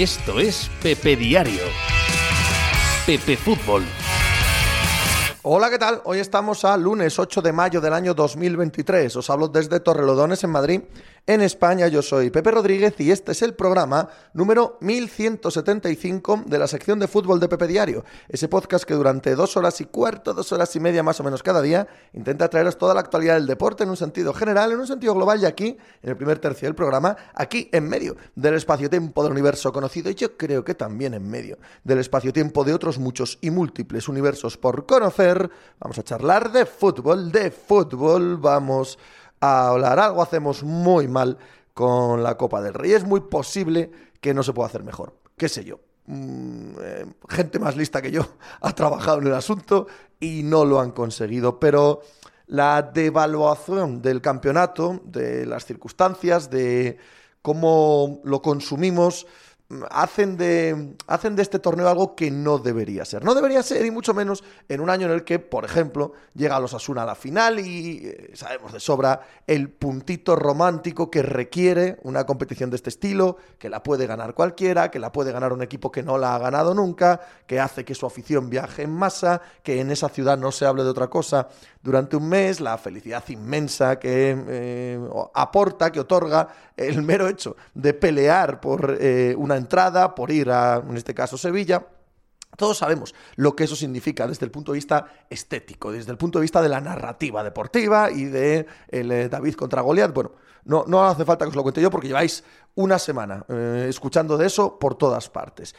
Esto es Pepe Diario. Pepe Fútbol. Hola, ¿qué tal? Hoy estamos a lunes 8 de mayo del año 2023. Os hablo desde Torrelodones, en Madrid, en España. Yo soy Pepe Rodríguez y este es el programa número 1175 de la sección de fútbol de Pepe Diario. Ese podcast que durante dos horas y cuarto, dos horas y media más o menos cada día, intenta traeros toda la actualidad del deporte en un sentido general, en un sentido global y aquí, en el primer tercio del programa, aquí en medio del espacio-tiempo del universo conocido y yo creo que también en medio del espacio-tiempo de otros muchos y múltiples universos por conocer vamos a charlar de fútbol, de fútbol, vamos a hablar algo, hacemos muy mal con la Copa del Rey. Es muy posible que no se pueda hacer mejor, qué sé yo. Mm, eh, gente más lista que yo ha trabajado en el asunto y no lo han conseguido, pero la devaluación del campeonato, de las circunstancias, de cómo lo consumimos, hacen de, hacen de este torneo algo que no debería ser. No debería ser, y mucho menos en un año en el que, por ejemplo, llega los Asuna a la final y eh, sabemos de sobra el puntito romántico que requiere una competición de este estilo, que la puede ganar cualquiera, que la puede ganar un equipo que no la ha ganado nunca, que hace que su afición viaje en masa, que en esa ciudad no se hable de otra cosa durante un mes, la felicidad inmensa que eh, aporta, que otorga el mero hecho de pelear por eh, una entrada, por ir a, en este caso, Sevilla. Todos sabemos lo que eso significa desde el punto de vista estético, desde el punto de vista de la narrativa deportiva y de el, eh, David contra Goliat. Bueno, no, no hace falta que os lo cuente yo porque lleváis una semana escuchando de eso por todas partes.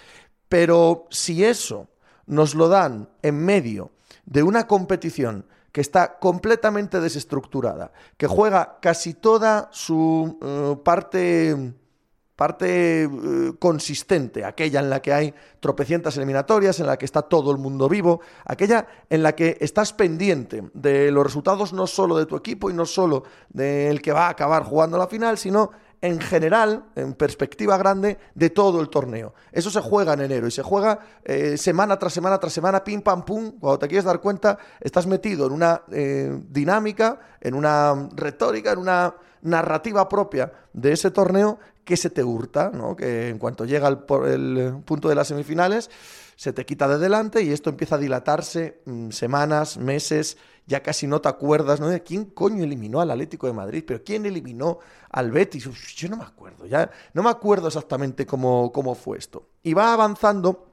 Pero si eso nos lo dan en medio de una competición que está completamente desestructurada, que juega casi toda su eh, parte parte eh, consistente, aquella en la que hay tropecientas eliminatorias, en la que está todo el mundo vivo, aquella en la que estás pendiente de los resultados no solo de tu equipo y no solo del que va a acabar jugando la final, sino en general, en perspectiva grande, de todo el torneo. Eso se juega en enero y se juega eh, semana tras semana tras semana, pim, pam, pum. Cuando te quieres dar cuenta, estás metido en una eh, dinámica, en una retórica, en una narrativa propia de ese torneo que se te hurta, ¿no? que en cuanto llega el, el punto de las semifinales, se te quita de delante y esto empieza a dilatarse mm, semanas, meses, ya casi no te acuerdas, ¿no? De quién coño eliminó al Atlético de Madrid, pero quién eliminó al Betis. yo no me acuerdo, ya no me acuerdo exactamente cómo, cómo fue esto. Y va avanzando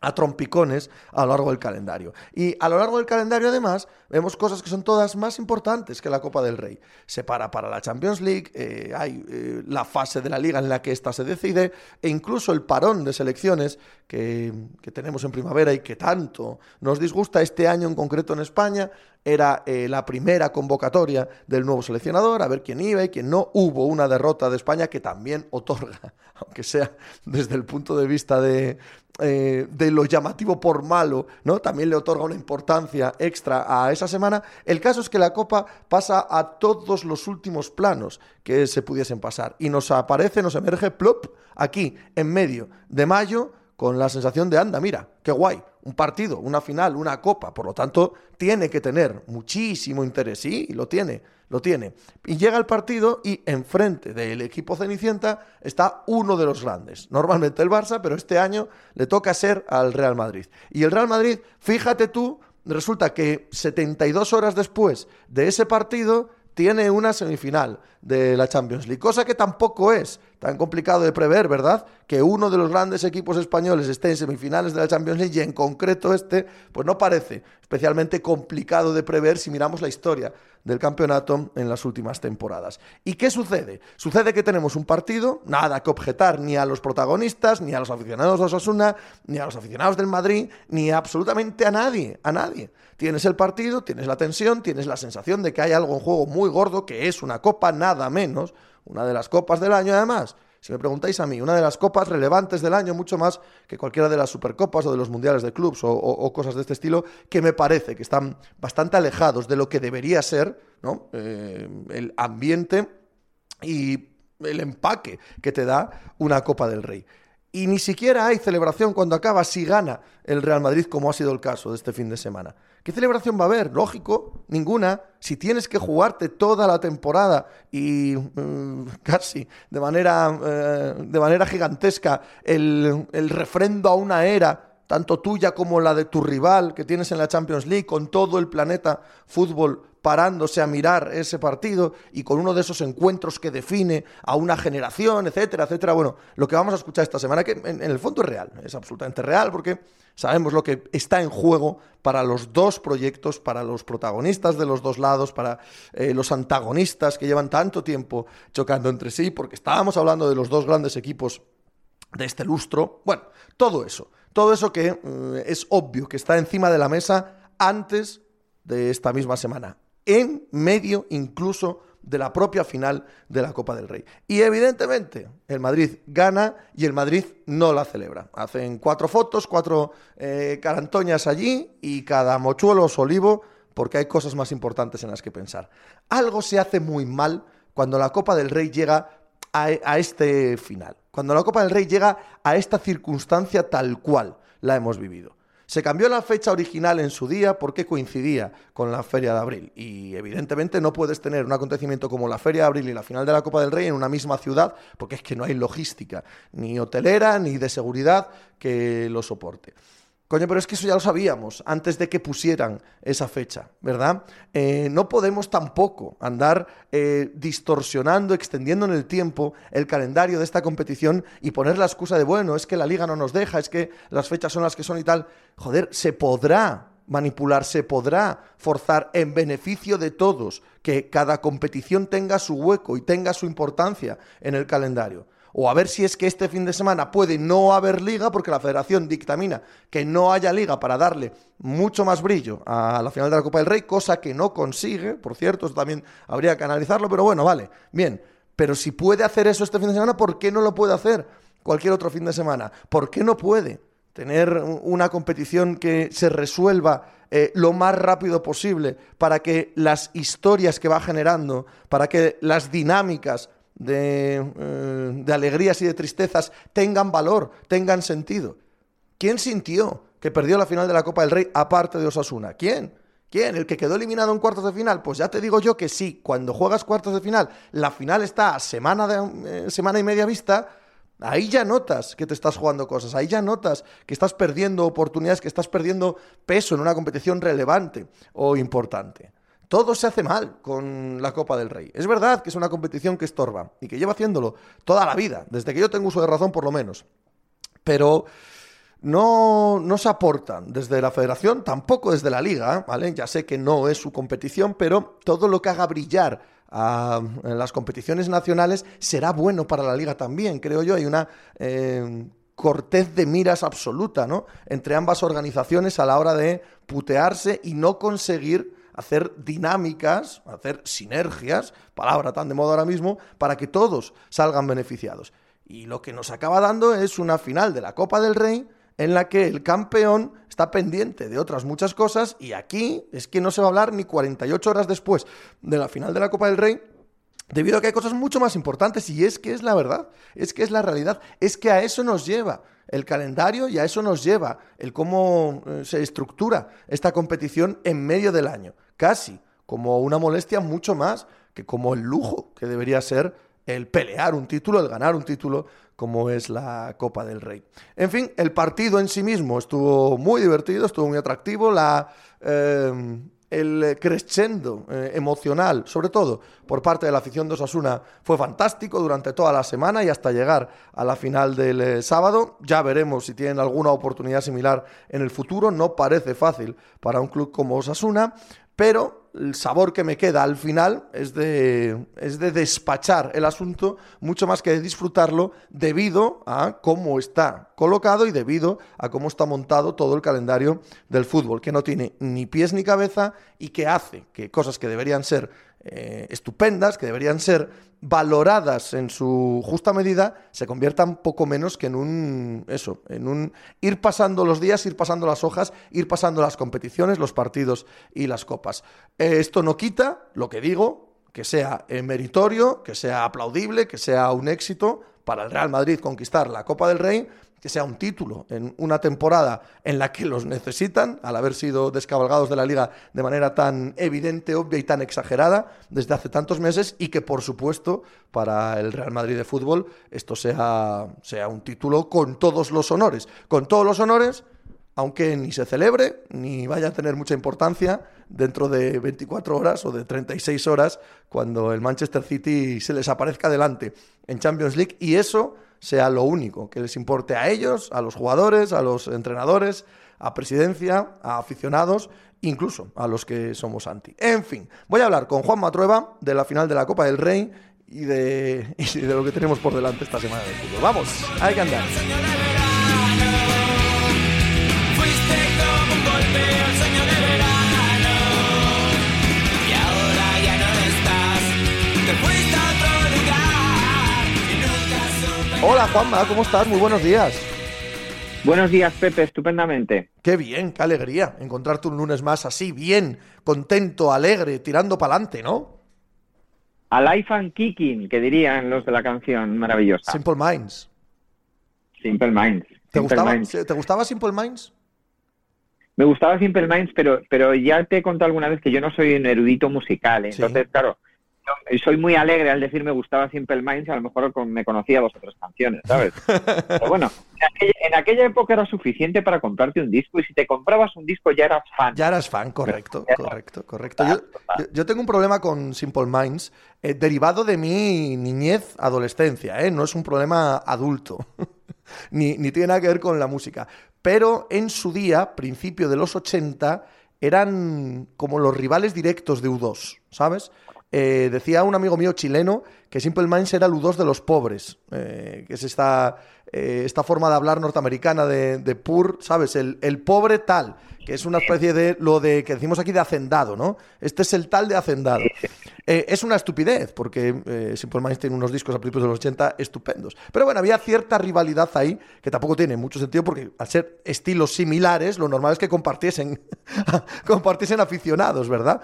a trompicones a lo largo del calendario. Y a lo largo del calendario, además, vemos cosas que son todas más importantes que la Copa del Rey. Se para para la Champions League, eh, hay eh, la fase de la liga en la que ésta se decide, e incluso el parón de selecciones que, que, tenemos en primavera y que tanto nos disgusta este año en concreto en España, era eh, la primera convocatoria del nuevo seleccionador, a ver quién iba y quién no. Hubo una derrota de España que también otorga, aunque sea desde el punto de vista de, eh, de lo llamativo por malo, ¿no? También le otorga una importancia extra a esa semana. El caso es que la Copa pasa a todos los últimos planos que se pudiesen pasar y nos aparece, nos emerge plop aquí en medio de mayo con la sensación de anda, mira, qué guay, un partido, una final, una copa, por lo tanto, tiene que tener muchísimo interés, sí, lo tiene, lo tiene. Y llega el partido y enfrente del equipo Cenicienta está uno de los grandes, normalmente el Barça, pero este año le toca ser al Real Madrid. Y el Real Madrid, fíjate tú, resulta que 72 horas después de ese partido tiene una semifinal de la Champions League, cosa que tampoco es tan complicado de prever, ¿verdad? Que uno de los grandes equipos españoles esté en semifinales de la Champions League y en concreto este, pues no parece especialmente complicado de prever si miramos la historia del campeonato en las últimas temporadas. ¿Y qué sucede? Sucede que tenemos un partido, nada que objetar ni a los protagonistas, ni a los aficionados de Osasuna, ni a los aficionados del Madrid, ni absolutamente a nadie, a nadie. Tienes el partido, tienes la tensión, tienes la sensación de que hay algo en juego muy gordo, que es una copa, nada menos, una de las copas del año además. Si me preguntáis a mí, una de las copas relevantes del año, mucho más que cualquiera de las supercopas o de los mundiales de clubs o, cosas de este estilo, que me parece que están bastante alejados de lo que debería ser ¿no? Eh, el ambiente y el empaque que te da una Copa del Rey. Y ni siquiera hay celebración cuando acaba si gana el Real Madrid, como ha sido el caso de este fin de semana. ¿Qué celebración va a haber? Lógico, ninguna. Si tienes que jugarte toda la temporada y mm, casi de manera, eh, de manera gigantesca el, el refrendo a una era tanto tuya como la de tu rival que tienes en la Champions League, con todo el planeta fútbol parándose a mirar ese partido y con uno de esos encuentros que define a una generación, etcétera, etcétera. Bueno, lo que vamos a escuchar esta semana, que en, el fondo es real, es absolutamente real, porque sabemos lo que está en juego para los dos proyectos, para los protagonistas de los dos lados, para eh, los antagonistas que llevan tanto tiempo chocando entre sí, porque estábamos hablando de los dos grandes equipos de este lustro. Bueno, todo eso. Todo eso que eh, es obvio que está encima de la mesa antes de esta misma semana, en medio incluso de la propia final de la Copa del Rey. Y evidentemente el Madrid gana y el Madrid no la celebra. Hacen cuatro fotos, cuatro eh, carantoñas allí y cada mochuelo o olivo porque hay cosas más importantes en las que pensar. Algo se hace muy mal cuando la Copa del Rey llega a, este final, cuando la Copa del Rey llega a esta circunstancia tal cual la hemos vivido. Se cambió la fecha original en su día porque coincidía con la Feria de Abril. Y evidentemente no puedes tener un acontecimiento como la Feria de Abril y la final de la Copa del Rey en una misma ciudad porque es que no hay logística, ni hotelera, ni de seguridad que lo soporte. Coño, pero es que eso ya lo sabíamos antes de que pusieran esa fecha, ¿verdad? Eh, no podemos tampoco andar eh, distorsionando, extendiendo en el tiempo el calendario de esta competición y poner la excusa de, bueno, es que la liga no nos deja, es que las fechas son las que son y tal. Joder, se podrá manipular, se podrá forzar en beneficio de todos que cada competición tenga su hueco y tenga su importancia en el calendario o a ver si es que este fin de semana puede no haber liga porque la federación dictamina que no haya liga para darle mucho más brillo a la final de la Copa del Rey, cosa que no consigue, por cierto, eso también habría que analizarlo, pero bueno, vale, bien, pero si puede hacer eso este fin de semana, ¿por qué no lo puede hacer cualquier otro fin de semana? ¿Por qué no puede tener una competición que se resuelva eh, lo más rápido posible para que las historias que va generando, para que las dinámicas eh, de, alegrías y de tristezas tengan valor, tengan sentido. ¿Quién sintió que perdió la final de la Copa del Rey aparte de Osasuna? ¿Quién? ¿Quién? ¿El que quedó eliminado en cuartos de final? Pues ya te digo yo que sí, cuando juegas cuartos de final, la final está a semana, de, eh, semana y media vista, ahí ya notas que te estás jugando cosas, ahí ya notas que estás perdiendo oportunidades, que estás perdiendo peso en una competición relevante o importante. Todo se hace mal con la Copa del Rey. Es verdad que es una competición que estorba y que lleva haciéndolo toda la vida, desde que yo tengo uso de razón por lo menos. Pero no, no se aportan desde la federación, tampoco desde la liga, ¿vale? Ya sé que no es su competición, pero todo lo que haga brillar a, las competiciones nacionales será bueno para la liga también, creo yo. Hay una eh, cortez de miras absoluta, ¿no? Entre ambas organizaciones a la hora de putearse y no conseguir hacer dinámicas, hacer sinergias, palabra tan de moda ahora mismo, para que todos salgan beneficiados. Y lo que nos acaba dando es una final de la Copa del Rey en la que el campeón está pendiente de otras muchas cosas y aquí es que no se va a hablar ni 48 horas después de la final de la Copa del Rey debido a que hay cosas mucho más importantes y es que es la verdad, es que es la realidad, es que a eso nos lleva el calendario y a eso nos lleva el cómo eh, se estructura esta competición en medio del año casi como una molestia mucho más que como el lujo que debería ser el pelear un título, el ganar un título como es la Copa del Rey. En fin, el partido en sí mismo estuvo muy divertido, estuvo muy atractivo, la, eh, el crescendo eh, emocional, sobre todo por parte de la afición de Osasuna, fue fantástico durante toda la semana y hasta llegar a la final del eh, sábado. Ya veremos si tienen alguna oportunidad similar en el futuro. No parece fácil para un club como Osasuna, pero el sabor que me queda al final es de, es de despachar el asunto mucho más que de disfrutarlo debido a cómo está colocado y debido a cómo está montado todo el calendario del fútbol, que no tiene ni pies ni cabeza y que hace que cosas que deberían ser eh, estupendas, que deberían ser valoradas en su justa medida, se conviertan poco menos que en un eso, en un ir pasando los días, ir pasando las hojas, ir pasando las competiciones, los partidos y las copas. Eh, esto no quita lo que digo, que sea eh, meritorio, que sea aplaudible, que sea un éxito para el Real Madrid conquistar la Copa del Rey, que sea un título en una temporada en la que los necesitan, al haber sido descabalgados de la liga de manera tan evidente, obvia y tan exagerada desde hace tantos meses, y que por supuesto para el Real Madrid de fútbol esto sea, sea un título con todos los honores. Con todos los honores aunque ni se celebre ni vaya a tener mucha importancia dentro de 24 horas o de 36 horas cuando el Manchester City se les aparezca delante en Champions League y eso sea lo único que les importe a ellos, a los jugadores, a los entrenadores, a presidencia, a aficionados, incluso a los que somos anti. En fin, voy a hablar con Juan Matrueva de la final de la Copa del Rey y de, lo que tenemos por delante esta semana de fútbol. Vamos, hay que andar. Hola Juanma, ¿cómo estás? Muy buenos días. Buenos días, Pepe, estupendamente. Qué bien, qué alegría encontrarte un lunes más así, bien, contento, alegre, tirando para adelante, ¿no? Alive and kicking, que dirían los de la canción maravillosa. Simple Minds. Simple Minds. ¿Te, gustaba, ¿Te gustaba Simple Minds? Me gustaba Simple Minds, pero, pero ya te he contado alguna vez que yo no soy un erudito musical. ¿eh? Entonces, claro, soy muy alegre al decir me gustaba Simple Minds, a lo mejor me conocía dos otras canciones, ¿sabes? Pero bueno, en aquella, época era suficiente para comprarte un disco y si te comprabas un disco ya eras fan. Ya eras fan, correcto, correcto, correcto. Yo, tengo un problema con Simple Minds eh, derivado de mi niñez, adolescencia, ¿eh? no es un problema adulto, ni, ni tiene nada que ver con la música. Pero en su día, principio de los 80, eran como los rivales directos de U2, ¿sabes? Eh, decía un amigo mío chileno que Simple Minds era U2 de los pobres, eh, que es esta, eh, esta forma de hablar norteamericana de, de Pur, ¿sabes? El, el, pobre tal, que es una especie de lo de que decimos aquí de hacendado, ¿no? Este es el tal de hacendado. es una estupidez, porque Simple Minds tiene unos discos a principios de los 80 estupendos. Pero bueno, había cierta rivalidad ahí, que tampoco tiene mucho sentido, porque al ser estilos similares, lo normal es que compartiesen, compartiesen aficionados, ¿verdad?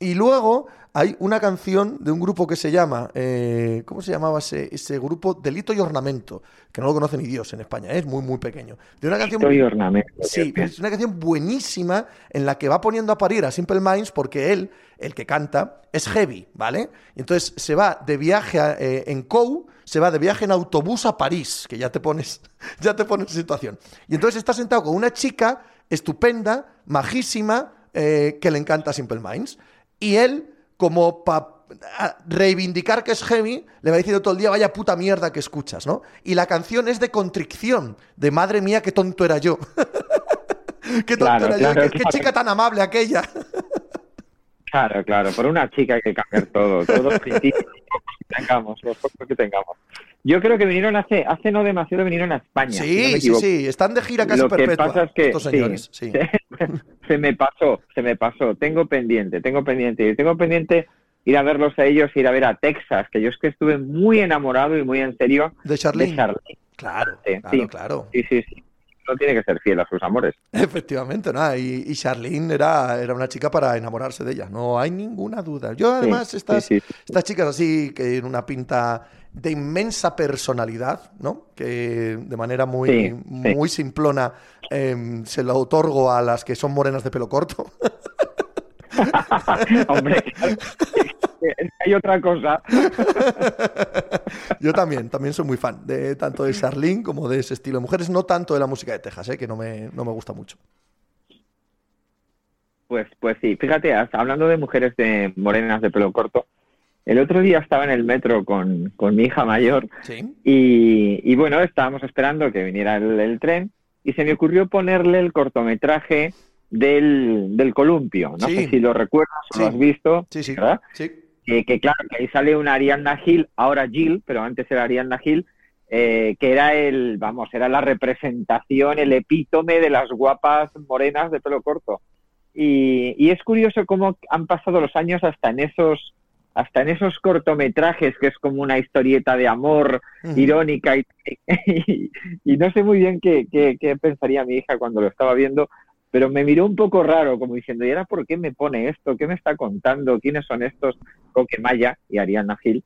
Y luego hay una canción de un grupo que se llama, eh, ¿cómo se llamaba ese, ese, grupo? Delito y Ornamento, que no lo conoce ni Dios en España, ¿eh? es muy, muy pequeño. De una canción, y Ornamento. Sí, es una canción buenísima en la que va poniendo a parir a Simple Minds porque él, el que canta, es heavy, ¿vale? Y entonces se va de viaje eh, en COU, se va de viaje en autobús a París, que ya te pones, ya te pones en situación. Y entonces está sentado con una chica estupenda, majísima, que le encanta Simple Minds. Y él, como para reivindicar que es heavy, le va diciendo todo el día, vaya puta mierda que escuchas, ¿no? Y la canción es de contrición, de madre mía, qué tonto era yo. qué tonto era yo, qué, chica tan amable aquella. Claro, claro, por una chica hay que cambiar todo, todos los que tengamos, los pocos que tengamos. Yo creo que vinieron hace, hace no demasiado vinieron a España. Sí, sí, sí, están de gira casi Lo que pasa es que, se me pasó, se me pasó. Tengo pendiente, tengo pendiente, tengo pendiente ir a verlos a ellos, ir a ver a Texas, que yo es que estuve muy enamorado y muy en serio de Charlie. Claro, claro, claro. Sí, sí, sí no tiene que ser fiel a sus amores. Efectivamente, nada. Y, Charlene era, era una chica para enamorarse de ella, no hay ninguna duda. Yo además, estas, estas chicas así, que en una pinta de inmensa personalidad, ¿no? Que de manera muy, muy simplona em, se lo otorgo a las que son morenas de pelo corto. Hombre, hay otra cosa. Yo también, también soy muy fan de tanto de Charlene como de ese estilo de mujeres, no tanto de la música de Texas, ¿eh? que no me, no me gusta mucho. Pues, pues sí, fíjate, hablando de mujeres de morenas de pelo corto, el otro día estaba en el metro con, mi hija mayor y, bueno, estábamos esperando que viniera el, tren y se me ocurrió ponerle el cortometraje del, del columpio. No sé si lo recuerdas o lo has visto, sí, ¿verdad? que claro, que ahí sale una Arianna Gil, ahora Jill, pero antes era Arianna Gil, eh, que era el, vamos, era la representación, el epítome de las guapas morenas de pelo corto. Y, y es curioso cómo han pasado los años hasta en esos hasta en esos cortometrajes que es como una historieta de amor irónica y, y, no sé muy bien qué, qué, pensaría mi hija cuando lo estaba viendo, pero me miró un poco raro, como diciendo, ¿y ahora por qué me pone esto? ¿Qué me está contando? ¿Quiénes son estos? Coque Maya y Ariana Gil.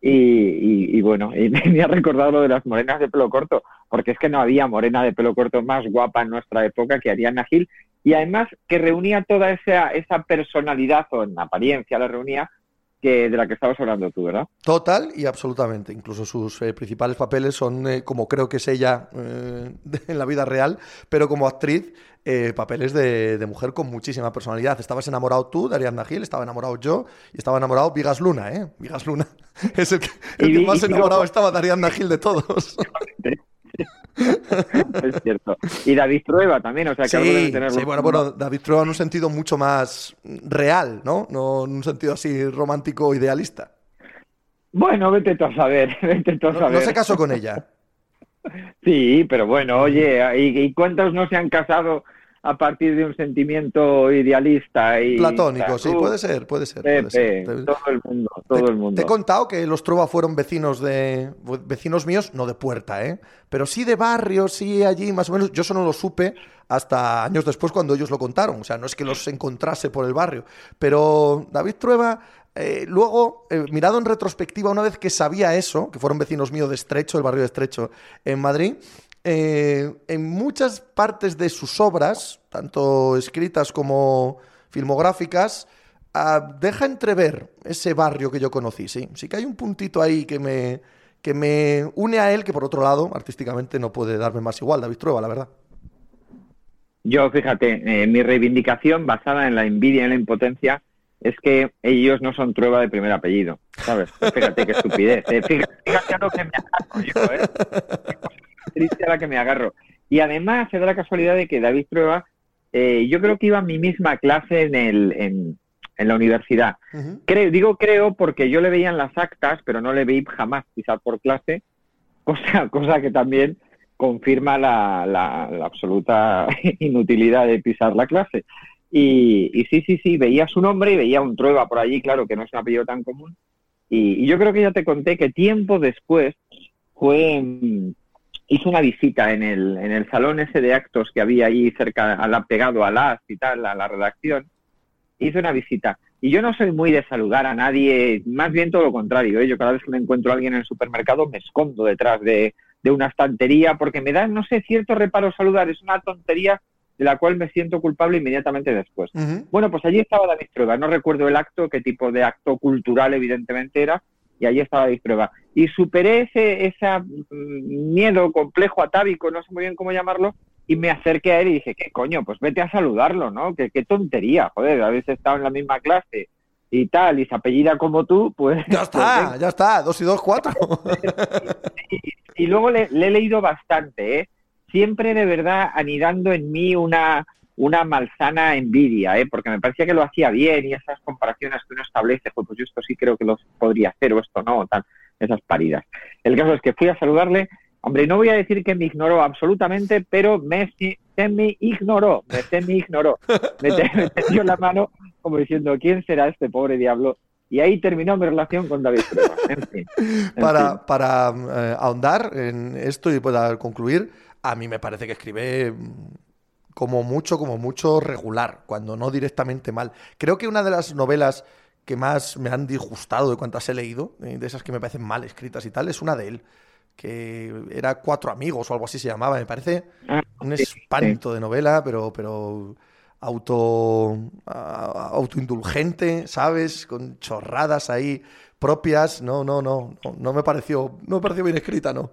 Y, y, bueno, y me ha recordado lo de las morenas de pelo corto, porque es que no había morena de pelo corto más guapa en nuestra época que Ariana Gil, y además que reunía toda esa, esa personalidad, o en apariencia la reunía, que, de la que estabas hablando tú, ¿verdad? Total y absolutamente. Incluso sus eh, principales papeles son, eh, como creo que es ella eh, en la vida real, pero como actriz, papeles de, mujer con muchísima personalidad. Estabas enamorado tú de Ariadna Gil, estaba enamorado yo y estaba enamorado Vigas Luna, ¿eh? Vigas Luna es el que, más enamorado estaba de Ariadna Gil de todos. es cierto. Y David Trueba también, o sea que sí, Sí, bueno, bueno, David Trueba en un sentido mucho más real, ¿no? No en un sentido así romántico idealista. Bueno, vete tú a saber, vete tú a saber. No, se casó con ella. Sí, pero bueno, oye, ¿y, cuántos no se han casado a partir de un sentimiento idealista y platónico, sí, puede ser, puede ser, Todo el mundo, todo el mundo. Te he contado que los Trueba fueron vecinos de vecinos míos, no de puerta, ¿eh? Pero sí de barrio, sí allí más o menos. Yo eso no lo supe hasta años después cuando ellos lo contaron, o sea, no es que los encontrase por el barrio, pero David Trueba eh, luego, eh, mirado en retrospectiva, una vez que sabía eso, que fueron vecinos míos de Estrecho, el barrio de Estrecho en Madrid, eh, en muchas partes de sus obras, tanto escritas como filmográficas, ah, deja entrever ese barrio que yo conocí, sí. Sí que hay un puntito ahí que me, que me une a él, que por otro lado, artísticamente no puede darme más igual, David Trueba, la verdad. Yo, fíjate, eh, mi reivindicación basada en la envidia y en la impotencia es que ellos no son Trueba de primer apellido, ¿sabes? Fíjate qué estupidez. Eh. Fíjate, lo que me yo, ¿eh? Triste a la que me agarro. Y además se da la casualidad de que David Prueba, eh, yo creo que iba a mi misma clase en, el, en, la universidad. creo, digo creo porque yo le veía en las actas, pero no le veí jamás pisar por clase, cosa, cosa que también confirma la, la, absoluta inutilidad de pisar la clase. Y, y, sí, sí, sí, veía su nombre y veía un Trueba por allí, claro que no es un apellido tan común. Y, y yo creo que ya te conté que tiempo después fue, hizo una visita en el, en el salón ese de actos que había ahí cerca, al pegado a las y tal, a la redacción, hizo una visita. Y yo no soy muy de saludar a nadie, más bien todo lo contrario. ¿eh? Yo cada vez que me encuentro a alguien en el supermercado me escondo detrás de, de una estantería porque me da, no sé, cierto reparo saludar. Es una tontería de la cual me siento culpable inmediatamente después. Bueno, pues allí estaba David Prueba. No recuerdo el acto, qué tipo de acto cultural evidentemente era, y allí estaba David Prueba y superé ese, ese mm, miedo complejo, atávico, no sé muy bien cómo llamarlo, y me acerqué a él y dije, ¿qué coño? Pues vete a saludarlo, ¿no? Qué, qué tontería, joder, habéis estado en la misma clase y tal, y se apellida como tú, pues... Ya está, pues ya está, dos y dos, cuatro. y, luego le, le, he leído bastante, ¿eh? Siempre de verdad anidando en mí una, una malsana envidia, ¿eh? porque me parecía que lo hacía bien y esas comparaciones que uno establece, pues, pues yo esto sí creo que lo podría hacer o esto no, tal, esas paridas. El caso es que fui a saludarle, hombre, no voy a decir que me ignoró absolutamente, pero me me ignoró, me semi ignoró, me, dio la mano como diciendo, ¿quién será este pobre diablo? Y ahí terminó mi relación con David En fin, para, para eh, ahondar en esto y pueda concluir, a mí me parece que escribe como mucho, como mucho regular, cuando no directamente mal. Creo que una de las novelas que más me han disgustado de cuantas he leído, eh, de esas que me parecen mal escritas y tal, es una de él, que era Cuatro Amigos o algo así se llamaba. Me parece ah, un espanto de novela, pero, pero auto, autoindulgente, ¿sabes? Con chorradas ahí propias. No, no, no, no, me pareció, no me pareció bien escrita, ¿no?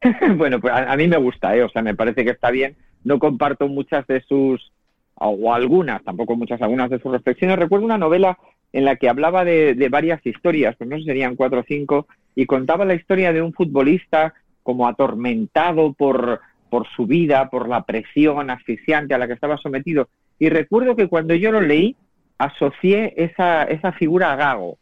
bueno, pues a, mí me gusta, ¿eh? O sea, me parece que está bien no comparto muchas de sus, o algunas, tampoco muchas, algunas de sus reflexiones. Recuerdo una novela en la que hablaba de, varias historias, pues no sé, serían cuatro o cinco, y contaba la historia de un futbolista como atormentado por, por su vida, por la presión asfixiante a la que estaba sometido. Y recuerdo que cuando yo lo leí, asocié esa, esa figura a Gago.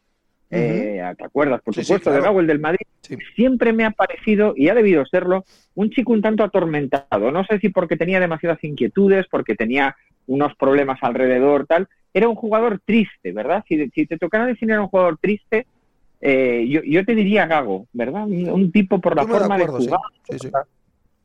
Eh, ¿Te acuerdas? Por supuesto, de Gago, el del Madrid. Siempre me ha parecido, y ha debido serlo, un chico un tanto atormentado. No sé si porque tenía demasiadas inquietudes, porque tenía unos problemas alrededor, tal. Era un jugador triste, ¿verdad? Si, si te tocara definir a un jugador triste, eh, yo, yo, te diría Gago, ¿verdad? Un, tipo por la forma de, jugar.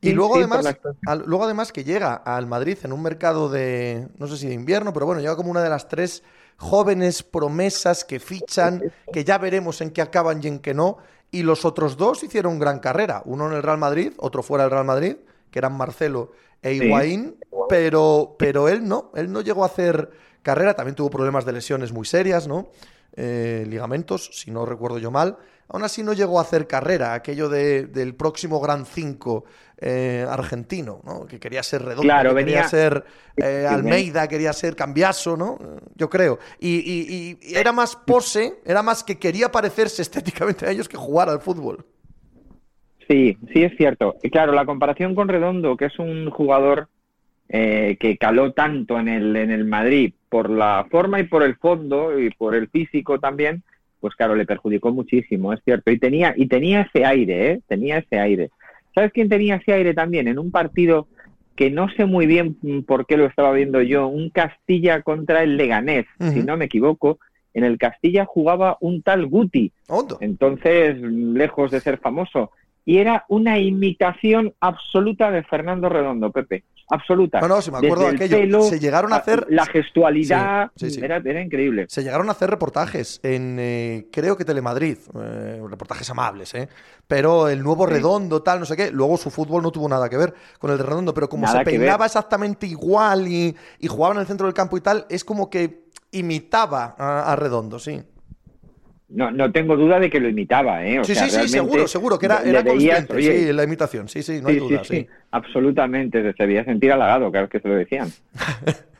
y luego además, luego además que llega al Madrid en un mercado de, no sé si de invierno, pero bueno, llega como una de las tres jóvenes promesas que fichan, que ya veremos en qué acaban y en qué no. y los otros dos hicieron gran carrera. Uno en el Real Madrid, otro fuera del Real Madrid, que eran Marcelo e Higuaín, pero, pero él no, él no llegó a hacer carrera, también tuvo problemas de lesiones muy serias, ¿no? Eh, ligamentos, si no recuerdo yo mal. Aún así no llegó a hacer carrera, aquello de, del próximo Gran 5 eh, argentino, ¿no? Que quería ser redondo, Claro, que quería ser eh, Almeida, quería ser Cambiaso, ¿no? Yo creo. Y, y- y era más pose, era más que quería parecerse estéticamente a ellos que jugar al fútbol. Sí, sí es cierto. Y claro, la comparación con Redondo, que es un jugador eh, que caló tanto en el, en el Madrid por la forma y por el fondo y por el físico también, pues claro, le perjudicó muchísimo, es cierto. Y tenía, y tenía ese aire, ¿eh? Tenía ese aire. ¿Sabes quién tenía ese aire también? En un partido que no sé muy bien por qué lo estaba viendo yo, un Castilla contra el Leganés, si no me equivoco. En el Castilla jugaba un tal Guti, entonces lejos de ser famoso. Y era una imitación absoluta de Fernando Redondo, Pepe. Absoluta. No, no, si me acuerdo de el aquello. pelo, se llegaron a hacer. La gestualidad Sí, sí, sí. Era, era increíble. Se llegaron a hacer reportajes en, eh, creo que Telemadrid, eh, reportajes amables, ¿eh? Pero el nuevo. Redondo, tal, no sé qué. Luego su fútbol no tuvo nada que ver con el de Redondo, pero como Nada se peinaba exactamente igual y, y jugaba en el centro del campo y tal, es como que imitaba a, a Redondo, sí. No, no tengo duda de que lo imitaba, ¿eh? O sí, sea, sí, sí, seguro, seguro, que era, era veías, consciente, oye, sí, la imitación, sí, sí, no hay sí, duda, sí, sí. absolutamente. Se debía sentir halagado cada vez que se lo decían.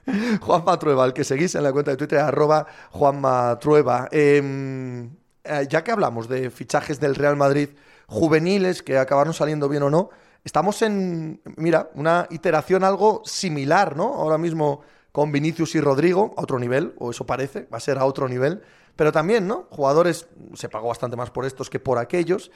Juanma Trueba, el que seguís en la cuenta de Twitter, arroba Juanma Trueba. Eh, eh, ya que hablamos de fichajes del Real Madrid juveniles que acabaron saliendo bien o no, estamos en, mira, una iteración algo similar, ¿no? Ahora mismo con Vinicius y Rodrigo, a otro nivel, o eso parece, va a ser a otro nivel, pero también, ¿no? Jugadores, se pagó bastante más por estos que por aquellos,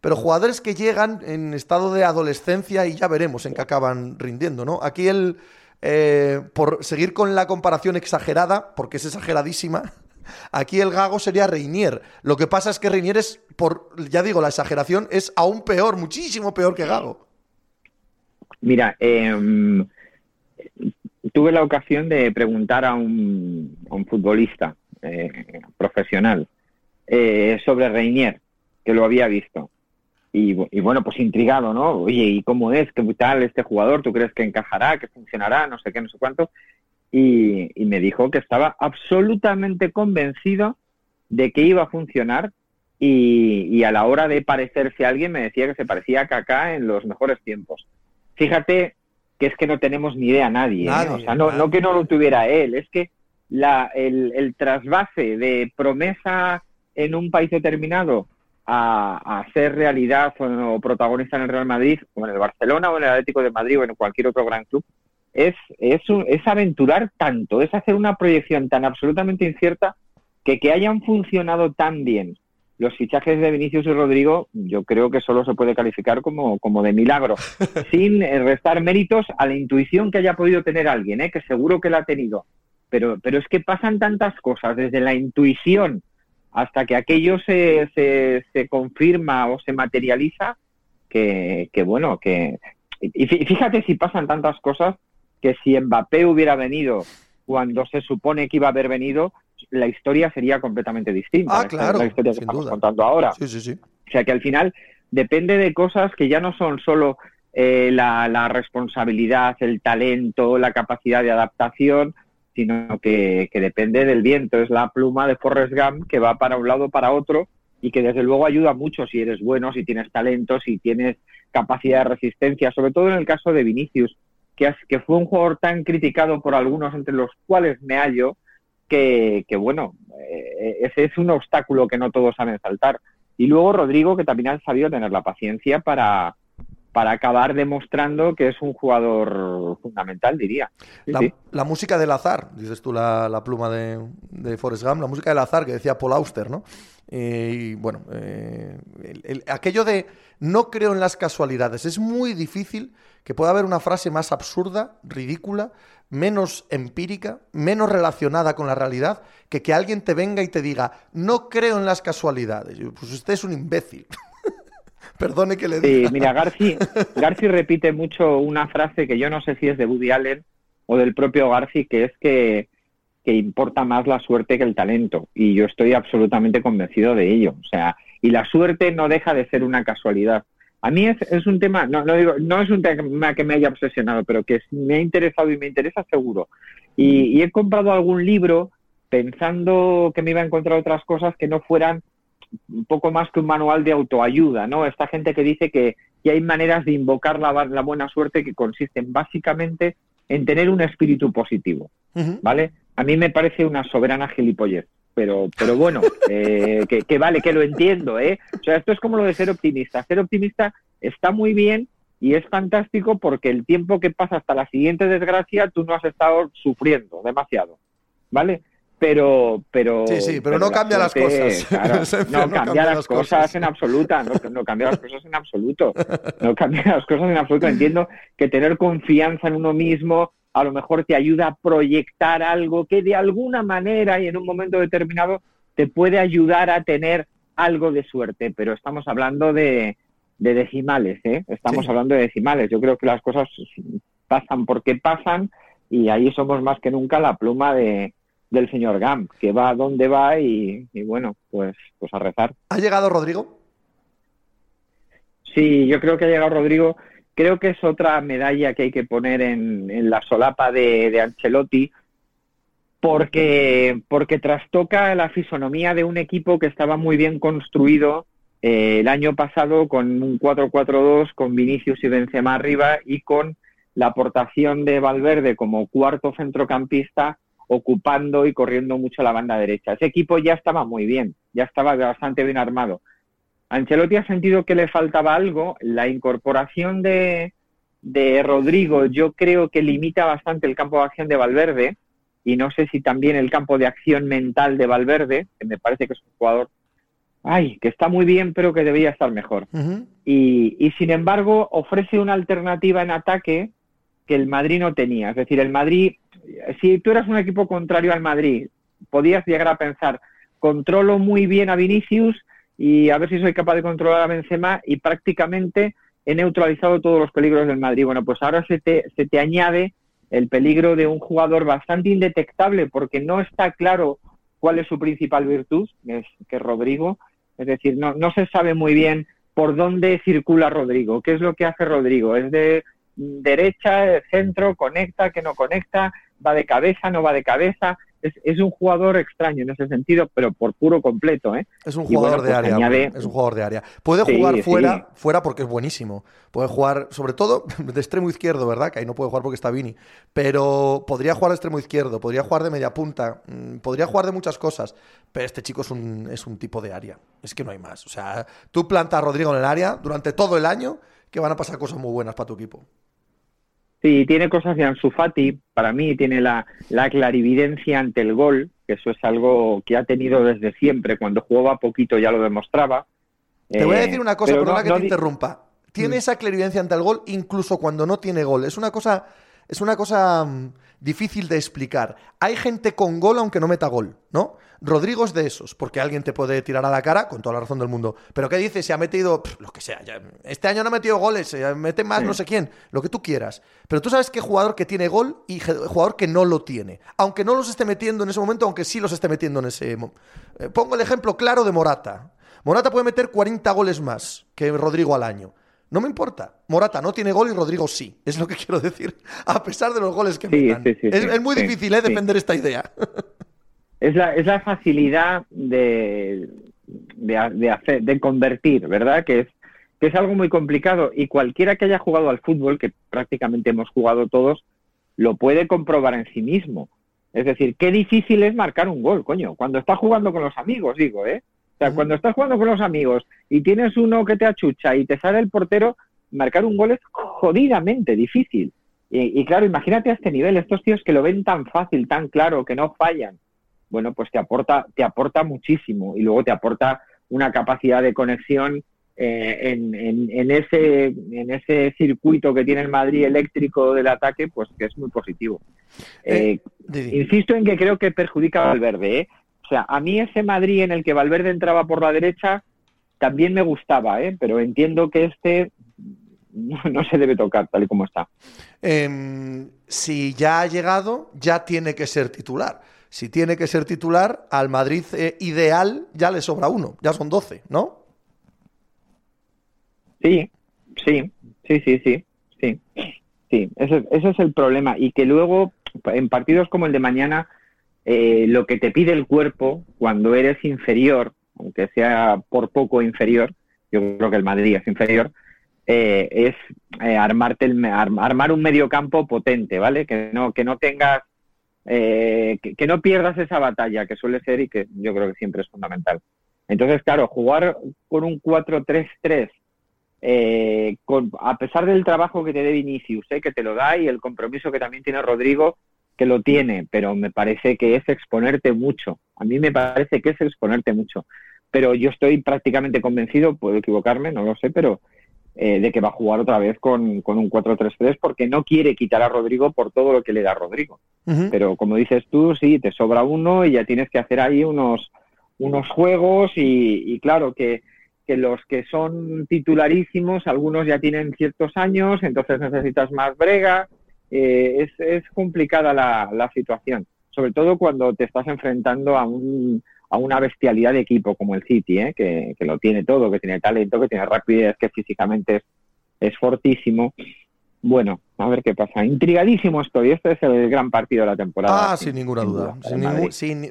pero jugadores que llegan en estado de adolescencia y ya veremos en qué acaban rindiendo, ¿no? Aquí el, eh, por seguir con la comparación exagerada, porque es exageradísima, aquí el gago sería Reinier. Lo que pasa es que Reinier es, por, ya digo, la exageración es aún peor, muchísimo peor que Gago. Mira, eh, tuve la ocasión de preguntar a un, a un futbolista eh, profesional eh, sobre Reinier, que lo había visto. Y, y bueno, pues intrigado, ¿no? Oye, ¿y cómo es? ¿Qué tal este jugador? ¿Tú crees que encajará? ¿Que funcionará? No sé qué, no sé cuánto. Y, y me dijo que estaba absolutamente convencido de que iba a funcionar y, y a la hora de parecerse a alguien me decía que se parecía a Kaká en los mejores tiempos. Fíjate que es que no tenemos ni idea nadie, ¿eh? Nadie, o sea, no, nadie. no que no lo tuviera él, es que la, el, el trasvase de promesa en un país determinado a, a ser realidad o, o protagonista en el Real Madrid o en el Barcelona o en el Atlético de Madrid o en cualquier otro gran club es, es, un- es aventurar tanto, es hacer una proyección tan absolutamente incierta que que hayan funcionado tan bien los fichajes de Vinicius y Rodrigo, yo creo que solo se puede calificar como, como de milagro, sin eh, restar méritos a la intuición que haya podido tener alguien, ¿eh? que seguro que la ha tenido. Pero, pero es que pasan tantas cosas, desde la intuición hasta que aquello se, se, se confirma o se materializa, que, que bueno, que... Y fí- fíjate si pasan tantas cosas que si Mbappé hubiera venido cuando se supone que iba a haber venido, la historia sería completamente distinta. Ah, La- claro, La historia que sin estamos duda. contando ahora. Sí, sí, sí. O sea que al final depende de cosas que ya no son solo eh, la, la responsabilidad, el talento, la capacidad de adaptación, sino que, que depende del viento. Es la pluma de Forrest Gump que va para un lado para otro y que desde luego ayuda mucho si eres bueno, si tienes talento, si tienes capacidad de resistencia, sobre todo en el caso de Vinicius, que, que fue un jugador tan criticado por algunos, entre los cuales me hallo, que, que bueno, eh, ese es un obstáculo que no todos saben saltar. Y luego Rodrigo, que también ha sabido tener la paciencia para, para acabar demostrando que es un jugador fundamental, diría. Sí, La, sí. la música del azar, dices tú la, la pluma de, de Forrest Gump, la música del azar que decía Paul Auster, ¿no? Eh, y bueno, eh, el- el- aquello de no creo en las casualidades, es muy difícil que pueda haber una frase más absurda, ridícula, menos empírica, menos relacionada con la realidad, que que alguien te venga y te diga, no creo en las casualidades. Pues usted es un imbécil. Perdone que le Sí, diga. mira, Garci, Garci repite mucho una frase que yo no sé si es de Woody Allen o del propio Garci, que es que que importa más la suerte que el talento. Y yo estoy absolutamente convencido de ello. O sea, y la suerte no deja de ser una casualidad. A mí es, es un tema, no, no, digo, no es un tema que me haya obsesionado, pero que me ha interesado y me interesa seguro. Y, y he comprado algún libro pensando que me iba a encontrar otras cosas que no fueran un poco más que un manual de autoayuda, ¿no? Esta gente que dice que, que hay maneras de invocar la, la, buena suerte que consisten básicamente en tener un espíritu positivo, ¿vale? A mí me parece una soberana gilipollez, pero, pero bueno, eh, que, que, vale, que lo entiendo, ¿eh? O sea, esto es como lo de ser optimista. Ser optimista está muy bien y es fantástico porque el tiempo que pasa hasta la siguiente desgracia tú no has estado sufriendo demasiado, ¿vale? Pero pero sí sí pero, no cambia las cosas. no, cambia, las, cosas, en absoluta no, no, cambia las cosas en absoluto. No cambia las cosas en absoluto. Entiendo que tener confianza en uno mismo a lo mejor te ayuda a proyectar algo que de alguna manera y en un momento determinado te puede ayudar a tener algo de suerte. Pero estamos hablando de, de decimales ¿eh? estamos hablando de decimales. Yo creo que las cosas pasan porque pasan y ahí somos más que nunca la pluma de del señor Gam, que va donde va y, bueno, pues, pues a rezar. ¿Ha llegado Rodrigo? Sí, yo creo que ha llegado Rodrigo. Creo que es otra medalla que hay que poner en, la solapa de, de, Ancelotti, porque, porque trastoca la fisonomía de un equipo que estaba muy bien construido eh, el año pasado con un 4-4-2, con Vinicius y Benzema arriba y con la aportación de Valverde como cuarto centrocampista ocupando y corriendo mucho la banda derecha. Ese equipo ya estaba muy bien, ya estaba bastante bien armado. Ancelotti ha sentido que le faltaba algo. La incorporación de, de Rodrigo yo creo que limita bastante el campo de acción de Valverde y no sé si también el campo de acción mental de Valverde, que me parece que es un jugador, ay, que está muy bien pero que debería estar mejor. y, y sin embargo ofrece una alternativa en ataque que el Madrid no tenía. Es decir, el Madrid si tú eras un equipo contrario al Madrid, podías llegar a pensar, controlo muy bien a Vinicius y a ver si soy capaz de controlar a Benzema y prácticamente he neutralizado todos los peligros del Madrid. Bueno, pues ahora se te, se te añade el peligro de un jugador bastante indetectable porque no está claro cuál es su principal virtud, que es, que Rodrigo. Es decir, no, no se sabe muy bien por dónde circula Rodrigo, qué es lo que hace Rodrigo. Es de derecha, centro, conecta, que no conecta, va de cabeza, no va de cabeza. Es, es, un jugador extraño en ese sentido, pero por puro completo, ¿eh? Es un jugador de pues área. Es un jugador de área. Puede jugar fuera, fuera porque es buenísimo. Puede jugar, sobre todo, de extremo izquierdo, ¿verdad? Que ahí no puede jugar porque está Vini. Pero podría jugar de extremo izquierdo, podría jugar de media punta, mm, podría jugar de muchas cosas. Pero este chico es un, es un tipo de área. Es que no hay más. O sea, tú plantas a Rodrigo en el área durante todo el año que van a pasar cosas muy buenas para tu equipo. Sí, tiene cosas de Ansu Fati, para mí tiene la, la, clarividencia ante el gol, que eso es algo que ha tenido desde siempre, cuando jugaba poquito ya lo demostraba. Te voy a decir una cosa, perdona que te interrumpa. Tiene mm. esa clarividencia ante el gol incluso cuando no tiene gol. Es una cosa, es una cosa mm, difícil de explicar. Hay gente con gol aunque no meta gol, ¿no? Rodrigo es de esos, porque alguien te puede tirar a la cara con toda la razón del mundo. Pero ¿qué dice? Se ha metido, lo que sea, este año no ha metido goles, se mete más no sé quién, lo que tú quieras. Pero tú sabes qué jugador que tiene gol y jugador que no lo tiene. Aunque no los esté metiendo en ese momento, aunque sí los esté metiendo en ese momento. Eh, pongo el ejemplo claro de Morata. Morata puede meter 40 goles más que Rodrigo al año. No me importa. Morata no tiene gol y Rodrigo sí. Es lo que quiero decir. A pesar de los goles que metan. es, muy difícil ¿eh? defender esta idea. es la, es la facilidad de, de, hacer, de convertir, ¿verdad? Que es, que es algo muy complicado y cualquiera que haya jugado al fútbol, que prácticamente hemos jugado todos, lo puede comprobar en sí mismo. Es decir, qué difícil es marcar un gol, coño. Cuando estás jugando con los amigos, digo, ¿eh? O sea, cuando estás jugando con los amigos y tienes uno que te achucha y te sale el portero, marcar un gol es jodidamente difícil. Y, y claro, imagínate a este nivel, estos tíos que lo ven tan fácil, tan claro, que no fallan bueno, pues te aporta, te aporta muchísimo y luego te aporta una capacidad de conexión eh, en, ese, en ese circuito que tiene el Madrid eléctrico del ataque, pues que es muy positivo. Eh, eh, insisto en que creo que perjudica a Valverde. O sea, a mí ese Madrid en el que Valverde entraba por la derecha también me gustaba, pero entiendo que este no, se debe tocar tal y como está. Em, si ya ha llegado, ya tiene que ser titular si tiene que ser titular, al Madrid eh, ideal ya le sobra uno, ya son 12, ¿no? Sí, sí, sí, sí, sí, sí. Sí, ese, ese es el problema. Y que luego, en partidos como el de mañana, eh, lo que te pide el cuerpo cuando eres inferior, aunque sea por poco inferior, yo creo que el Madrid es inferior, eh, es eh, armarte el, armar un mediocampo potente, ¿vale? Que no, que no tengas, que, que, no pierdas esa batalla que suele ser y que yo creo que siempre es fundamental. Entonces, claro, jugar con un 4-3-3 eh, a pesar del trabajo que te dé Vinicius, eh, que te lo da y el compromiso que también tiene Rodrigo, que lo tiene, pero me parece que es exponerte mucho. A mí me parece que es exponerte mucho. Pero yo estoy prácticamente convencido, puedo equivocarme, no lo sé, pero eh, de que va a jugar otra vez con, con un 4-3-3 porque no quiere quitar a Rodrigo por todo lo que le da Rodrigo. Pero como dices tú, sí, te sobra uno y ya tienes que hacer ahí unos, unos juegos y claro que que los que son titularísimos, algunos ya tienen ciertos años, entonces necesitas más brega. Eh, es, complicada la, situación, sobre todo cuando te estás enfrentando a, un, a una bestialidad de equipo como el City, ¿eh? que, lo tiene todo, que tiene talento, que tiene rapidez, que físicamente es, es fortísimo bueno, a ver qué pasa. Intrigadísimo estoy. Este es el gran partido de la temporada. Ah, sin, ninguna duda.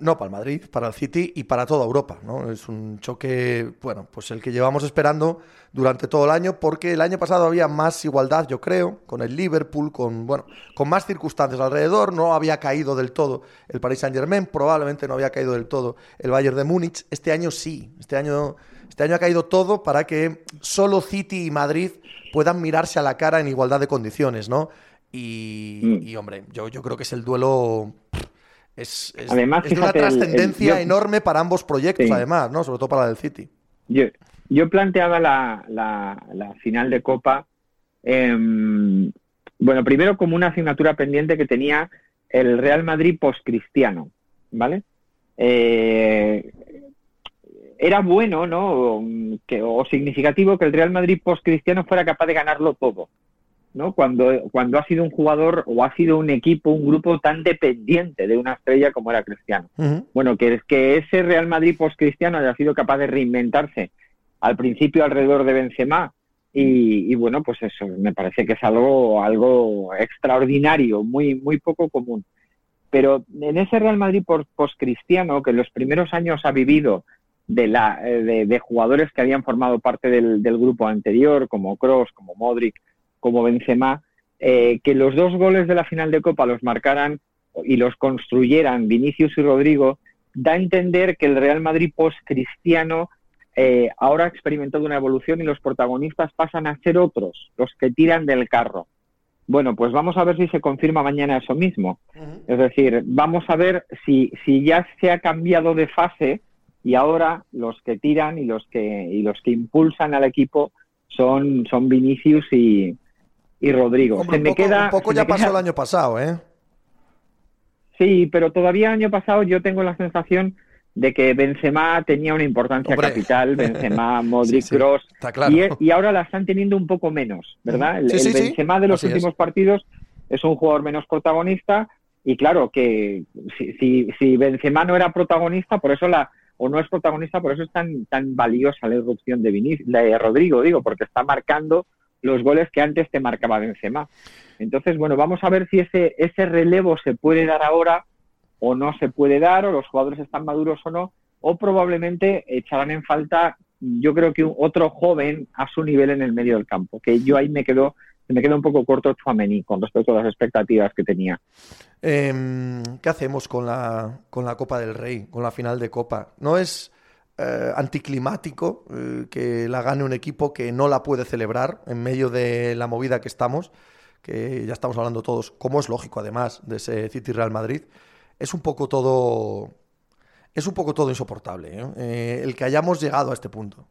no, para el Madrid, para el City y para toda Europa. ¿no? Es un choque, bueno, pues el que llevamos esperando durante todo el año, porque el año pasado había más igualdad, yo creo, con el Liverpool, con, bueno, con más circunstancias alrededor. No había caído del todo el Paris Saint Germain, probablemente no había caído del todo el Bayern de Múnich. Este año sí. Este año, este año ha caído todo para que solo City y Madrid puedan mirarse a la cara en igualdad de condiciones, ¿no? Y, mm. hombre, yo, yo creo que es el duelo. Es, es, además, es una trascendencia enorme para ambos proyectos, además, ¿no? Sobre todo para el City. Yo, yo planteaba la, la, final de Copa, em, bueno, primero como una asignatura pendiente que tenía el Real Madrid post-cristiano, ¿vale? Eh, era bueno, ¿no? Que, o significativo que el Real Madrid post-cristiano fuera capaz de ganarlo todo, ¿no? Cuando, cuando ha sido un jugador o ha sido un equipo, un grupo tan dependiente de una estrella como era Cristiano. Bueno, que, que ese Real Madrid post-cristiano haya sido capaz de reinventarse al principio alrededor de Benzema y, bueno, pues eso me parece que es algo, algo extraordinario, muy, muy poco común. Pero en ese Real Madrid post-cristiano, que en los primeros años ha vivido de, la, eh, de, jugadores que habían formado parte del, grupo anterior, como Cross, como Modric, como Benzema, eh, que los dos goles de la final de Copa los marcaran y los construyeran Vinicius y Rodrigo, da a entender que el Real Madrid post-cristiano eh, ahora ha experimentado una evolución y los protagonistas pasan a ser otros, los que tiran del carro. Bueno, pues vamos a ver si se confirma mañana eso mismo. Es decir, vamos a ver si, si ya se ha cambiado de fase y ahora los que tiran y los que y los que impulsan al equipo son son Vinicius y, y Rodrigo. se me queda un poco ya pasó el año pasado, ¿eh? Sí, pero todavía el año pasado yo tengo la sensación de que Benzema tenía una importancia capital, Benzema, Modric, Cross, y, ahora la están teniendo un poco menos, ¿verdad? El, Benzema de los últimos partidos es un jugador menos protagonista y claro que si, si, si Benzema no era protagonista, por eso la, o no es protagonista, por eso es tan, tan valiosa la irrupción de, de Rodrigo, digo, porque está marcando los goles que antes te marcaba Benzema. Entonces, bueno, vamos a ver si ese, relevo se puede dar ahora o no se puede dar, o los jugadores están maduros o no, o probablemente echarán en falta, yo creo que otro joven a su nivel en el medio del campo, que yo ahí me quedo me queda un poco corto Chouameni con respecto a las expectativas que tenía. Em, ¿Qué hacemos con la, con la Copa del Rey, con la final de Copa? ¿No es eh, anticlimático eh, que la gane un equipo que no la puede celebrar en medio de la movida que estamos? Que ya estamos hablando todos, como es lógico además, de ese City Real Madrid. Es un poco todo. Es un poco todo insoportable, ¿eh? el que hayamos llegado a este punto.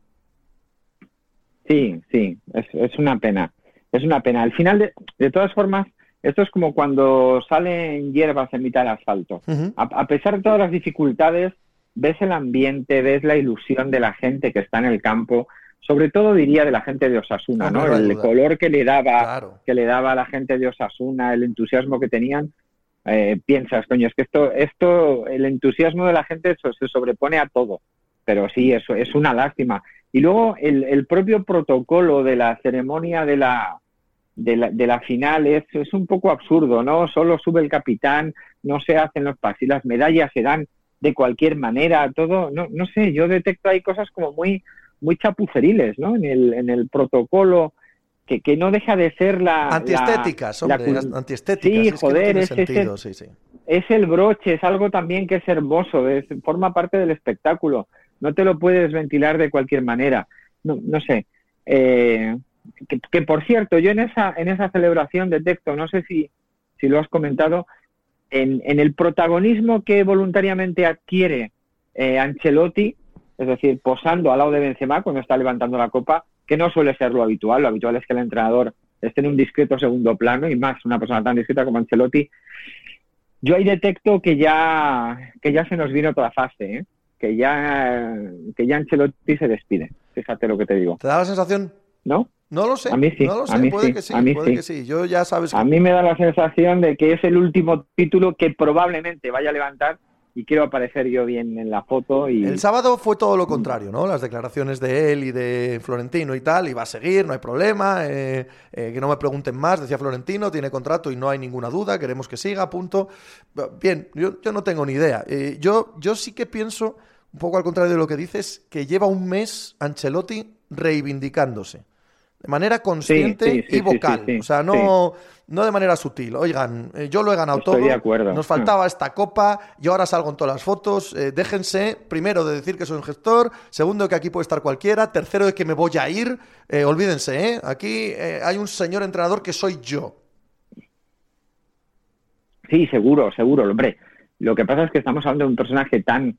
Sí, sí, es, es una pena es una pena. Al final, de, de todas formas, esto es como cuando salen hierbas en mitad del asfalto. a, pesar de todas las dificultades, ves el ambiente, ves la ilusión de la gente que está en el campo, sobre todo diría de la gente de Osasuna, ¿no? El color que le daba, que le daba a la gente de Osasuna, el entusiasmo que tenían. eh, piensas, coño, es que esto, esto, el entusiasmo de la gente se sobrepone a todo. Pero sí, eso es una lástima. Y luego el, el propio protocolo de la ceremonia de la, de la, de la final es, es, un poco absurdo, ¿no? Solo sube el capitán, no se hacen los pasos y las medallas se dan de cualquier manera, todo, no, no sé, yo detecto ahí cosas como muy, muy chapuceriles, ¿no? En el, en el protocolo, que, que no deja de ser la... Antiestéticas, la, hombre, la, antiestéticas. Sí, es joder, que no es, es, sí, sí. es el broche, es algo también que es hermoso, es, forma parte del espectáculo, no te lo puedes ventilar de cualquier manera, no, no sé. Eh, que, que, por cierto, yo en esa, en esa celebración de texto, no sé si, si lo has comentado, en, en el protagonismo que voluntariamente adquiere eh, Ancelotti, es decir, posando al lado de Benzema cuando está levantando la copa, que no suele ser lo habitual, lo habitual es que el entrenador esté en un discreto segundo plano y más una persona tan discreta como Ancelotti. Yo ahí detecto que ya, que ya se nos vino toda fase, ¿eh? que, ya, que ya Ancelotti se despide, fíjate lo que te digo. ¿Te da la sensación? ¿No? No lo sé. A mí sí. No lo sé. A mí puede sí. que sí. A mí puede sí. que sí. Yo ya sabes. Que... A mí me da la sensación de que es el último título que probablemente vaya a levantar y quiero aparecer yo bien en la foto. Y... El sábado fue todo lo contrario, ¿no? Las declaraciones de él y de Florentino y tal, y va a seguir, no hay problema, eh, eh, que no me pregunten más, decía Florentino, tiene contrato y no hay ninguna duda, queremos que siga, punto. Bien, yo, yo no tengo ni idea. Eh, yo, yo sí que pienso, un poco al contrario de lo que dices, que lleva un mes Ancelotti reivindicándose de manera consciente sí, sí, sí, y vocal. o sea, no, no de manera sutil. Oigan, eh, yo lo he ganado Estoy todo. de acuerdo. Nos faltaba esta copa. Yo ahora salgo en todas las fotos. Eh, déjense, primero, de decir que soy un gestor. Segundo, que aquí puede estar cualquiera. Tercero, de que me voy a ir. Eh, olvídense, ¿eh? Aquí hay un señor entrenador que soy yo. Sí, seguro, seguro. Hombre, lo que pasa es que estamos hablando de un personaje tan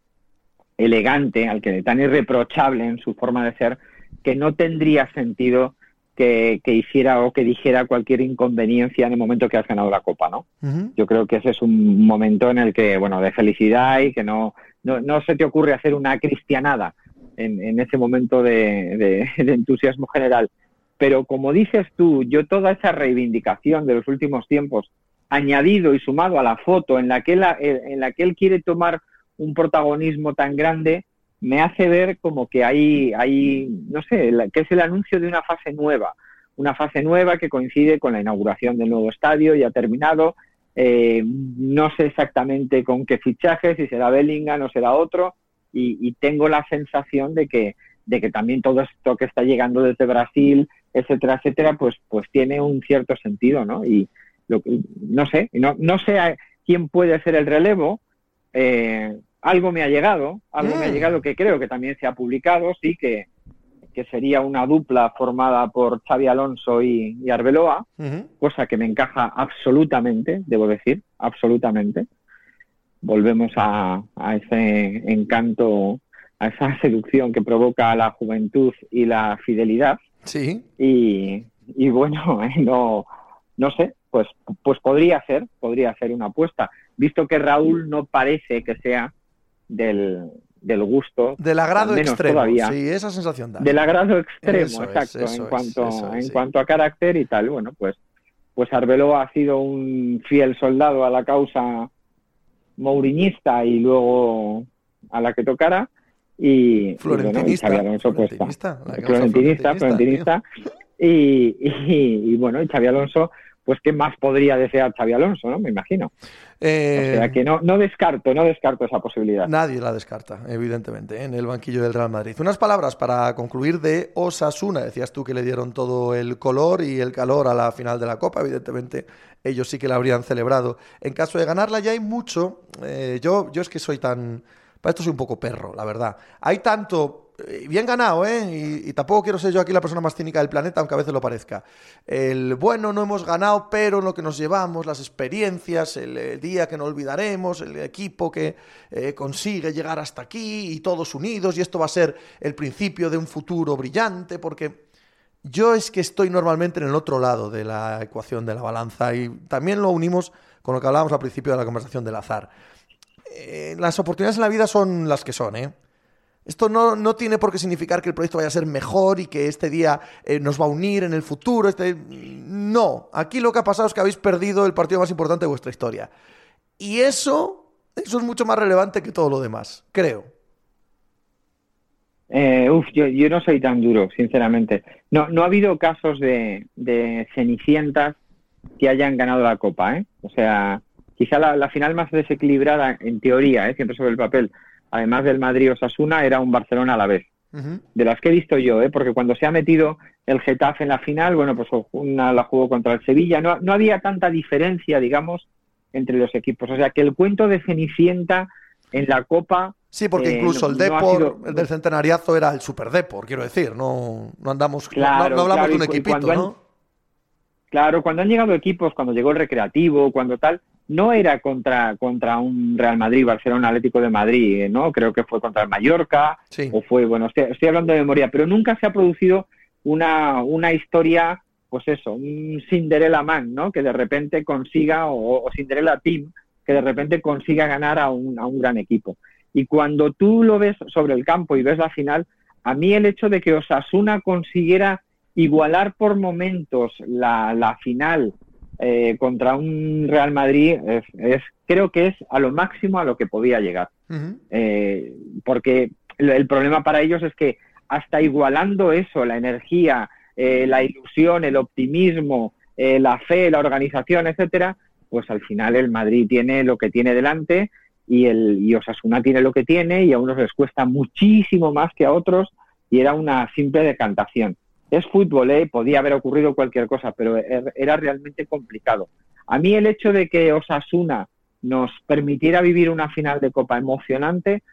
elegante, al que tan irreprochable en su forma de ser, que no tendría sentido que, que, hiciera o que dijera cualquier inconveniencia en el momento que has ganado la copa, ¿no? Uh -huh. Yo creo que ese es un momento en el que, bueno, de felicidad y que no, no, no se te ocurre hacer una cristianada en, en ese momento de, de, de, entusiasmo general. Pero como dices tú, yo toda esa reivindicación de los últimos tiempos, añadido y sumado a la foto en la que, la, en la que él quiere tomar un protagonismo tan grande, me hace ver como que hay, hay no sé, que es el anuncio de una fase nueva, una fase nueva que coincide con la inauguración del nuevo estadio, ya terminado, eh, no sé exactamente con qué fichaje, si será Bellingham o será otro, y, y, tengo la sensación de que, de que también todo esto que está llegando desde Brasil, etcétera, etcétera, pues, pues tiene un cierto sentido, ¿no? Y lo, no sé, no, no sé a quién puede ser el relevo, eh, algo me ha llegado, algo mm. me ha llegado que creo que también se ha publicado, sí, que, que sería una dupla formada por Xavi Alonso y, y Arbeloa, uh -huh. cosa que me encaja absolutamente, debo decir, absolutamente. Volvemos a, a, ese encanto, a esa seducción que provoca la juventud y la fidelidad. Sí. Y, y bueno, no, no sé, pues, pues podría ser, podría ser una apuesta, visto que Raúl no parece que sea del, del gusto. Del agrado extremo. Todavía, sí, esa sensación da. Del agrado extremo, eso exacto, es, en, es, cuanto, en es, sí. cuanto a carácter y tal. Bueno, pues, pues Arbeloa ha sido un fiel soldado a la causa mouriñista y luego a la que tocara. Y, florentinista, y, bueno, y Alonso, florentinista, pues, florentinista, florentinista, y, y, y, bueno, y Xavi Alonso, pues qué más podría desear Xavi Alonso, ¿no? Me imagino. Eh, o sea que no, no descarto, no descarto esa posibilidad. Nadie la descarta, evidentemente, ¿eh? en el banquillo del Real Madrid. Unas palabras para concluir de Osasuna. Decías tú que le dieron todo el color y el calor a la final de la Copa. Evidentemente, ellos sí que la habrían celebrado. En caso de ganarla ya hay mucho. Eh, yo, yo es que soy tan... Para esto soy un poco perro, la verdad. Hay tanto bien ganado, ¿eh? Y, tampoco quiero ser yo aquí la persona más cínica del planeta, aunque a veces lo parezca. El bueno, no hemos ganado, pero lo que nos llevamos, las experiencias, el, el día que no olvidaremos, el equipo que eh, consigue llegar hasta aquí y todos unidos, y esto va a ser el principio de un futuro brillante, porque yo es que estoy normalmente en el otro lado de la ecuación de la balanza y también lo unimos con lo que hablábamos al principio de la conversación del azar. Eh, las oportunidades en la vida son las que son, ¿eh? Esto no, no, tiene por qué significar que el proyecto vaya a ser mejor y que este día eh, nos va a unir en el futuro. Este... No, aquí lo que ha pasado es que habéis perdido el partido más importante de vuestra historia. Y eso, eso es mucho más relevante que todo lo demás, creo. Eh, uf, yo, no soy tan duro, sinceramente. No, no ha habido casos de, de cenicientas que hayan ganado la Copa, ¿eh? O sea, quizá la, final más desequilibrada, en teoría, ¿eh? siempre sobre el papel, además del Madrid-Osasuna, era un Barcelona a la vez. De las que he visto yo, ¿eh? porque cuando se ha metido el Getafe en la final, bueno, pues una la jugó contra el Sevilla, no, no había tanta diferencia, digamos, entre los equipos. O sea, que el cuento de Cenicienta en la Copa Sí, porque eh, incluso el Depor, el del centenariazo era el Super Depor, quiero decir, no, no andamos, claro, no, hablamos de un equipito, ¿no? claro, cuando han llegado equipos, cuando llegó el Recreativo, cuando tal, no era contra, contra un Real Madrid, Barcelona, Atlético de Madrid, ¿no? Creo que fue contra el Mallorca, o fue, bueno, estoy, hablando de memoria, pero nunca se ha producido una, una historia, pues eso, un Cinderella Man, ¿no? Que de repente consiga, o, o Cinderella Team, que de repente consiga ganar a un, a un gran equipo. Y cuando tú lo ves sobre el campo y ves la final, a mí el hecho de que Osasuna consiguiera igualar por momentos la, la final eh, contra un Real Madrid es, creo que es a lo máximo a lo que podía llegar. eh, porque el, problema para ellos es que hasta igualando eso, la energía, eh, la ilusión, el optimismo, eh, la fe, la organización, etcétera, pues al final el Madrid tiene lo que tiene delante y, el, y Osasuna tiene lo que tiene y a unos les cuesta muchísimo más que a otros y era una simple decantación. Es fútbol, ¿eh? podía haber ocurrido cualquier cosa, pero er, era realmente complicado. A mí el hecho de que Osasuna nos permitiera vivir una final de Copa emocionante,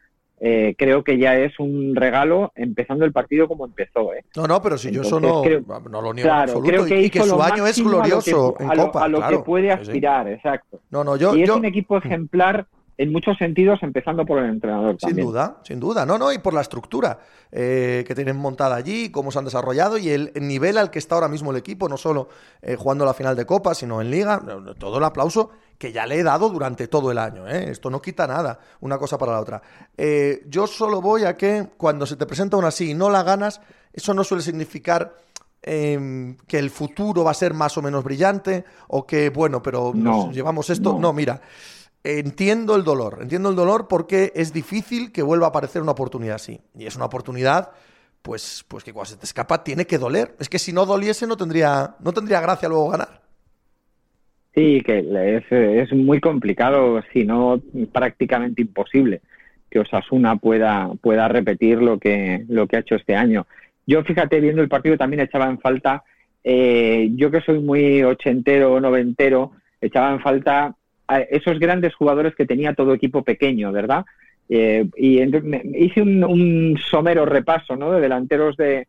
eh, creo que ya es un regalo empezando el partido como empezó. ¿eh? No, no, pero si yo eso no, no lo niego claro, absoluto, creo que y, que su año es glorioso a lo que, en a lo, que puede aspirar, exacto. No, no, yo, y es un equipo ejemplar en muchos sentidos, empezando por el entrenador. Sin duda, sin duda. No, no, y por la estructura eh, que tienen montada allí, cómo se han desarrollado y el nivel al que está ahora mismo el equipo, no solo eh, jugando la final de Copa, sino en Liga. Todo el aplauso que ya le he dado durante todo el año. ¿eh? Esto no quita nada, una cosa para la otra. yo solo voy a que cuando se te presenta una así y no la ganas, eso no suele significar em, que el futuro va a ser más o menos brillante o que, bueno, pero nos llevamos esto. no mira entiendo el dolor, entiendo el dolor porque es difícil que vuelva a aparecer una oportunidad así. Y es una oportunidad, pues, pues que cuando se te escapa tiene que doler. Es que si no doliese no tendría, no tendría gracia luego ganar. Sí, que es, es muy complicado, si no prácticamente imposible, que Osasuna pueda, pueda repetir lo que, lo que ha hecho este año. Yo, fíjate, viendo el partido también echaba en falta, eh, yo que soy muy ochentero, noventero, echaba en falta esos grandes jugadores que tenía todo equipo pequeño, ¿verdad? Eh, y hice un, somero repaso ¿no? de delanteros de,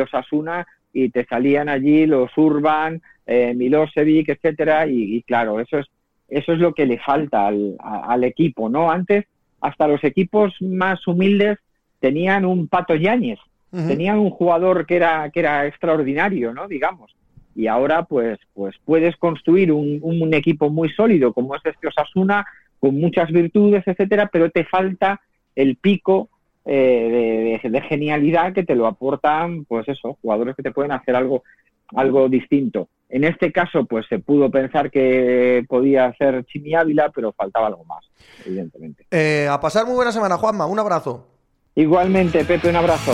Osasuna y te salían allí los Urban, eh, Milosevic, etcétera, y, claro, eso es, eso es lo que le falta al, equipo, ¿no? Antes, hasta los equipos más humildes tenían un Pato Yáñez, tenían un jugador que era, que era extraordinario, ¿no? Digamos y ahora pues, pues puedes construir un, un equipo muy sólido como es este Osasuna, con muchas virtudes, etcétera, pero te falta el pico eh, de, genialidad que te lo aportan, pues eso, jugadores que te pueden hacer algo, algo distinto. En este caso, pues se pudo pensar que podía ser Chimi Ávila, pero faltaba algo más, evidentemente. Eh, a pasar muy buena semana, Juanma, un abrazo. Igualmente, Pepe, un abrazo.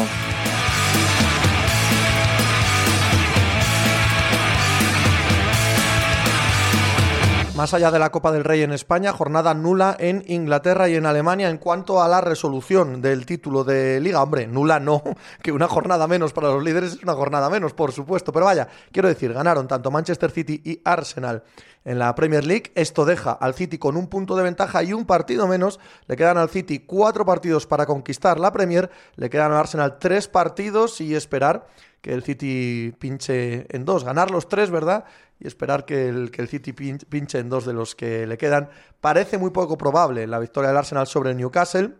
Más allá de la Copa del Rey en España, jornada nula en Inglaterra y en Alemania en cuanto a la resolución del título de liga. Hombre, nula no, que una jornada menos para los líderes es una jornada menos, por supuesto. Pero vaya, quiero decir, ganaron tanto Manchester City y Arsenal en la Premier League. Esto deja al City con un punto de ventaja y un partido menos. Le quedan al City cuatro partidos para conquistar la Premier. Le quedan al Arsenal tres partidos y esperar que el City pinche en dos, ganar los tres, ¿verdad? Y esperar que el, que el City pinche en dos de los que le quedan. Parece muy poco probable la victoria del Arsenal sobre el Newcastle.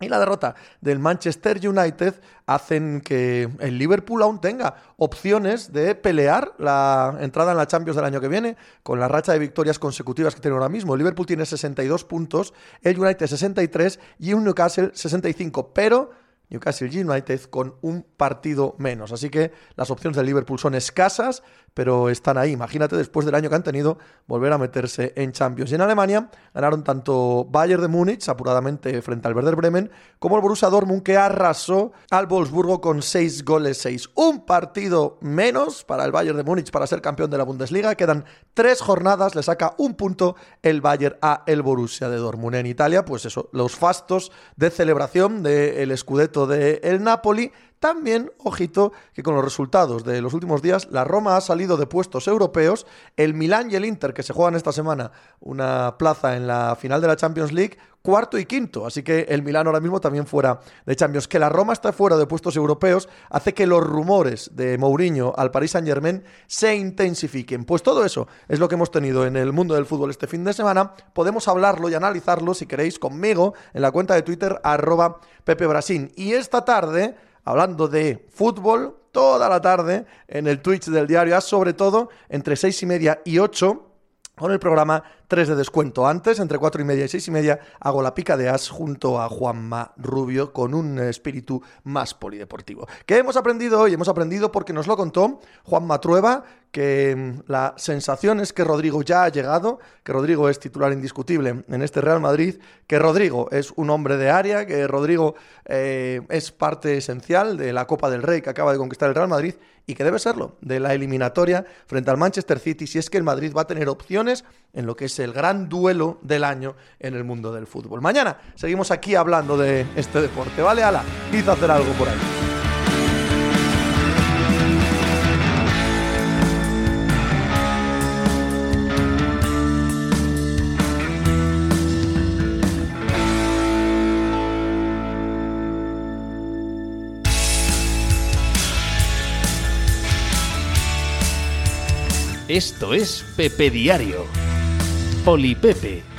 Y la derrota del Manchester United hacen que el Liverpool aún tenga opciones de pelear la entrada en la Champions del año que viene con la racha de victorias consecutivas que tiene ahora mismo. El Liverpool tiene 62 puntos, el United 63 y un Newcastle 65. Pero Newcastle United con un partido menos. Así que las opciones del Liverpool son escasas, pero están ahí. Imagínate después del año que han tenido volver a meterse en Champions. Y en Alemania ganaron tanto Bayern de Múnich apuradamente frente al Werder Bremen como el Borussia Dortmund que arrasó al Wolfsburgo con 6 goles 6. Un partido menos para el Bayern de Múnich para ser campeón de la Bundesliga. Quedan tres jornadas, le saca un punto el Bayern a el Borussia de Dortmund. En Italia, pues eso, los fastos de celebración del Scudetto del el Napoli también, ojito, que con los resultados de los últimos días, la Roma ha salido de puestos europeos, el Milán y el Inter, que se juegan esta semana una plaza en la final de la Champions League, cuarto y quinto. Así que el Milán ahora mismo también fuera de Champions. Que la Roma está fuera de puestos europeos hace que los rumores de Mourinho al Paris Saint Germain se intensifiquen. Pues todo eso es lo que hemos tenido en el mundo del fútbol este fin de semana. Podemos hablarlo y analizarlo, si queréis, conmigo en la cuenta de Twitter arroba Pepe Y esta tarde hablando de fútbol toda la tarde en el Twitch del diario sobre todo entre seis y media y ocho con el programa 3 de descuento. Antes, entre 4 y media y 6 y media, hago la pica de as junto a Juanma Rubio con un espíritu más polideportivo. ¿Qué hemos aprendido hoy? Hemos aprendido porque nos lo contó Juanma Trueba, que mm, la sensación es que Rodrigo ya ha llegado, que Rodrigo es titular indiscutible en este Real Madrid, que Rodrigo es un hombre de área, que Rodrigo eh, es parte esencial de la Copa del Rey que acaba de conquistar el Real Madrid y que debe serlo de la eliminatoria frente al Manchester City si es que el Madrid va a tener opciones en lo que es el gran duelo del año en el mundo del fútbol. Mañana seguimos aquí hablando de este deporte, ¿vale? Ala, quizá hacer algo por ahí. Esto es Pepe Diario. Pepe.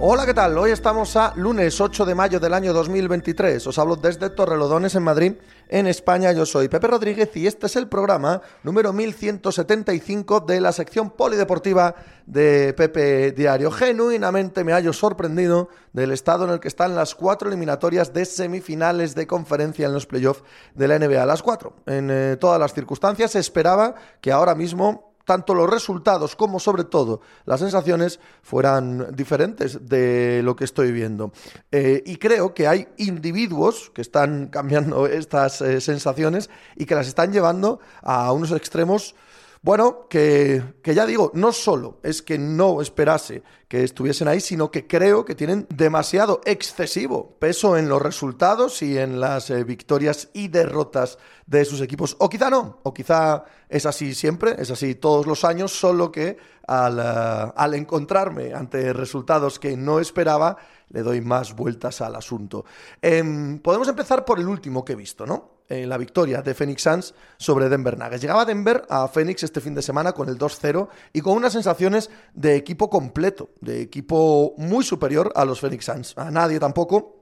Hola, ¿qué tal? Hoy estamos a lunes 8 de mayo del año 2023. Os hablo desde Torrelodones en Madrid, en España. Yo soy Pepe Rodríguez y este es el programa número 1175 de la sección polideportiva de Pepe Diario. Genuinamente me hallo sorprendido del estado en el que están las cuatro eliminatorias de semifinales de conferencia en los playoffs de la NBA. Las cuatro. En eh, todas las circunstancias esperaba que ahora mismo tanto los resultados como sobre todo las sensaciones fueran diferentes de lo que estoy viendo. Eh, y creo que hay individuos que están cambiando estas eh, sensaciones y que las están llevando a unos extremos bueno, que, ya digo, no solo es que no esperase que estuviesen ahí, sino que creo que tienen demasiado excesivo peso en los resultados y en las eh, victorias y derrotas de sus equipos. O quizá no, o quizá es así siempre, es así todos los años, solo que al, eh, al encontrarme ante resultados que no esperaba, le doy más vueltas al asunto. Em, podemos empezar por el último que he visto, ¿no? La victoria de Phoenix Suns sobre Denver Nuggets. Llegaba Denver a Phoenix este fin de semana con el 2-0 y con unas sensaciones de equipo completo, de equipo muy superior a los Phoenix Suns. A nadie tampoco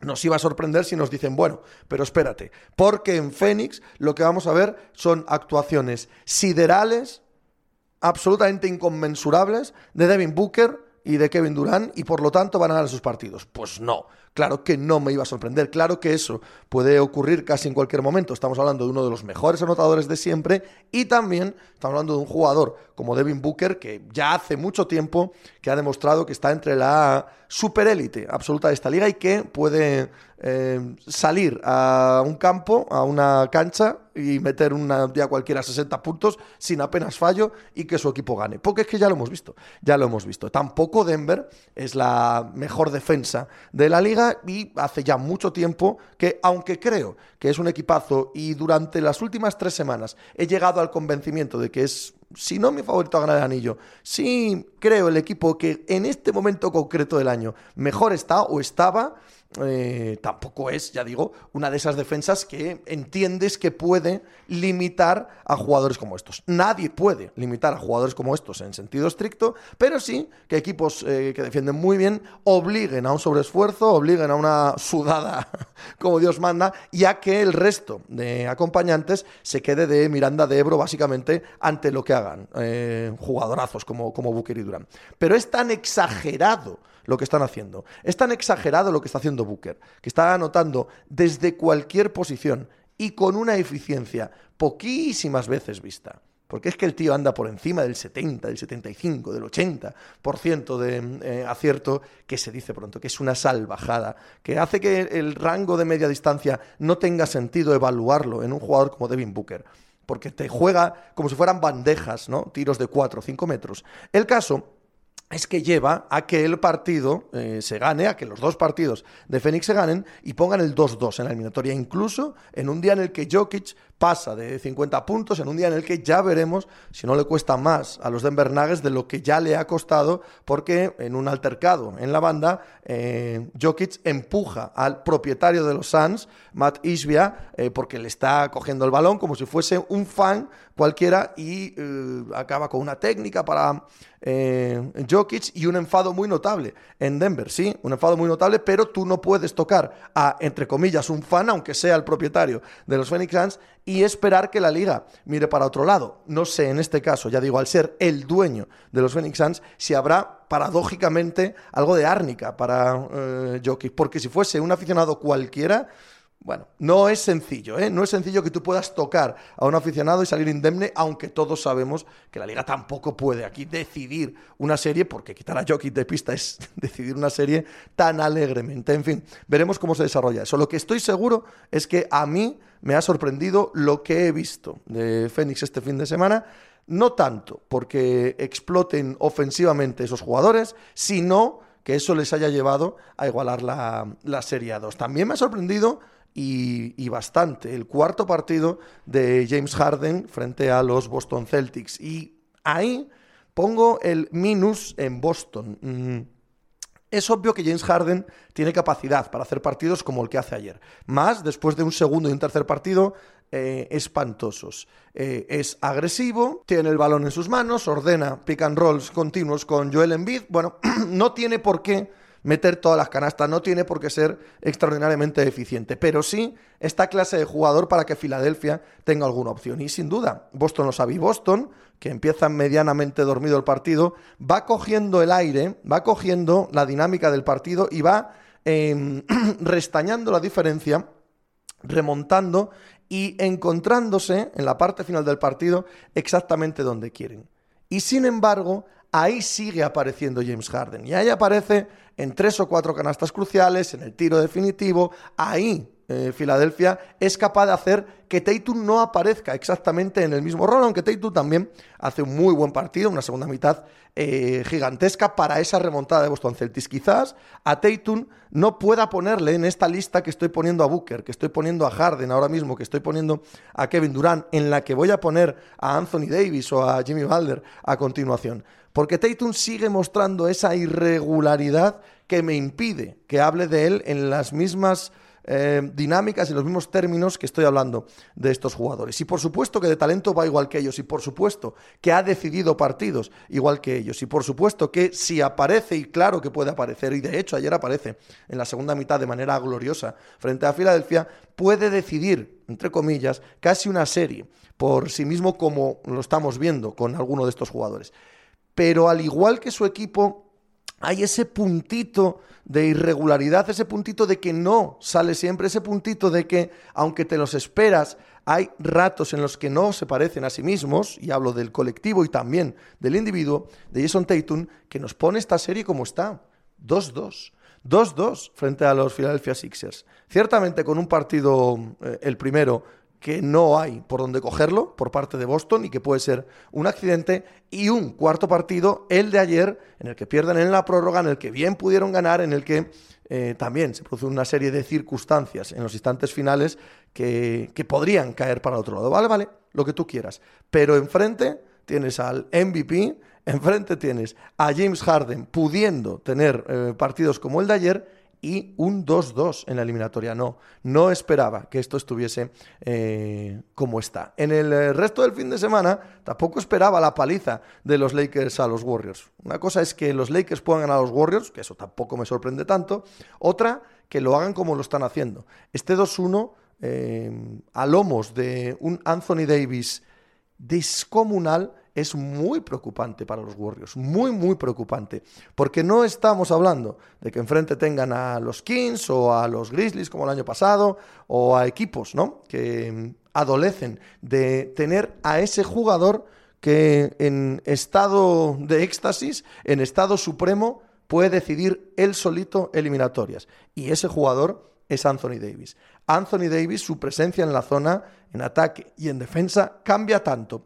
nos iba a sorprender si nos dicen, bueno, pero espérate, porque en Phoenix lo que vamos a ver son actuaciones siderales, absolutamente inconmensurables, de Devin Booker y de Kevin Durant, y por lo tanto van a ganar sus partidos. Pues no. Claro que no me iba a sorprender, claro que eso puede ocurrir casi en cualquier momento. Estamos hablando de uno de los mejores anotadores de siempre y también estamos hablando de un jugador como Devin Booker que ya hace mucho tiempo que ha demostrado que está entre la superélite absoluta de esta liga y que puede eh, salir a un campo, a una cancha y meter un día cualquiera 60 puntos sin apenas fallo y que su equipo gane. Porque es que ya lo hemos visto, ya lo hemos visto. Tampoco Denver es la mejor defensa de la liga y hace ya mucho tiempo que, aunque creo que es un equipazo y durante las últimas tres semanas he llegado al convencimiento de que es si no mi favorito a ganar el anillo, sí creo el equipo que en este momento concreto del año mejor está o estaba, eh, tampoco es, ya digo, una de esas defensas que entiendes que puede limitar a jugadores como estos. Nadie puede limitar a jugadores como estos en sentido estricto, pero sí que equipos eh, que defienden muy bien obliguen a un sobreesfuerzo, obliguen a una sudada como Dios manda, ya que el resto de acompañantes se quede de Miranda de Ebro básicamente ante lo que hagan eh, jugadorazos como, como Booker y Durán. Pero es tan exagerado lo que están haciendo. Es tan exagerado lo que está haciendo Booker, que está anotando desde cualquier posición y con una eficiencia poquísimas veces vista. Porque es que el tío anda por encima del 70, del 75, del 80% de eh, acierto, que se dice pronto, que es una salvajada, que hace que el rango de media distancia no tenga sentido evaluarlo en un jugador como Devin Booker. Porque te juega como si fueran bandejas, ¿no? Tiros de 4 o 5 metros. El caso es que lleva a que el partido eh, se gane, a que los dos partidos de Fénix se ganen y pongan el 2-2 en la eliminatoria, incluso en un día en el que Jokic pasa de 50 puntos, en un día en el que ya veremos si no le cuesta más a los Denver Nuggets de lo que ya le ha costado, porque en un altercado en la banda, eh, Jokic empuja al propietario de los Suns, Matt Isbia, eh, porque le está cogiendo el balón como si fuese un fan cualquiera y acaba con una técnica para eh, Jokic y un enfado muy notable en Denver, sí, un enfado muy notable, pero tú no puedes tocar a, entre comillas, un fan, aunque sea el propietario de los Phoenix Suns, y esperar que la liga mire para otro lado. No sé, en este caso, ya digo, al ser el dueño de los Phoenix Suns, si habrá paradójicamente algo de árnica para eh, Jokic, porque si fuese un aficionado cualquiera, bueno, no es sencillo, ¿eh? No es sencillo que tú puedas tocar a un aficionado y salir indemne, aunque todos sabemos que la liga tampoco puede aquí decidir una serie, porque quitar a Jokic de pista es decidir una serie tan alegremente. En fin, veremos cómo se desarrolla eso. Lo que estoy seguro es que a mí me ha sorprendido lo que he visto de Fénix este fin de semana. No tanto porque exploten ofensivamente esos jugadores, sino que eso les haya llevado a igualar la, la Serie A 2. También me ha sorprendido y, bastante. El cuarto partido de James Harden frente a los Boston Celtics. Y ahí pongo el minus en Boston. Mm, es obvio que James Harden tiene capacidad para hacer partidos como el que hace ayer. Más después de un segundo y un tercer partido eh, espantosos. Eh, es agresivo, tiene el balón en sus manos, ordena pick and rolls continuos con Joel Embiid. Bueno, no tiene por qué meter todas las canastas, no tiene por qué ser extraordinariamente eficiente, pero sí esta clase de jugador para que Filadelfia tenga alguna opción. Y sin duda, Boston lo sabe. Boston, que empieza medianamente dormido el partido, va cogiendo el aire, va cogiendo la dinámica del partido y va em, restañando la diferencia, remontando y encontrándose en la parte final del partido exactamente donde quieren. Y sin embargo, ahí sigue apareciendo James Harden. Y ahí aparece en tres o cuatro canastas cruciales, en el tiro definitivo. Ahí eh, Filadelfia es capaz de hacer que Tatum no aparezca exactamente en el mismo rol, aunque Tatum también hace un muy buen partido, una segunda mitad eh, gigantesca para esa remontada de Boston Celtics. Quizás a Tatum no pueda ponerle en esta lista que estoy poniendo a Booker, que estoy poniendo a Harden ahora mismo, que estoy poniendo a Kevin Durant, en la que voy a poner a Anthony Davis o a Jimmy Butler a continuación. Porque Tatum sigue mostrando esa irregularidad que me impide que hable de él en las mismas eh, dinámicas y los mismos términos que estoy hablando de estos jugadores. Y por supuesto que de talento va igual que ellos, y por supuesto que ha decidido partidos igual que ellos, y por supuesto que si aparece, y claro que puede aparecer, y de hecho ayer aparece en la segunda mitad de manera gloriosa frente a Filadelfia, puede decidir, entre comillas, casi una serie por sí mismo como lo estamos viendo con alguno de estos jugadores. Pero al igual que su equipo, hay ese puntito de irregularidad, ese puntito de que no sale siempre, ese puntito de que, aunque te los esperas, hay ratos en los que no se parecen a sí mismos, y hablo del colectivo y también del individuo, de Jason Tatum, que nos pone esta serie como está, 2-2. 2-2 frente a los Philadelphia Sixers. Ciertamente con un partido, eh, el primero, que no hay por dónde cogerlo por parte de Boston y que puede ser un accidente. Y un cuarto partido, el de ayer, en el que pierden en la prórroga, en el que bien pudieron ganar, en el que eh, también se produce una serie de circunstancias en los instantes finales que, que podrían caer para el otro lado. Vale, vale, lo que tú quieras. Pero enfrente tienes al MVP, enfrente tienes a James Harden pudiendo tener eh, partidos como el de ayer y un 2-2 en la eliminatoria. No, no esperaba que esto estuviese eh, como está. En el eh, resto del fin de semana tampoco esperaba la paliza de los Lakers a los Warriors. Una cosa es que los Lakers puedan ganar a los Warriors, que eso tampoco me sorprende tanto. Otra, que lo hagan como lo están haciendo. Este 2-1 eh, a lomos de un Anthony Davis descomunal es muy preocupante para los Warriors, muy, muy preocupante, porque no estamos hablando de que enfrente tengan a los Kings o a los Grizzlies como el año pasado, o a equipos, ¿no? Que mm, adolecen de tener a ese jugador que en estado de éxtasis, en estado supremo, puede decidir él solito eliminatorias. Y ese jugador es Anthony Davis. Anthony Davis, su presencia en la zona, en ataque y en defensa, cambia tanto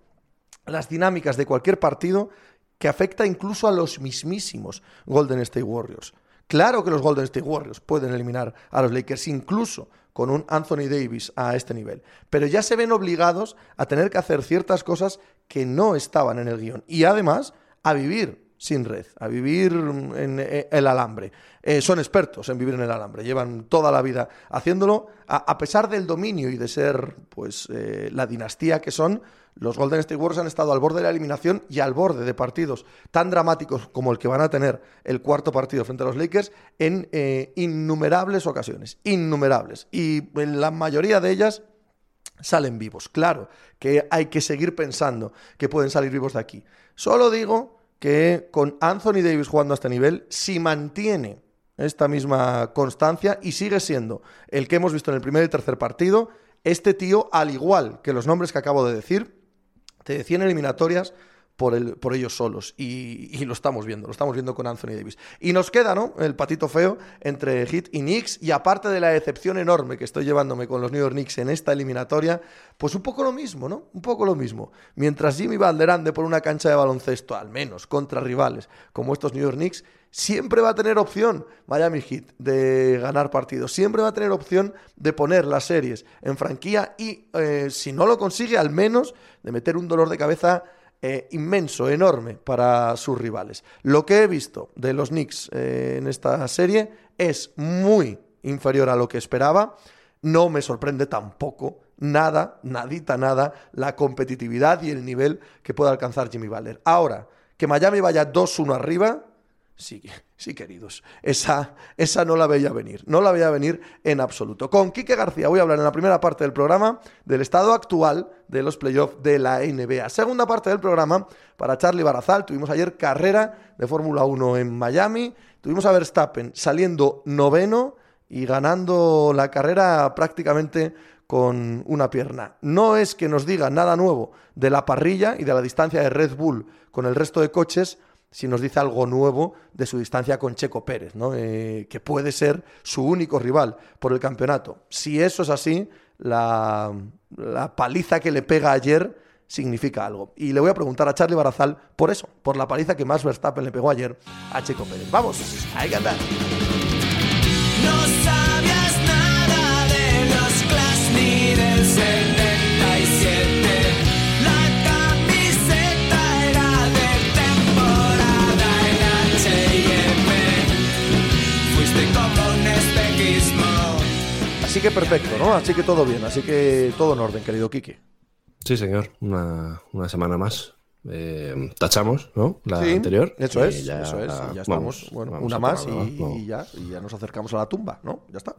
las dinámicas de cualquier partido que afecta incluso a los mismísimos Golden State Warriors. Claro que los Golden State Warriors pueden eliminar a los Lakers incluso con un Anthony Davis a este nivel, pero ya se ven obligados a tener que hacer ciertas cosas que no estaban en el guion y además a vivir sin red, a vivir en eh, el alambre. Eh, son expertos en vivir en el alambre, llevan toda la vida haciéndolo, a, pesar del dominio y de ser pues eh, la dinastía que son, los Golden State Warriors han estado al borde de la eliminación y al borde de partidos tan dramáticos como el que van a tener el cuarto partido frente a los Lakers en innumerables ocasiones, innumerables. Y en la mayoría de ellas salen vivos. Claro que hay que seguir pensando que pueden salir vivos de aquí. Solo digo que con Anthony Davis jugando a este nivel, si mantiene esta misma constancia y sigue siendo el que hemos visto en el primer y tercer partido, este tío, al igual que los nombres que acabo de decir, te decían eliminatorias por, el, por ellos solos. Y, lo estamos viendo, lo estamos viendo con Anthony Davis. Y nos queda, ¿no? El patito feo entre Heat y Knicks. Y aparte de la decepción enorme que estoy llevándome con los New York Knicks en esta eliminatoria, pues un poco lo mismo, ¿no? Un poco lo mismo. Mientras Jimmy Butler ande por una cancha de baloncesto, al menos contra rivales como estos New York Knicks, siempre va a tener opción Miami Heat de ganar partidos, siempre va a tener opción de poner las series en franquía y eh, si no lo consigue, al menos de meter un dolor de cabeza eh, inmenso, enorme para sus rivales. Lo que he visto de los Knicks eh, en esta serie es muy inferior a lo que esperaba. No me sorprende tampoco nada, nadita nada, la competitividad y el nivel que pueda alcanzar Jimmy Butler. Ahora, que Miami vaya 2-1 arriba, Sí, sí, queridos. Esa, esa no la veía venir. No la veía venir en absoluto. Con Quique García voy a hablar en la primera parte del programa del estado actual de los playoffs de la NBA. Segunda parte del programa para Charlie Barazal. Tuvimos ayer carrera de Fórmula 1 en Miami. Tuvimos a Verstappen saliendo noveno y ganando la carrera prácticamente con una pierna. No es que nos diga nada nuevo de la parrilla y de la distancia de Red Bull con el resto de coches, si nos dice algo nuevo de su distancia con Checo Pérez, ¿no? Eh, que puede ser su único rival por el campeonato. Si eso es así, la, la, paliza que le pega ayer significa algo. Y le voy a preguntar a Charlie Barazal por eso, por la paliza que más Verstappen le pegó ayer a Checo Pérez. Vamos, hay que andar. Así que perfecto, ¿no? Así que todo bien, así que todo en orden, querido Quique. Sí, señor, una, semana más. Eh, tachamos, ¿no? La anterior. Eso es, eso es. Y ya estamos, bueno, una más y, ya, y ya nos acercamos a la tumba, ¿no? Ya está.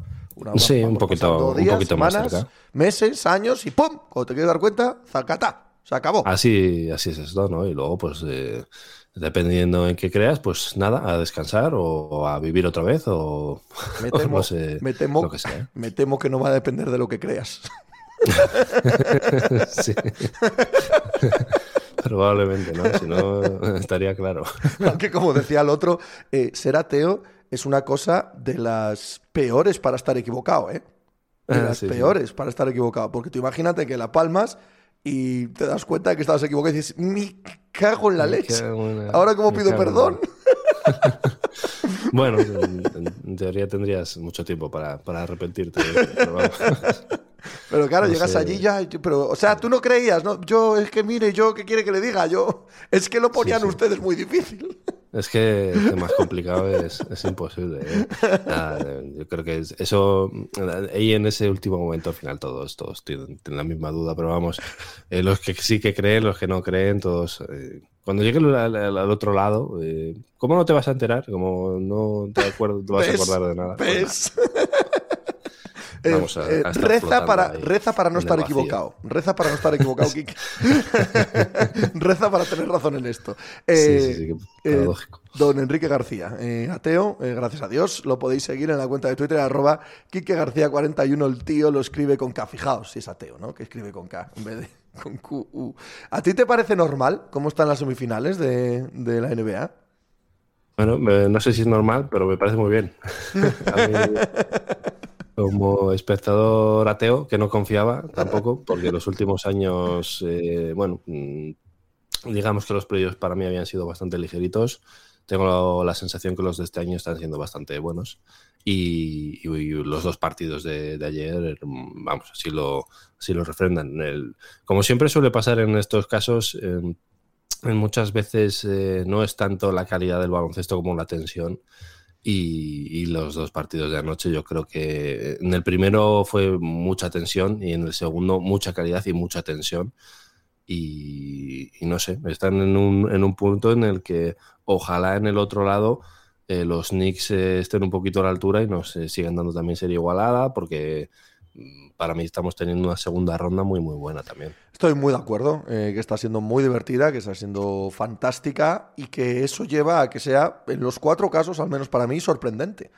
sí, un poquito, un poquito más cerca. Meses, años y ¡pum! Cuando te quieres dar cuenta, zacata, se acabó. Así, así es esto, ¿no? Y luego, pues, eh, dependiendo en qué creas, pues nada, a descansar o, a vivir otra vez o, me temo, me temo, que sea. Me temo que no va a depender de lo que creas. sí. Probablemente, ¿no? Si no, estaría claro. Aunque como decía el otro, eh, ser ateo es una cosa de las peores para estar equivocado, ¿eh? De ah, las peores para estar equivocado. Porque tú imagínate que la palmas y te das cuenta de que estabas equivocado y dices, mi cago en la leche. Ahora, ¿cómo pido perdón? bueno, en, teoría tendrías mucho tiempo para, arrepentirte. Pero, claro, llegas allí ya. Pero, o sea, tú no creías, ¿no? Yo, es que mire, yo, ¿qué quiere que le diga? Yo, es que lo ponían ustedes muy difícil. Es que el más complicado es, es imposible. ¿eh? yo creo que eso, ahí en ese último momento, al final todos, todos tienen, la misma duda, pero vamos, eh, los que sí que creen, los que no creen, todos... Eh, cuando llegue al, otro lado, ¿cómo no te vas a enterar? Como no te, acuerdo, te vas a acordar de nada. Pues vamos a, Eh, a estar reza, para, ahí reza para no estar equivocado. Reza para no estar equivocado, Kike. reza para tener razón en esto. Sí, Eh, sí, sí, eh, paradójico. Don Enrique García, eh, ateo, eh, gracias a Dios, lo podéis seguir en la cuenta de Twitter, arroba Quique García 41, el tío lo escribe con K, fijaos si es ateo, ¿no? Que escribe con K en vez de con Q. U. ¿A ti te parece normal cómo están las semifinales de, de la NBA? Bueno, no sé si es normal, pero me parece muy bien. A mí, como espectador ateo, que no confiaba tampoco, porque los últimos años, eh, bueno, mm, digamos que los playoffs para mí habían sido bastante ligeritos. Tengo la sensación que los de este año están siendo bastante buenos. Y, y los dos partidos de, de ayer, mm, vamos, así lo, así lo refrendan. El- como siempre suele pasar en estos casos, en muchas veces eh, no es tanto la calidad del baloncesto como la tensión. Y, los dos partidos de anoche, yo creo que en el primero fue mucha tensión y en el segundo mucha calidad y mucha tensión. Y, y no sé, están en un, en un punto en el que ojalá en el otro lado eh, los Knicks eh, estén un poquito a la altura y nos eh, sigan dando también serie igualada, porque mm, para mí estamos teniendo una segunda ronda muy, muy buena también. Estoy muy de acuerdo, eh, que está siendo muy divertida, que está siendo fantástica y que eso lleva a que sea, en los cuatro casos, al menos para mí, sorprendente.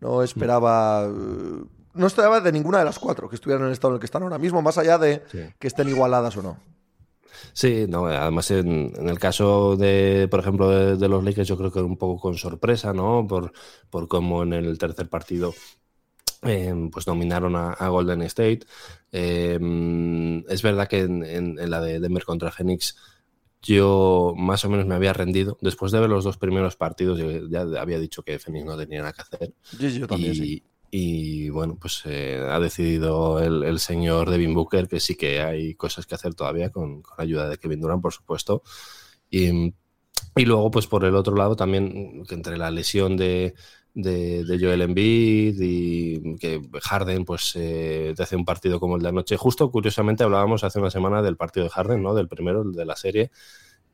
No esperaba. eh, No esperaba de ninguna de las cuatro que estuvieran en el estado en el que están ahora mismo, más allá de Sí. que estén igualadas o no. Sí, no, además en, en el caso de, por ejemplo, de, de los Lakers, yo creo que un poco con sorpresa, ¿no? Por, por cómo en el tercer partido eh, pues dominaron a, a Golden State. Eh, es verdad que en, en- en la de Denver contra Phoenix yo más o menos me había rendido. Después de ver los dos primeros partidos, yo ya había dicho que Phoenix no tenía nada que hacer. Sí, yo también, y, sí. y, bueno, pues eh, ha decidido el, el señor Devin Booker que sí que hay cosas que hacer todavía con, con la ayuda de Kevin Durant, por supuesto. Y, y luego, pues por el otro lado, también entre la lesión de, de, de Joel Embiid y que Harden pues eh, te hace un partido como el de anoche. Justo, curiosamente, hablábamos hace una semana del partido de Harden, ¿no? Del primero, de la serie.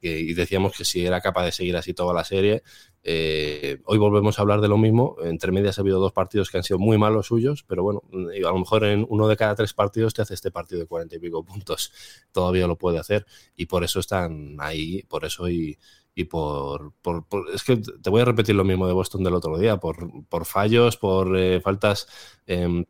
y decíamos que si era capaz de seguir así toda la serie. Eh, hoy volvemos a hablar de lo mismo. Entre medias ha habido dos partidos que han sido muy malos suyos, pero bueno, a lo mejor en uno de cada tres partidos te hace este partido de cuarenta y pico puntos. Todavía lo puede hacer y por eso están ahí, por eso y, y por, por- por- Es que te voy a repetir lo mismo de Boston del otro día, por, por fallos, por eh, faltas. em,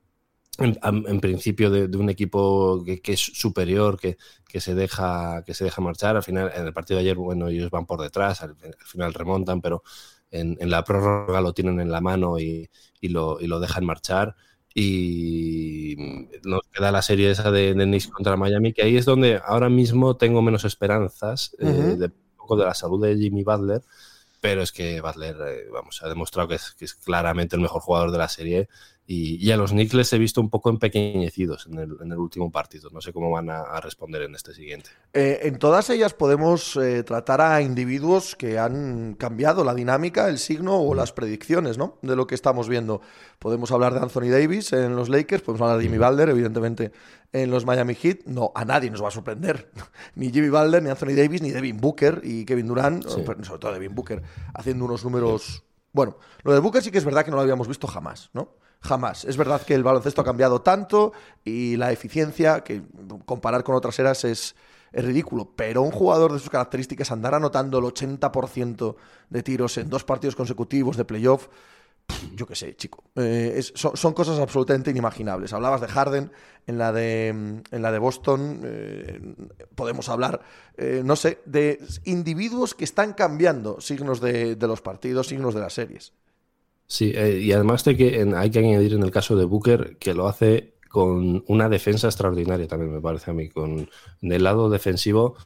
en, en principio de, de un equipo que, que es superior, que, que se deja que se deja marchar. Al final, en el partido de ayer, bueno, ellos van por detrás, al, al final remontan, pero en, en la prórroga lo tienen en la mano y, y lo, y lo dejan marchar. Y nos queda la serie esa de, de Knicks contra Miami, que ahí es donde ahora mismo tengo menos esperanzas eh, de un de la salud de Jimmy Butler. Pero es que Butler, eh, vamos, ha demostrado que es, que es claramente el mejor jugador de la serie y, y a los Knicks les he visto un poco empequeñecidos en el, en el último partido. No sé cómo van a, a responder en este siguiente. Eh, en todas ellas podemos eh, tratar a individuos que han cambiado la dinámica, el signo o las predicciones ¿no? de lo que estamos viendo. Podemos hablar de Anthony Davis en los Lakers, podemos hablar de Jimmy Butler, evidentemente, en los Miami Heat. No, a nadie nos va a sorprender. ni Jimmy Butler, ni Anthony Davis, ni Devin Booker y Kevin Durant, Sí. sobre todo Devin Booker, haciendo unos números... Bueno, lo de Booker sí que es verdad que no lo habíamos visto jamás, ¿no? Jamás. Es verdad que el baloncesto ha cambiado tanto y la eficiencia, que comparar con otras eras es, es ridículo. Pero un jugador de sus características andar anotando el 80% de tiros en dos partidos consecutivos de playoff, yo qué sé, chico. Eh, son, cosas absolutamente inimaginables. Hablabas de Harden en la de, en la de Boston. eh, podemos hablar, eh, no sé, de individuos que están cambiando signos de los partidos, signos de las series. Sí, eh, y además de que hay que añadir en el caso de Booker que lo hace con una defensa extraordinaria también, me parece a mí. Con, del lado defensivo,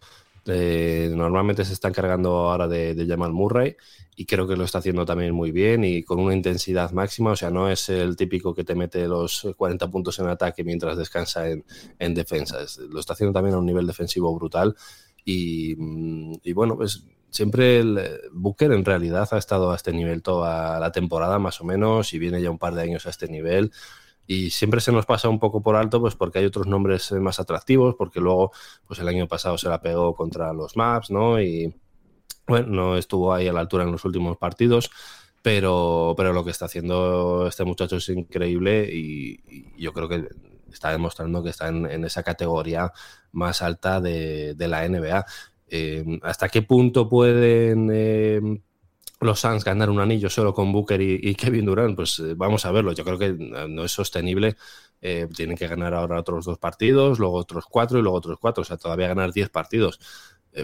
eh, normalmente se están cargando ahora de, de Jamal Murray y creo que lo está haciendo también muy bien y con una intensidad máxima. O sea, no es el típico que te mete los 40 puntos en ataque mientras descansa en, en defensa. Lo está haciendo también a un nivel defensivo brutal. Y, mm, y bueno, pues siempre el eh, Booker en realidad ha estado a este nivel toda la temporada más o menos y viene ya un par de años a este nivel y siempre se nos pasa un poco por alto pues porque hay otros nombres eh, más atractivos porque luego pues el año pasado se la pegó contra los Maps no y bueno no estuvo ahí a la altura en los últimos partidos pero, pero lo que está haciendo este muchacho es increíble y, yo creo que está demostrando que está en, esa categoría más alta de, la NBA. Eh, ¿Hasta qué punto pueden eh, los Suns ganar un anillo solo con Booker y, Kevin Durant? Pues eh, vamos a verlo. Yo creo que no es sostenible. tienen que ganar ahora otros dos partidos, luego otros cuatro y luego otros cuatro. O sea, todavía ganar diez partidos.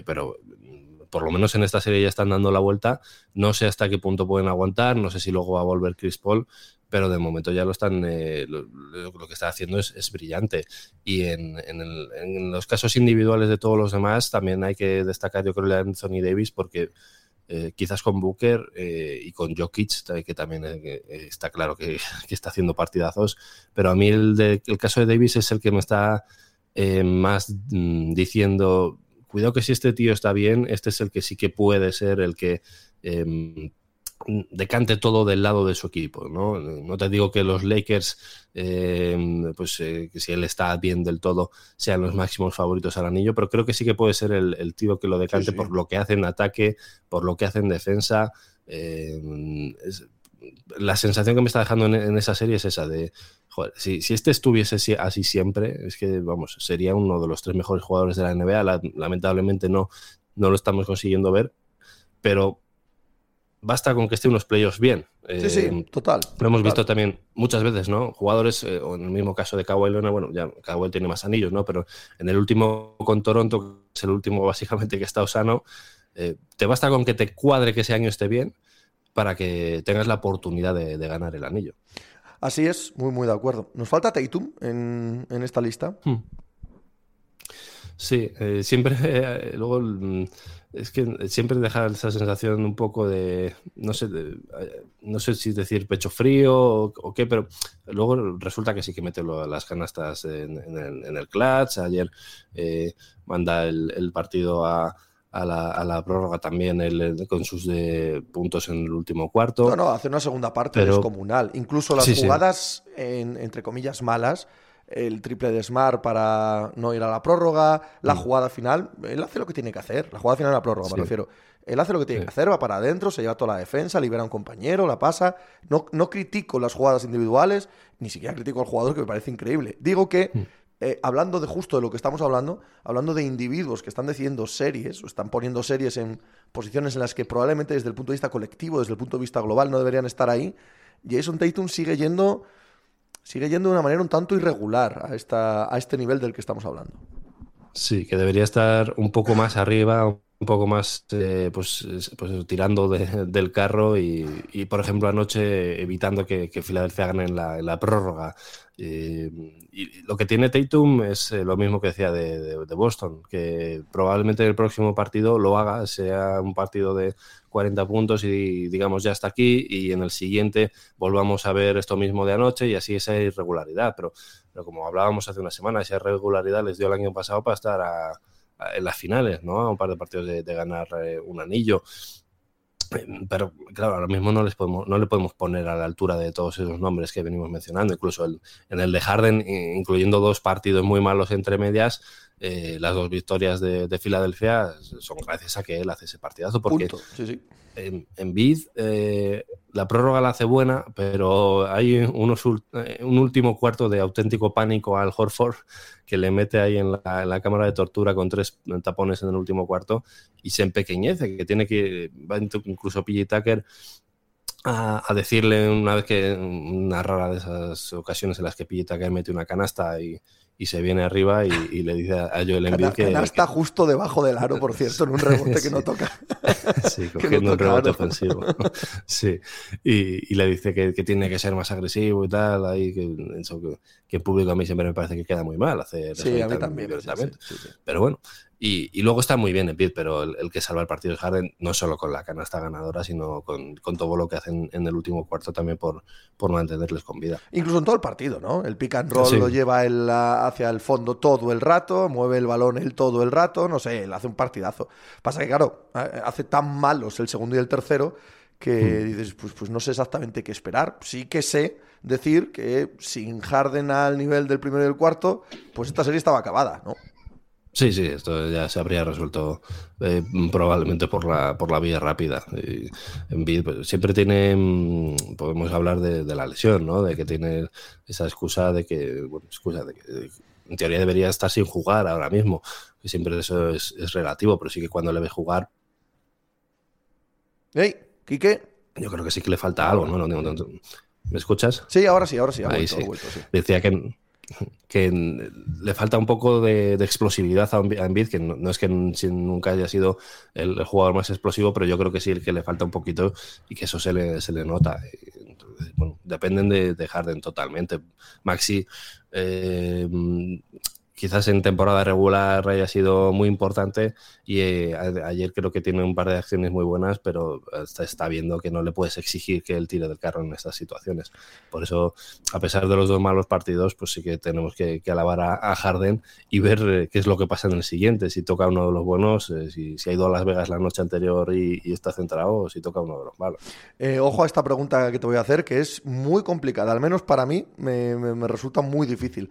pero por lo menos en esta serie ya están dando la vuelta. No sé hasta qué punto pueden aguantar, no sé si luego va a volver Chris Paul, pero de momento ya lo están, eh, lo, que está haciendo es, brillante. Y en, los casos individuales de todos los demás también hay que destacar, yo creo, a Anthony Davis, porque eh, quizás con Booker eh, y con Jokic, que también está claro que, está haciendo partidazos, pero a mí el, el caso de Davis es el que me está más mm, diciendo cuidado que si este tío está bien, este es el que sí que puede ser el que em, decante todo del lado de su equipo. No, no te digo que los Lakers, em, pues eh, que si él está bien del todo, sean los máximos favoritos al anillo, pero creo que sí que puede ser el, tío que lo decante por lo que hace en ataque, por lo que hace en defensa. Em, la sensación que me está dejando en, esa serie es esa de, joder, si, este estuviese así siempre, es que, vamos, sería uno de los tres mejores jugadores de la NBA. lamentablemente no, no lo estamos consiguiendo ver, pero basta con que esté unos playoffs bien. Sí, sí, eh, total. Lo hemos visto también muchas veces, ¿no? Jugadores, eh, o en el mismo caso de Kawhi Leonard, bueno, ya Kawhi tiene más anillos, ¿no? Pero en el último con Toronto, que es el último básicamente que está sano, eh, te basta con que te cuadre que ese año esté bien para que tengas la oportunidad de, ganar el anillo. Así es, muy, muy de acuerdo. ¿Nos falta Tatum en, esta lista? Hmm. Sí, eh, siempre, eh, luego, mm, es que siempre deja esa sensación un poco de, no sé, eh, no sé si decir pecho frío o, qué, pero luego resulta que sí que mete las canastas en, el, clutch. Ayer manda el partido a, a la, prórroga también con sus de puntos en el último cuarto. No, no, hace una segunda parte descomunal. Incluso las jugadas, entre comillas, malas, el triple de Smart para no ir a la prórroga, la mm. jugada final, él hace lo que tiene que hacer. La jugada final de la prórroga, me refiero. Él hace lo que tiene que hacer, va para adentro, se lleva toda la defensa, libera a un compañero, la pasa. No, no critico las jugadas individuales, ni siquiera critico al jugador, que me parece increíble. Digo que mm. Eh, hablando de justo de lo que estamos hablando, hablando de individuos que están decidiendo series o están poniendo series en posiciones en las que probablemente desde el punto de vista colectivo, desde el punto de vista global no deberían estar ahí, Jason Tatum sigue yendo sigue yendo de una manera un tanto irregular a, esta, a este nivel del que estamos hablando. Sí, que debería estar un poco más arriba, un poco más eh, pues, pues, tirando del carro y, por ejemplo, anoche evitando que, que Filadelfia gane en la, en la prórroga. Eh, y lo que tiene Tatum es eh, lo mismo que decía de, Boston, que probablemente el próximo partido lo haga, sea un partido de 40 puntos y digamos ya está aquí, y en el siguiente volvamos a ver esto mismo de anoche y así esa irregularidad. Pero, pero como hablábamos hace una semana, esa irregularidad les dio el año pasado para estar en las finales, ¿no? A un par de partidos de, ganar eh, un anillo. Pero claro, ahora mismo no les podemos, no le podemos poner a la altura de todos esos nombres que venimos mencionando. Incluso en el de Harden, incluyendo dos partidos muy malos entre medias, eh, las dos victorias de, Filadelfia son gracias a que él hace ese partidazo. Porque en, en Bid eh, la prórroga la hace buena, pero hay unos, eh, un último cuarto de auténtico pánico al Horford que le mete ahí en la, cámara de tortura con tres tapones en el último cuarto y se empequeñece, que tiene que, incluso PJ Tucker a, decirle una vez que, una rara de esas ocasiones en las que PJ Tucker mete una canasta y, y se viene arriba y, le dice a Joel Embiid que... está justo debajo del aro, por cierto, en un rebote que no toca. sí, cogiendo un rebote ofensivo. sí, y, le dice que, tiene que ser más agresivo y tal, ahí que, eso, que, en público a mí siempre me parece que queda muy mal hacer Sí, a mí también. Pero bueno, y, luego está muy bien Embiid, pero el, que salva el partido es Harden, no solo con la canasta ganadora, sino con, todo lo que hacen en el último cuarto también por, por mantenerles con vida. Incluso en todo el partido, ¿no? El pick and roll lo lleva hacia el fondo todo el rato, mueve el balón él todo el rato, no sé, él hace un partidazo. Pasa que, claro, hace tan malos el segundo y el tercero que hmm. dices, pues, pues no sé exactamente qué esperar. Sí que sé decir que sin Harden al nivel del primero y del cuarto, pues esta serie estaba acabada, ¿no? Sí, sí, esto ya se habría resuelto eh, probablemente por la, por la vía rápida. en pues, siempre tiene, mm, podemos hablar de, la lesión, ¿no? De que tiene esa excusa de que, bueno, excusa de que en teoría debería estar sin jugar ahora mismo, que siempre eso es, relativo, pero sí que cuando le ve jugar... ¡Hey, Quique! Yo creo que sí que le falta algo, ¿no? ¿Me escuchas? Sí, ahora sí, ahora sí. Ahí sí. Decía que que le falta un poco de, explosividad a Embiid, que no, es que nunca haya sido el, jugador más explosivo, pero yo creo que sí que le falta un poquito y que eso se le, se le nota. bueno, dependen de, de, Harden totalmente. Maxi eh, quizás en temporada regular haya sido muy importante y eh, ayer creo que tiene un par de acciones muy buenas, pero está, está, viendo que no le puedes exigir que él tire del carro en estas situaciones. Por eso, a pesar de los dos malos partidos, pues sí que tenemos que, alabar a, Harden y ver eh, qué es lo que pasa en el siguiente, si toca uno de los buenos, eh, si, ha ido a Las Vegas la noche anterior y, está centrado, o si toca uno de los malos. ojo a esta pregunta que te voy a hacer, que es muy complicada, al menos para mí me resulta muy difícil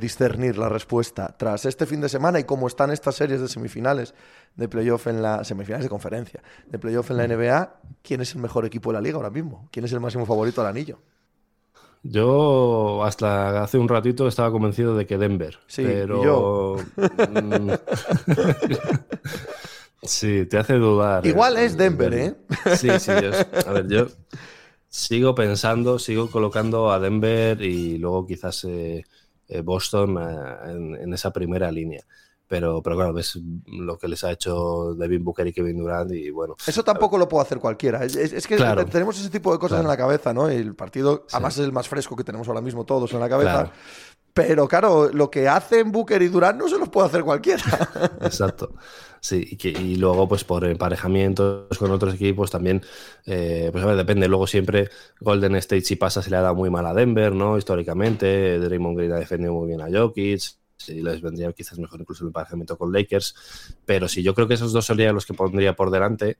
discernir la respuesta tras este fin de semana y cómo están estas series de semifinales de playoff en la semifinales de conferencia, de playoff en la NBA, ¿quién es el mejor equipo de la liga ahora mismo? ¿Quién es el máximo favorito al anillo? Yo hasta hace un ratito estaba convencido de que Denver. Sí, pero... yo. Mm, sí, te hace dudar. Igual es Denver, ¿eh? Sí, sí. a ver, yo sigo pensando, sigo colocando a Denver y luego quizás eh, eh, Boston eh, en, esa primera línea. Pero, pero claro, ves lo que les ha hecho Devin Booker y Kevin Durant y bueno. Eso tampoco lo puede hacer cualquiera. Es, que tenemos ese tipo de cosas en la cabeza, ¿no? el partido, además es el más fresco que tenemos ahora mismo todos en la cabeza. Pero claro, lo que hacen Booker y Durant no se los puede hacer cualquiera. Exacto. Sí, y, luego, pues por emparejamientos con otros equipos también, eh, pues a ver, depende. Luego siempre Golden State, si pasa, se le ha dado muy mal a Denver, ¿no? Históricamente, Draymond Green ha defendido muy bien a Jokic, y les vendría quizás mejor incluso el emparejamiento con Lakers. Pero sí, yo creo que esos dos serían los que pondría por delante.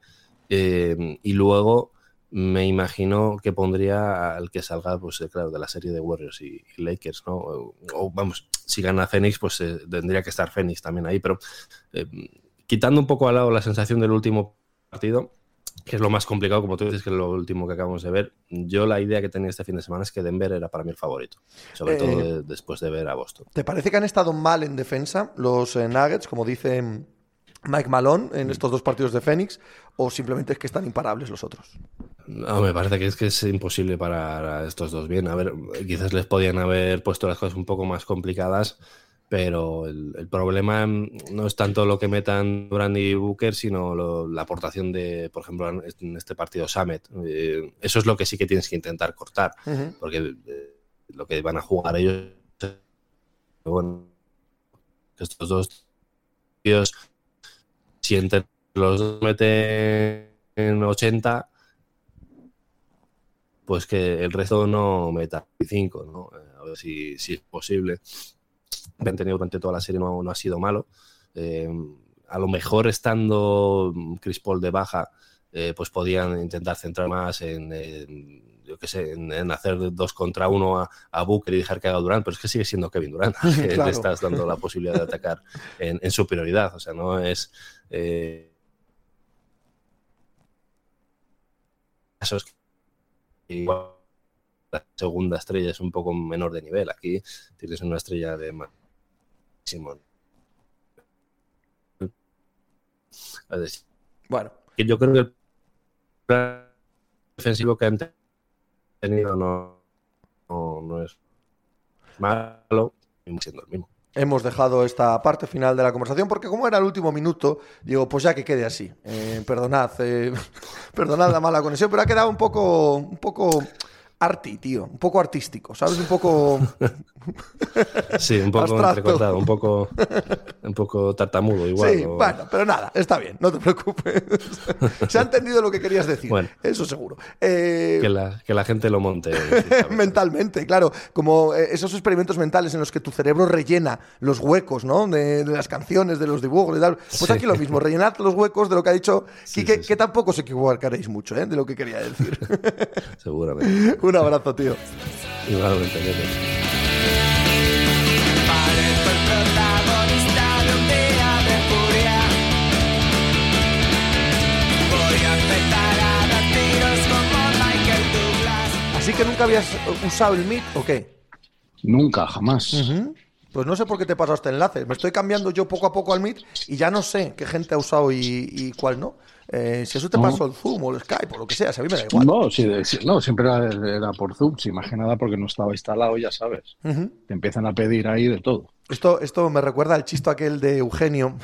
Eh, y luego me imagino que pondría al que salga, pues eh, claro, de la serie de Warriors y, Lakers, ¿no? O, vamos, si gana Phoenix, pues tendría que estar Phoenix también ahí, pero quitando un poco al lado la sensación del último partido, que es lo más complicado, como tú dices, que es lo último que acabamos de ver, yo la idea que tenía este fin de semana es que Denver era para mí el favorito, sobre eh, todo después de ver a Boston. ¿Te parece que han estado mal en defensa los eh, Nuggets, como dice Mike Malone en estos dos partidos de Phoenix, o simplemente es que están imparables los otros? No, me parece que es que es imposible para estos dos bien. A ver, quizás les podían haber puesto las cosas un poco más complicadas, pero el, problema no es tanto lo que metan Durant y Booker, sino la aportación de, por ejemplo, en este partido Summit. Eh, eso es lo que sí que tienes que intentar cortar, porque eh, lo que van a jugar ellos, bueno, estos dos tíos, si entre los dos meten en 80, pues que el resto no meta 5, ¿no? Eh, a ver si, si es posible que han tenido durante toda la serie no, no ha sido malo. Eh, a lo mejor estando Chris Paul de baja, eh, pues podían intentar centrar más en, yo qué sé, en, hacer dos contra uno a, Booker y dejar que haga Durant, pero es que sigue siendo Kevin Durant, que le estás dando la posibilidad de atacar en, superioridad. O sea, no es. Eh, eso es igual la segunda estrella es un poco menor de nivel. Aquí tienes una estrella de Simón. Bueno. Yo creo que el plan defensivo que han tenido no, no, es malo, siendo el mismo hemos dejado esta parte final de la conversación porque como era el último minuto, digo, pues ya que quede así. Eh, perdonad, eh, perdonad la mala conexión, pero ha quedado un poco, un poco arti, tío, un poco artístico, ¿sabes? Un poco... sí, un poco entrecortado, un poco, un poco tartamudo igual. Sí, bueno, pero nada, está bien, no te preocupes. Se ha entendido lo que querías decir, bueno, eso seguro. Eh, que, la, que, la, gente lo monte. mentalmente, claro, como eh, esos experimentos mentales en los que tu cerebro rellena los huecos, ¿no? De, las canciones, de los dibujos y tal. Pues aquí lo mismo, rellenad los huecos de lo que ha dicho Quique, que tampoco os equivocaréis mucho, ¿eh? De lo que quería decir. Seguramente. Un abrazo, tío. Igualmente, Así que nunca habías usado el Meet o qué? Nunca, jamás. Uh -huh. Pues no sé por qué te pasó este enlace. Me estoy cambiando yo poco a poco al Meet y ya no sé qué gente ha usado y, y cuál no. Eh, si eso te pasó el Zoom o el Skype o lo que sea, si a mí me da igual. No, sí, sí, no, siempre era, era por Zoom, sí, más que nada porque no estaba instalado, ya sabes. Te empiezan a pedir ahí de todo. Esto, esto me recuerda al chiste aquel de Eugenio.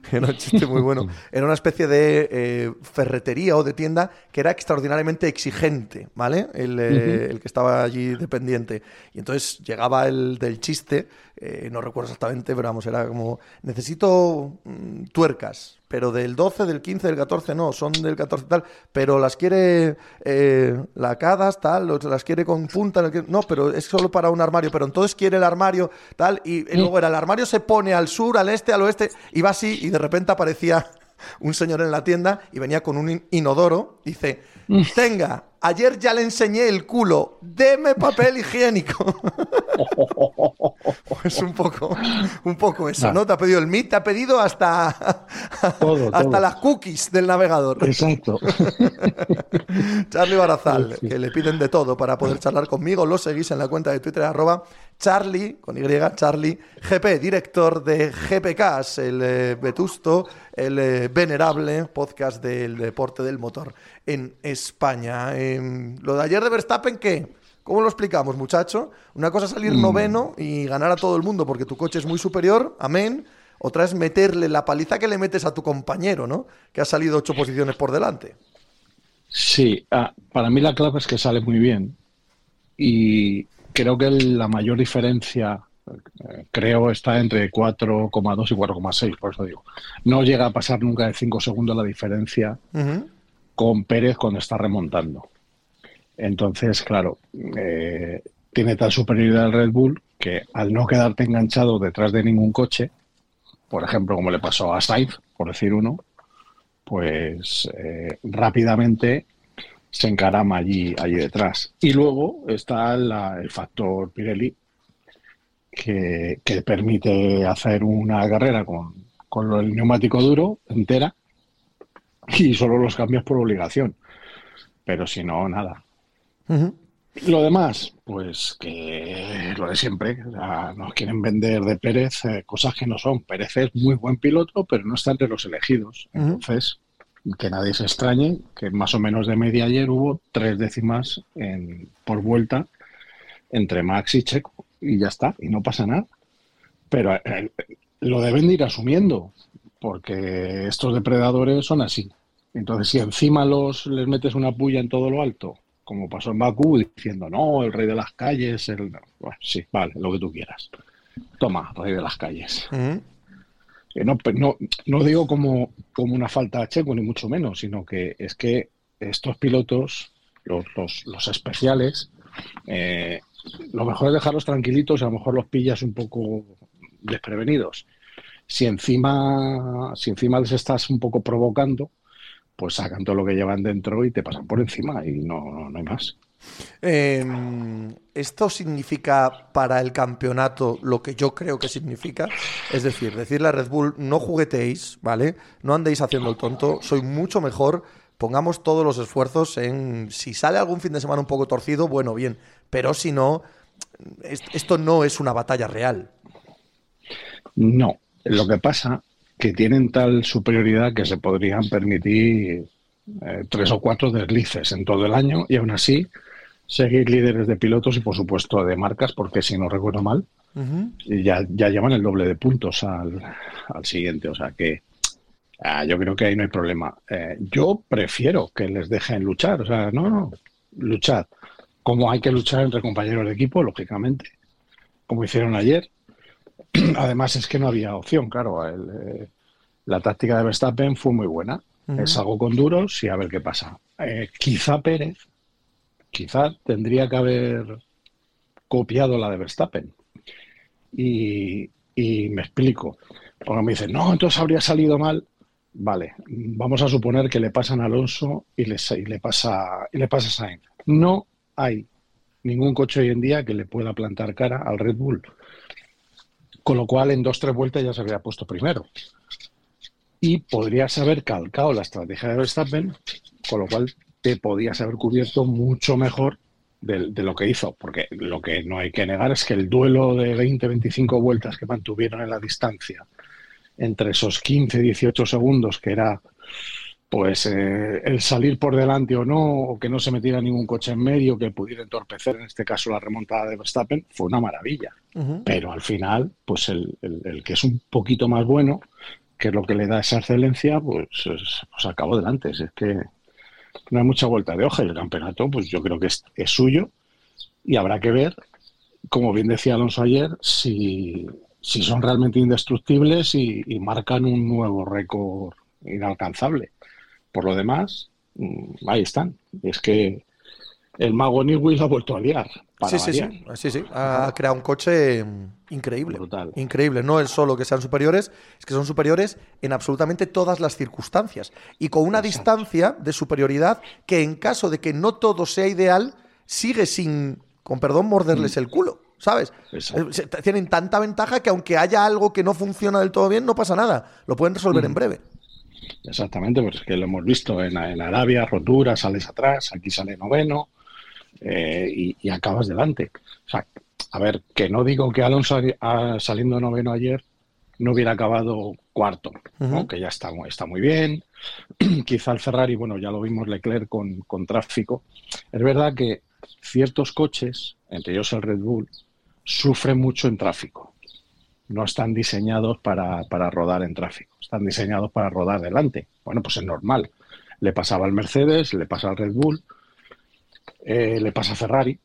Era un chiste muy bueno. Era una especie de eh, ferretería o de tienda que era extraordinariamente exigente, ¿vale? El, eh, el que estaba allí dependiente. Y entonces llegaba el del chiste, eh, no recuerdo exactamente, pero vamos, era como, necesito mm, tuercas, pero del 12, del 15, del 14 no, son del 14 tal, pero las quiere eh, lacadas, tal, las quiere con punta, no, pero es solo para un armario, pero entonces quiere el armario, tal, y, y luego era el armario se pone al sur, al este, al oeste, y va así, y de repente aparecía un señor en la tienda y venía con un in- inodoro, y dice, tenga, ayer ya le enseñé el culo, deme papel higiénico. Es un poco, un poco eso, Ah. ¿no? Te ha pedido el Meet, te ha pedido hasta, Todo, hasta todo. las cookies del navegador. Exacto. Charlie Barazal, Sí. que le piden de todo para poder charlar conmigo. Lo seguís en la cuenta de Twitter, arroba Charlie, con Y, Charlie GP, director de GPCast, el eh, vetusto, el eh, venerable podcast del deporte del motor en España. Em, lo de ayer de Verstappen, ¿qué? ¿Cómo lo explicamos, muchacho? Una cosa es salir Mm. noveno y ganar a todo el mundo porque tu coche es muy superior, amén. Otra es meterle la paliza que le metes a tu compañero, ¿no? Que ha salido ocho posiciones por delante. Sí, ah, para mí la clave es que sale muy bien y creo que la mayor diferencia, eh, creo, está entre 4,2 y 4,6, por eso digo. No llega a pasar nunca de 5 segundos la diferencia con Pérez cuando está remontando. Entonces, claro, eh, tiene tal superioridad el Red Bull que al no quedarte enganchado detrás de ningún coche, por ejemplo, como le pasó a Sainz, por decir uno, pues eh, rápidamente se encarama allí, allí detrás. Y luego está la- el factor Pirelli, que, que permite hacer una carrera con, con el neumático duro entera y solo los cambios por obligación. Pero si no, nada. Lo demás, pues que lo de siempre. O sea, nos quieren vender de Pérez eh, cosas que no son. Pérez es muy buen piloto, pero no está entre los elegidos. Entonces, que nadie se extrañe, que más o menos de media ayer hubo tres décimas en- por vuelta entre Max y Checo. Y ya está, y no pasa nada. Pero eh, lo deben de ir asumiendo, porque estos depredadores son así. Entonces, si encima los les metes una puya en todo lo alto, como pasó en Bakú, diciendo, no, el rey de las calles, el... Bueno, sí, vale, lo que tú quieras. Toma, rey de las calles. Eh, No, pe- no, no digo como, como una falta a Checo, ni mucho menos, sino que es que estos pilotos, los, los, los especiales, eh, lo mejor es dejarlos tranquilitos y a lo mejor los pillas un poco desprevenidos. Si encima, si encima les estás un poco provocando, pues sacan todo lo que llevan dentro y te pasan por encima y no, no, no hay más. Eh, ¿Esto significa para el campeonato lo que yo creo que significa? Es decir, decirle a Red Bull, no jugueteéis, ¿vale? No andéis haciendo el tonto, soy mucho mejor, pongamos todos los esfuerzos en, si sale algún fin de semana un poco torcido, bueno, bien, pero si no, es- esto no es una batalla real. No, lo que pasa que tienen tal superioridad que se podrían permitir eh, tres o cuatro deslices en todo el año y aún así seguir líderes de pilotos y por supuesto de marcas, porque si no recuerdo mal, y ya, ya llevan el doble de puntos al, al siguiente. O sea que ah, yo creo que ahí no hay problema. Eh, yo prefiero que les dejen luchar. O sea, no, no, luchad. Como hay que luchar entre compañeros de equipo, lógicamente, como hicieron ayer. Además es que no había opción, claro. el, eh, la táctica de Verstappen fue muy buena. Ujú. Es algo con duros y a ver qué pasa. Eh, quizá Pérez, quizá tendría que haber copiado la de Verstappen. Y, me explico. Porque me dicen, no, entonces habría salido mal. Vale, vamos a suponer que le pasan a Alonso y le, y le pasa y le pasa a Sainz. No hay ningún coche hoy en día que le pueda plantar cara al Red Bull. Con lo cual, en dos tres vueltas ya se habría puesto primero. Y podrías haber calcado la estrategia de Verstappen, con lo cual te podías haber cubierto mucho mejor de, de, lo que hizo, porque lo que no hay que negar es que el duelo de 20-25 vueltas que mantuvieron en la distancia entre esos 15-18 segundos, que era pues eh, el salir por delante o no, o que no se metiera ningún coche en medio, que pudiera entorpecer, en este caso, la remontada de Verstappen, fue una maravilla. Pero al final, pues el, el, el, que es un poquito más bueno, que es lo que le da esa excelencia, pues, es, pues acabó delante. Es que no hay mucha vuelta de hoja y el campeonato, pues yo creo que es, es suyo y habrá que ver, como bien decía Alonso ayer, si, si son realmente indestructibles y, y marcan un nuevo récord inalcanzable. Por lo demás, mm, ahí están. Es que el mago Newey lo ha vuelto a liar. Sí, sí, sí, sí, sí. Ha creado un coche increíble. Brutal. Increíble. No es solo que sean superiores, es que son superiores en absolutamente todas las circunstancias. Y con una Exacto. distancia de superioridad que en caso de que no todo sea ideal, sigue sin, con perdón, morderles el culo. ¿Sabes? Exacto. Tienen tanta ventaja que aunque haya algo que no funciona del todo bien, no pasa nada. Lo pueden resolver mm. en breve. Exactamente, pues es que lo hemos visto en, en Arabia, rotura, sales atrás, aquí sale noveno eh, y, y, acabas delante. O sea, a ver, que no digo que Alonso a, saliendo noveno ayer no hubiera acabado cuarto, uh -huh. ¿no? que ya está, está muy bien. Quizá el Ferrari, bueno, ya lo vimos Leclerc con, con tráfico. Es verdad que ciertos coches, entre ellos el Red Bull, sufren mucho en tráfico no están diseñados para, para, rodar en tráfico, están diseñados para rodar delante. Bueno, pues es normal. Le pasaba al Mercedes, le pasa al Red Bull, eh, le pasa a Ferrari.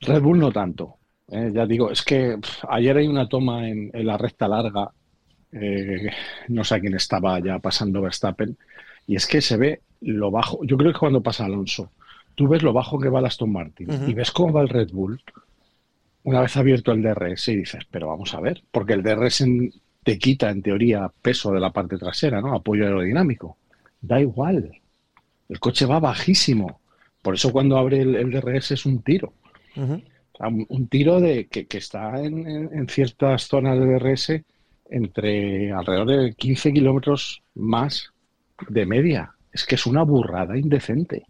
Red Bull no tanto. Eh, ya digo, es que pff, ayer hay una toma en, en la recta larga, eh, no sé a quién estaba ya pasando Verstappen, y es que se ve lo bajo. Yo creo que cuando pasa Alonso, tú ves lo bajo que va el Aston Martin uh -huh. y ves cómo va el Red Bull una vez abierto el DRS y dices, pero vamos a ver, porque el DRS te quita en teoría peso de la parte trasera, ¿no? Apoyo aerodinámico. Da igual. El coche va bajísimo. Por eso cuando abre el, el DRS es un tiro. Uh -huh. o sea, un, un, tiro de que, que está en, ciertas zonas de DRS entre alrededor de 15 kilómetros más de media. Es que es una burrada indecente.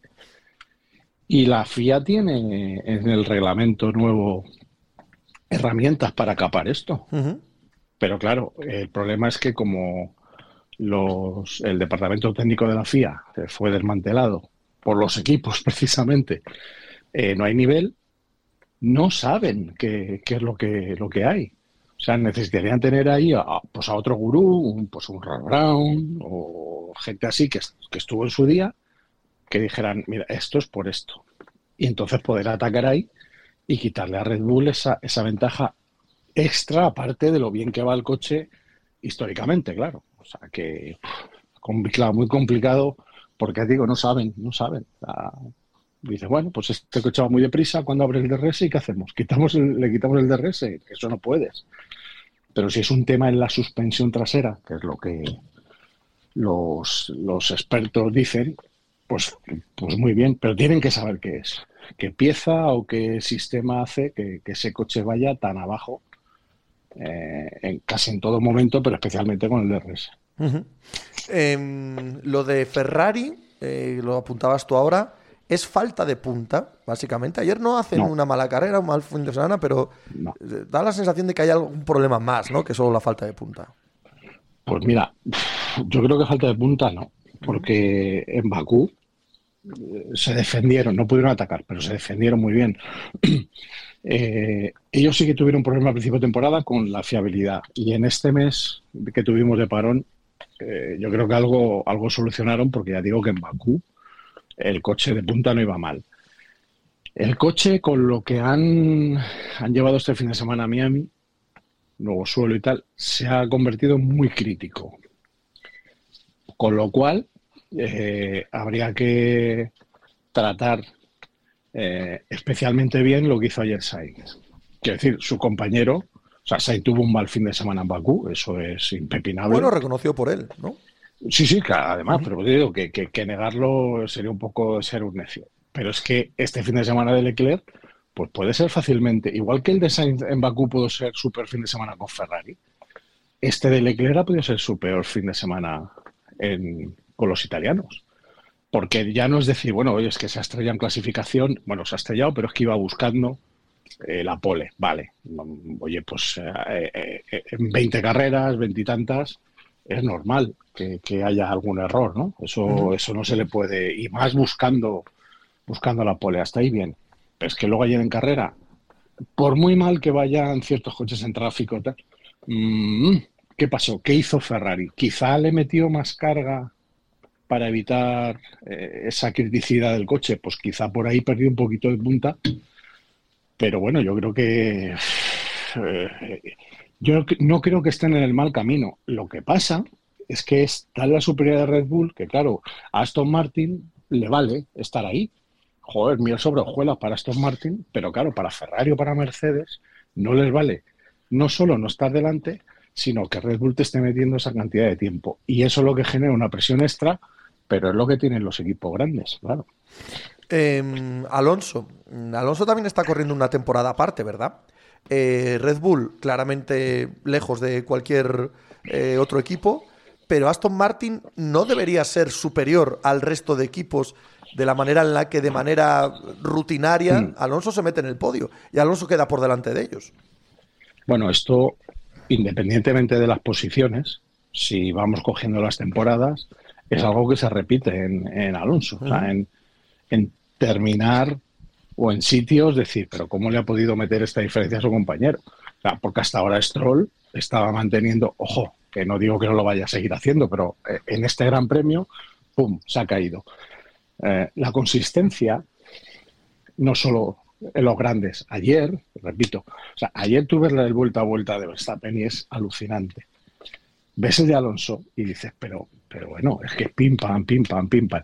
Y la FIA tiene en el reglamento nuevo herramientas para capar esto. Uh -huh. Pero claro, el problema es que como los, el departamento técnico de la FIA fue desmantelado por los equipos precisamente, eh, no hay nivel, no saben qué, es lo que, lo que hay. O sea, necesitarían tener ahí a, pues a otro gurú, un, pues un Rod Brown o gente así que, que estuvo en su día, que dijeran, mira, esto es por esto. Y entonces poder atacar ahí y quitarle a Red Bull esa, esa ventaja extra, aparte de lo bien que va el coche históricamente, claro. O sea que, claro, muy complicado, porque digo, no saben, no saben. Sea, dices, bueno, pues este coche va muy deprisa, cuando abre el DRS, ¿y qué hacemos? ¿Quitamos ¿Le quitamos el DRS? Eso no puedes. Pero si es un tema en la suspensión trasera, que es lo que los, los expertos dicen, pues, pues muy bien, pero tienen que saber qué es qué pieza o qué sistema hace que, que ese coche vaya tan abajo eh, en, casi en todo momento, pero especialmente con el DRS. Uh -huh. eh, lo de Ferrari, eh, lo apuntabas tú ahora, es falta de punta, básicamente. Ayer no hacen no. una mala carrera, un mal fin de semana, pero no. da la sensación de que hay algún problema más, ¿no? Que solo la falta de punta. Pues mira, yo creo que falta de punta no, porque en Bakú se defendieron, no pudieron atacar, pero se defendieron muy bien. Eh, ellos sí que tuvieron un problema a principio de temporada con la fiabilidad y en este mes que tuvimos de parón, eh, yo creo que algo, algo solucionaron porque ya digo que en Bakú el coche de punta no iba mal. El coche con lo que han, han llevado este fin de semana a Miami, nuevo suelo y tal, se ha convertido en muy crítico. Con lo cual, eh, habría que tratar eh, especialmente bien lo que hizo ayer Sainz. Quiero decir, su compañero, o sea, Sainz tuvo un mal fin de semana en Bakú, eso es impepinable. Bueno, reconoció por él, ¿no? Sí, sí, además, uh -huh. pero digo que, que, que, negarlo sería un poco ser un necio. Pero es que este fin de semana de Leclerc, pues puede ser fácilmente, igual que el de Sainz en Bakú pudo ser super fin de semana con Ferrari, este de Leclerc ha podido ser su peor fin de semana en, con los italianos. porque ya no es decir, bueno, oye, es que se ha estrellado en clasificación, bueno, se ha estrellado, pero es que iba buscando eh, la pole, vale. Oye, pues eh, eh, en 20 carreras, veintitantas, es normal que, haya algún error, ¿no? Eso, eso no se le puede, y más buscando, buscando la pole, hasta ahí bien. Pero es que luego ayer en carrera, por muy mal que vayan ciertos coches en tráfico, tal, mm, ¿qué pasó? ¿Qué hizo Ferrari? Quizá le metió más carga para evitar esa criticidad del coche, pues quizá por ahí perdió un poquito de punta pero bueno, yo creo que. Eh, yo no creo que estén en el mal camino. Lo que pasa es que está la superioridad de Red Bull, que claro, a Aston Martin le vale estar ahí. Joder, mira sobre hojuelas para Aston Martin, pero claro, para Ferrari o para Mercedes no les vale no solo no estar delante, sino que Red Bull te esté metiendo esa cantidad de tiempo. Y eso es lo que genera una presión extra, pero es lo que tienen los equipos grandes, claro. Em, Alonso. Alonso también está corriendo una temporada aparte, ¿verdad? Eh, Red Bull, claramente lejos de cualquier eh, otro equipo, pero Aston Martin no debería ser superior al resto de equipos de la manera en la que de manera rutinaria mm. Alonso se mete en el podio y Alonso queda por delante de ellos. Bueno, esto, independientemente de las posiciones, si vamos cogiendo las temporadas, es algo que se repite en, Alonso. O sea, en, en terminar o en sitios decir, pero ¿cómo le ha podido meter esta diferencia a su compañero? porque hasta ahora Stroll estaba manteniendo, ojo, que no digo que no lo vaya a seguir haciendo, pero eh, en este gran premio, ¡pum!, se ha caído. Eh, la consistencia, no solo en los grandes, ayer, repito, o sea, ayer la del vuelta a vuelta de Verstappen y es alucinante. Ves el de Alonso y dices, pero, pero bueno, es que pim pam, pim pam, pim pam.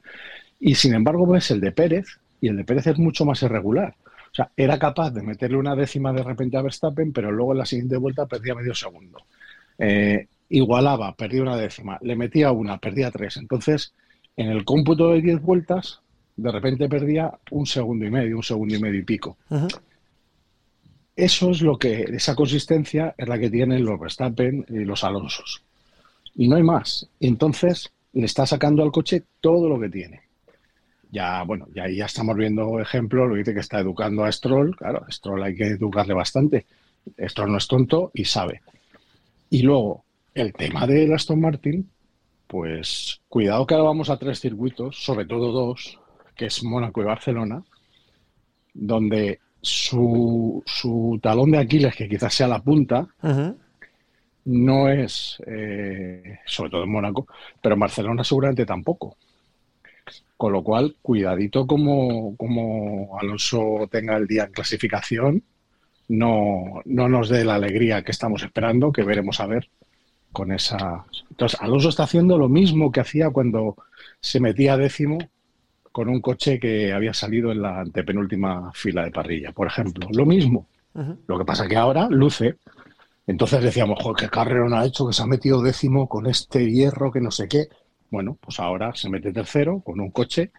Y sin embargo ves el de Pérez, y el de Pérez es mucho más irregular. O sea, era capaz de meterle una décima de repente a Verstappen, pero luego en la siguiente vuelta perdía medio segundo. Eh, igualaba, perdía una décima, le metía una, perdía tres. Entonces, en el cómputo de diez vueltas, de repente perdía un segundo y medio, un segundo y medio y pico. Eso es lo que, esa consistencia es la que tienen los Verstappen y los Alonsos. Y no hay más. Entonces, le está sacando al coche todo lo que tiene ya, bueno, ya, ya estamos viendo ejemplos, lo dice que está educando a Stroll, claro, Stroll hay que educarle bastante. Stroll no es tonto y sabe. Y luego, el tema de Aston Martin, pues cuidado que ahora vamos a tres circuitos, sobre todo dos, que es Mónaco y Barcelona, donde su, su talón de Aquiles, que quizás sea la punta, no es, eh, sobre todo en Mónaco, pero en Barcelona seguramente tampoco. Con lo cual, cuidadito como, como Alonso tenga el día en clasificación, no, no nos dé la alegría que estamos esperando, que veremos a ver con esa. Entonces, Alonso está haciendo lo mismo que hacía cuando se metía décimo con un coche que había salido en la antepenúltima fila de parrilla, por ejemplo. Lo mismo. Lo que pasa que ahora luce. Entonces decíamos, joder, qué no ha hecho que se ha metido décimo con este hierro que no sé qué. Bueno, pues ahora se mete tercero con un coche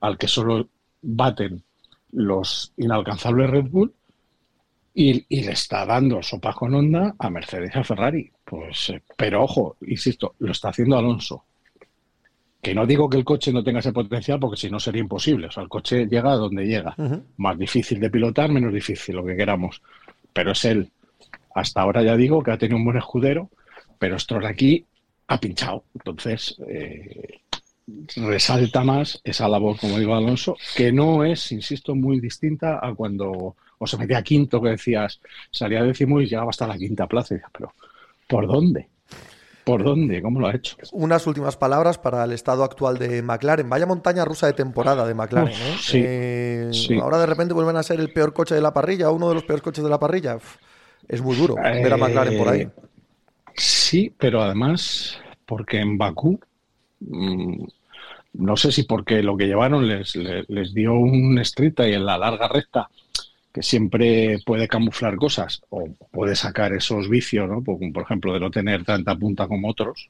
al que solo baten los inalcanzables Red Bull y, le está dando sopa con onda a Mercedes y a Ferrari. Pues, eh, pero ojo, insisto, lo está haciendo Alonso. Que no digo que el coche no tenga ese potencial, porque si no sería imposible. O sea, el coche llega a donde llega. Más difícil de pilotar, menos difícil, lo que queramos. Pero es él. Hasta ahora ya digo que ha tenido un buen escudero, pero Stroll aquí ha pinchado. Entonces, eh, resalta más esa labor, como digo Alonso, que no es, insisto, muy distinta a cuando o se metía quinto, que decías, salía décimo y llegaba hasta la quinta plaza. Y pero, ¿por dónde? ¿Por dónde? ¿Cómo lo ha hecho? Unas últimas palabras para el estado actual de McLaren. Vaya montaña rusa de temporada de McLaren. ¿eh? Eh, sí, Ahora de repente vuelven a ser el peor coche de la parrilla, uno de los peores coches de la parrilla. Es muy duro ver a McLaren por ahí. Sí, pero además, porque en Bakú, mm, no sé si porque lo que llevaron les, les, dio un estrita y en la larga recta, que siempre puede camuflar cosas o puede sacar esos vicios, ¿no? Por, por ejemplo, de no tener tanta punta como otros.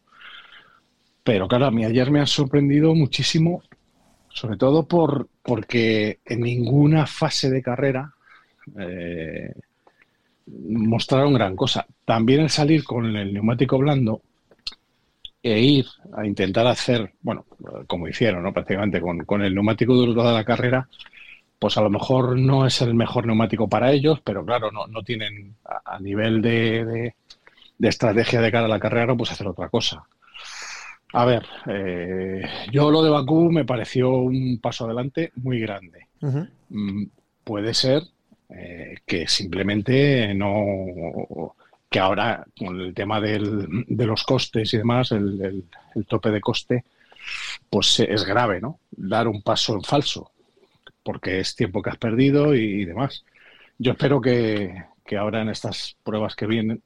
Pero claro, a mí ayer me ha sorprendido muchísimo, sobre todo por, porque en ninguna fase de carrera eh, mostraron gran cosa. También el salir con el neumático blando e ir a intentar hacer, bueno, como hicieron, ¿no? Prácticamente con, con el neumático duro toda la carrera, pues a lo mejor no es el mejor neumático para ellos, pero claro, no, no tienen a, nivel de, de, estrategia de cara a la carrera, pues hacer otra cosa. A ver, eh, yo lo de Bakú me pareció un paso adelante muy grande. Mm, puede ser eh, que simplemente no que ahora con el tema del, de los costes y demás, el, el, tope de coste, pues es grave, ¿no? Dar un paso en falso, porque es tiempo que has perdido y, demás. Yo espero que, que, ahora en estas pruebas que vienen,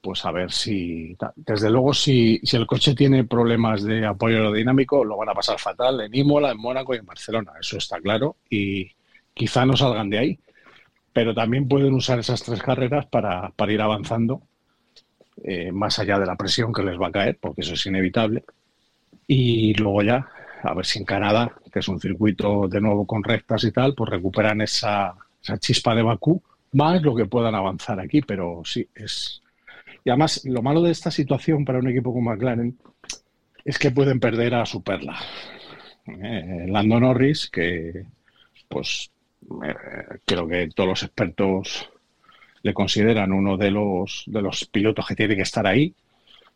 pues a ver si, desde luego, si, si el coche tiene problemas de apoyo aerodinámico, lo van a pasar fatal en Imola, en Mónaco y en Barcelona, eso está claro, y quizá no salgan de ahí pero también pueden usar esas tres carreras para, ir avanzando eh, más allá de la presión que les va a caer, porque eso es inevitable. Y luego ya, a ver si en Canadá, que es un circuito de nuevo con rectas y tal, pues recuperan esa, esa chispa de Bakú, más lo que puedan avanzar aquí, pero sí, es... Y además, lo malo de esta situación para un equipo como McLaren es que pueden perder a su perla. Eh, Lando Norris, que pues creo que todos los expertos le consideran uno de los, de los pilotos que tiene que estar ahí,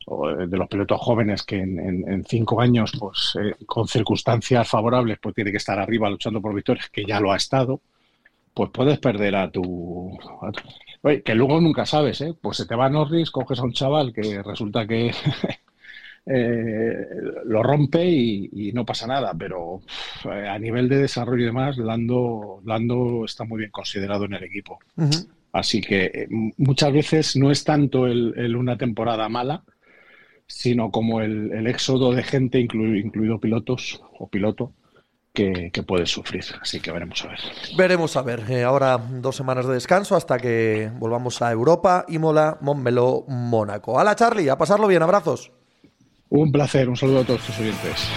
o de los pilotos jóvenes que en, cinco años, pues eh, con circunstancias favorables, pues tiene que estar arriba luchando por victorias, que ya lo ha estado, pues puedes perder a tu... Que luego nunca sabes, ¿eh? Pues se te va Norris, coges a un chaval que resulta que eh, lo rompe y, no pasa nada, pero eh, a nivel de desarrollo y demás, Lando, Lando está muy bien considerado en el equipo. Así que eh, muchas veces no es tanto el, una temporada mala, sino como el, éxodo de gente, incluido pilotos o piloto, que, puede sufrir. Así que veremos a ver. Veremos a ver. ahora dos semanas de descanso hasta que volvamos a Europa, Imola, Montmeló, Mónaco. ¡Hala, Charlie! A pasarlo bien. Abrazos. Un placer, un saludo a todos tus oyentes.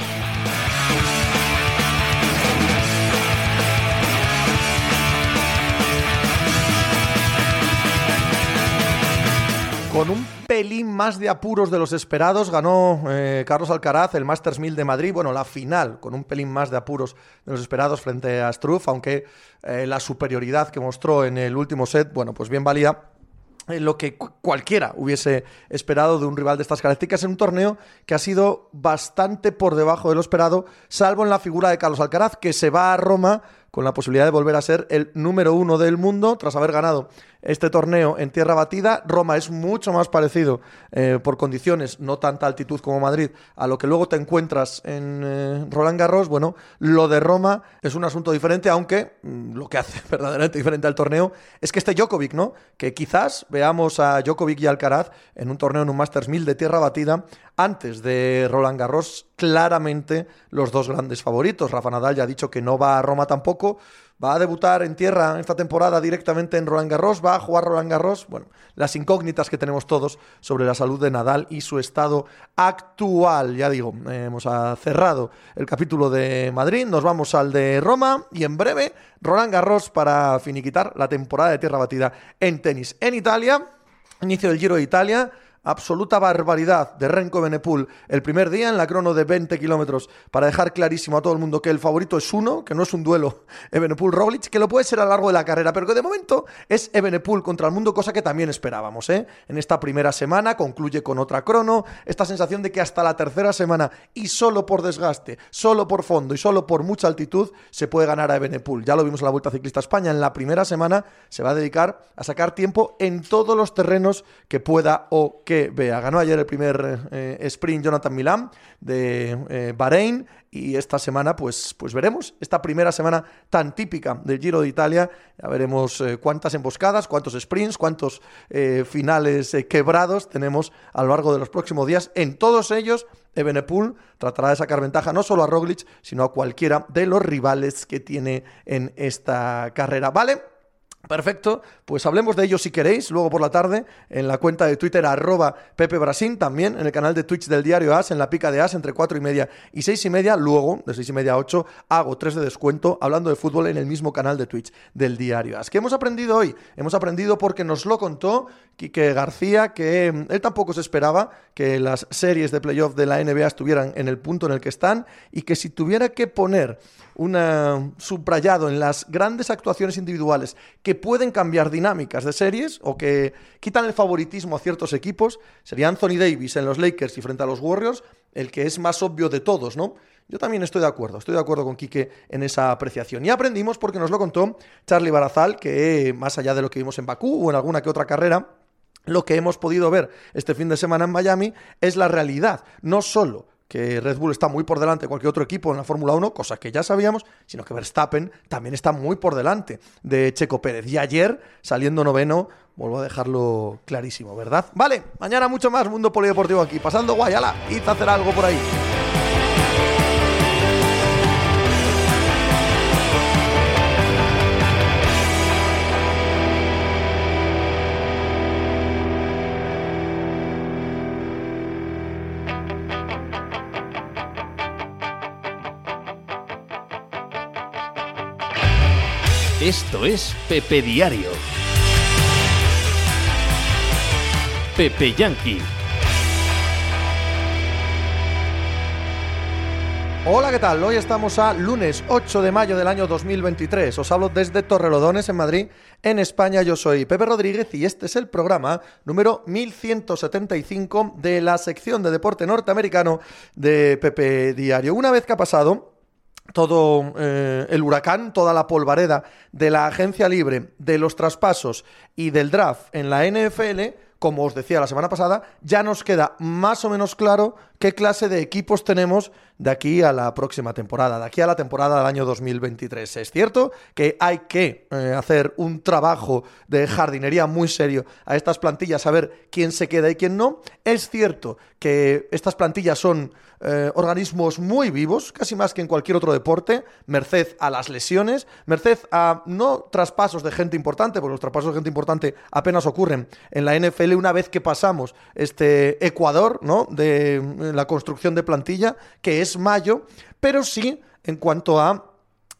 Con un pelín más de apuros de los esperados, ganó eh, Carlos Alcaraz el Masters 1000 de Madrid. Bueno, la final, con un pelín más de apuros de los esperados frente a Struff, aunque eh, la superioridad que mostró en el último set, bueno, pues bien valía lo que cualquiera hubiese esperado de un rival de estas características en un torneo que ha sido bastante por debajo de lo esperado, salvo en la figura de Carlos Alcaraz, que se va a Roma con la posibilidad de volver a ser el número uno del mundo tras haber ganado este torneo en tierra batida. Roma es mucho más parecido eh, por condiciones, no tanta altitud como Madrid, a lo que luego te encuentras en eh, Roland Garros. Bueno, lo de Roma es un asunto diferente, aunque mm, lo que hace verdaderamente diferente al torneo es que este Djokovic, ¿no? Que quizás veamos a Djokovic y Alcaraz en un torneo en un Masters 1000 de tierra batida antes de Roland Garros, claramente los dos grandes favoritos. Rafa Nadal ya ha dicho que no va a Roma tampoco va a debutar en tierra esta temporada directamente en Roland Garros, va a jugar Roland Garros. Bueno, las incógnitas que tenemos todos sobre la salud de Nadal y su estado actual. Ya digo, hemos cerrado el capítulo de Madrid, nos vamos al de Roma y en breve Roland Garros para finiquitar la temporada de tierra batida en tenis. En Italia, inicio del Giro de Italia absoluta barbaridad de Renko Benepul el primer día en la crono de 20 kilómetros para dejar clarísimo a todo el mundo que el favorito es uno, que no es un duelo Ebenepul-Roglic, que lo puede ser a lo largo de la carrera, pero que de momento es Ebenepul contra el mundo, cosa que también esperábamos. ¿eh? En esta primera semana concluye con otra crono, esta sensación de que hasta la tercera semana y solo por desgaste, solo por fondo y solo por mucha altitud se puede ganar a Ebenepul. Ya lo vimos en la Vuelta Ciclista España, en la primera semana se va a dedicar a sacar tiempo en todos los terrenos que pueda o que Ganó ayer el primer eh, sprint Jonathan Milan de eh, Bahrein y esta semana pues, pues veremos, esta primera semana tan típica del Giro de Italia, ya veremos eh, cuántas emboscadas, cuántos sprints, cuántos finales quebrados tenemos a lo largo de los próximos días. En todos ellos, Ebenepul tratará de sacar ventaja no solo a Roglic, sino a cualquiera de los rivales que tiene en esta carrera. ¿Vale? Perfecto, pues hablemos de ello si queréis, luego por la tarde, en la cuenta de Twitter arroba Pepe Brasín, también en el canal de Twitch del diario As, en la pica de As, entre 4 y media y 6 y media, luego, de 6 y media a 8, hago 3 de descuento hablando de fútbol en el mismo canal de Twitch del diario As. ¿Qué hemos aprendido hoy? Hemos aprendido porque nos lo contó Quique García, que mm, él tampoco se esperaba que las series de playoff de la NBA estuvieran en el punto en el que están y que si tuviera que poner un subrayado en las grandes actuaciones individuales que pueden cambiar dinámicas de series o que quitan el favoritismo a ciertos equipos, sería Anthony Davis en los Lakers y frente a los Warriors, el que es más obvio de todos, ¿no? Yo también estoy de acuerdo, estoy de acuerdo con Quique en esa apreciación. Y aprendimos porque nos lo contó Charlie Barazal, que más allá de lo que vimos en Bakú o en alguna que otra carrera, lo que hemos podido ver este fin de semana en Miami es la realidad, no solo que Red Bull está muy por delante de cualquier otro equipo en la Fórmula 1, cosa que ya sabíamos, sino que Verstappen también está muy por delante de Checo Pérez. Y ayer, saliendo noveno, vuelvo a dejarlo clarísimo, ¿verdad? Vale, mañana mucho más Mundo Polideportivo aquí, pasando guay, ala, y hacer algo por ahí. Esto es Pepe Diario. Pepe Yankee. Hola, ¿qué tal? Hoy estamos a lunes 8 de mayo del año 2023. Os hablo desde Torrelodones, en Madrid, en España. Yo soy Pepe Rodríguez y este es el programa número 1175 de la sección de deporte norteamericano de Pepe Diario. Una vez que ha pasado todo eh, el huracán, toda la polvareda de la agencia libre, de los traspasos y del draft en la NFL, como os decía la semana pasada, ya nos queda más o menos claro qué clase de equipos tenemos de aquí a la próxima temporada, de aquí a la temporada del año 2023. Es cierto que hay que eh, hacer un trabajo de jardinería muy serio a estas plantillas, saber quién se queda y quién no. Es cierto que estas plantillas son eh, organismos muy vivos, casi más que en cualquier otro deporte, merced a las lesiones, merced a no traspasos de gente importante, porque los traspasos de gente importante apenas ocurren en la NFL una vez que pasamos este ecuador ¿no? de eh, la construcción de plantilla, que es mayo, pero sí en cuanto a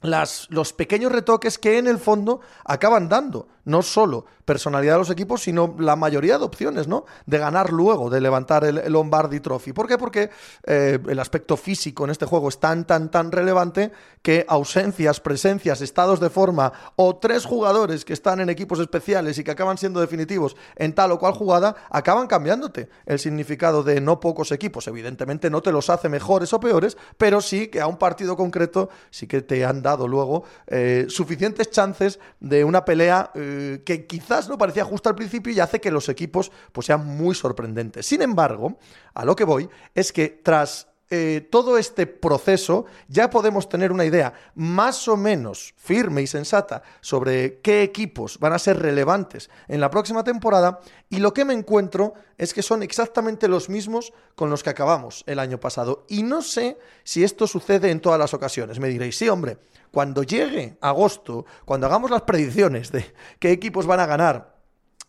las, los pequeños retoques que en el fondo acaban dando no solo personalidad de los equipos, sino la mayoría de opciones, ¿no? De ganar luego, de levantar el, Lombardi Trophy. ¿Por qué? Porque eh, el aspecto físico en este juego es tan, tan, tan relevante que ausencias, presencias, estados de forma o tres jugadores que están en equipos especiales y que acaban siendo definitivos en tal o cual jugada, acaban cambiándote el significado de no pocos equipos. Evidentemente no te los hace mejores o peores, pero sí que a un partido concreto sí que te han dado luego eh, suficientes chances de una pelea. Eh, que quizás no parecía justo al principio y hace que los equipos pues, sean muy sorprendentes. Sin embargo, a lo que voy es que tras eh, todo este proceso, ya podemos tener una idea más o menos firme y sensata sobre qué equipos van a ser relevantes en la próxima temporada y lo que me encuentro es que son exactamente los mismos con los que acabamos el año pasado. Y no sé si esto sucede en todas las ocasiones. Me diréis, sí, hombre, cuando llegue agosto, cuando hagamos las predicciones de qué equipos van a ganar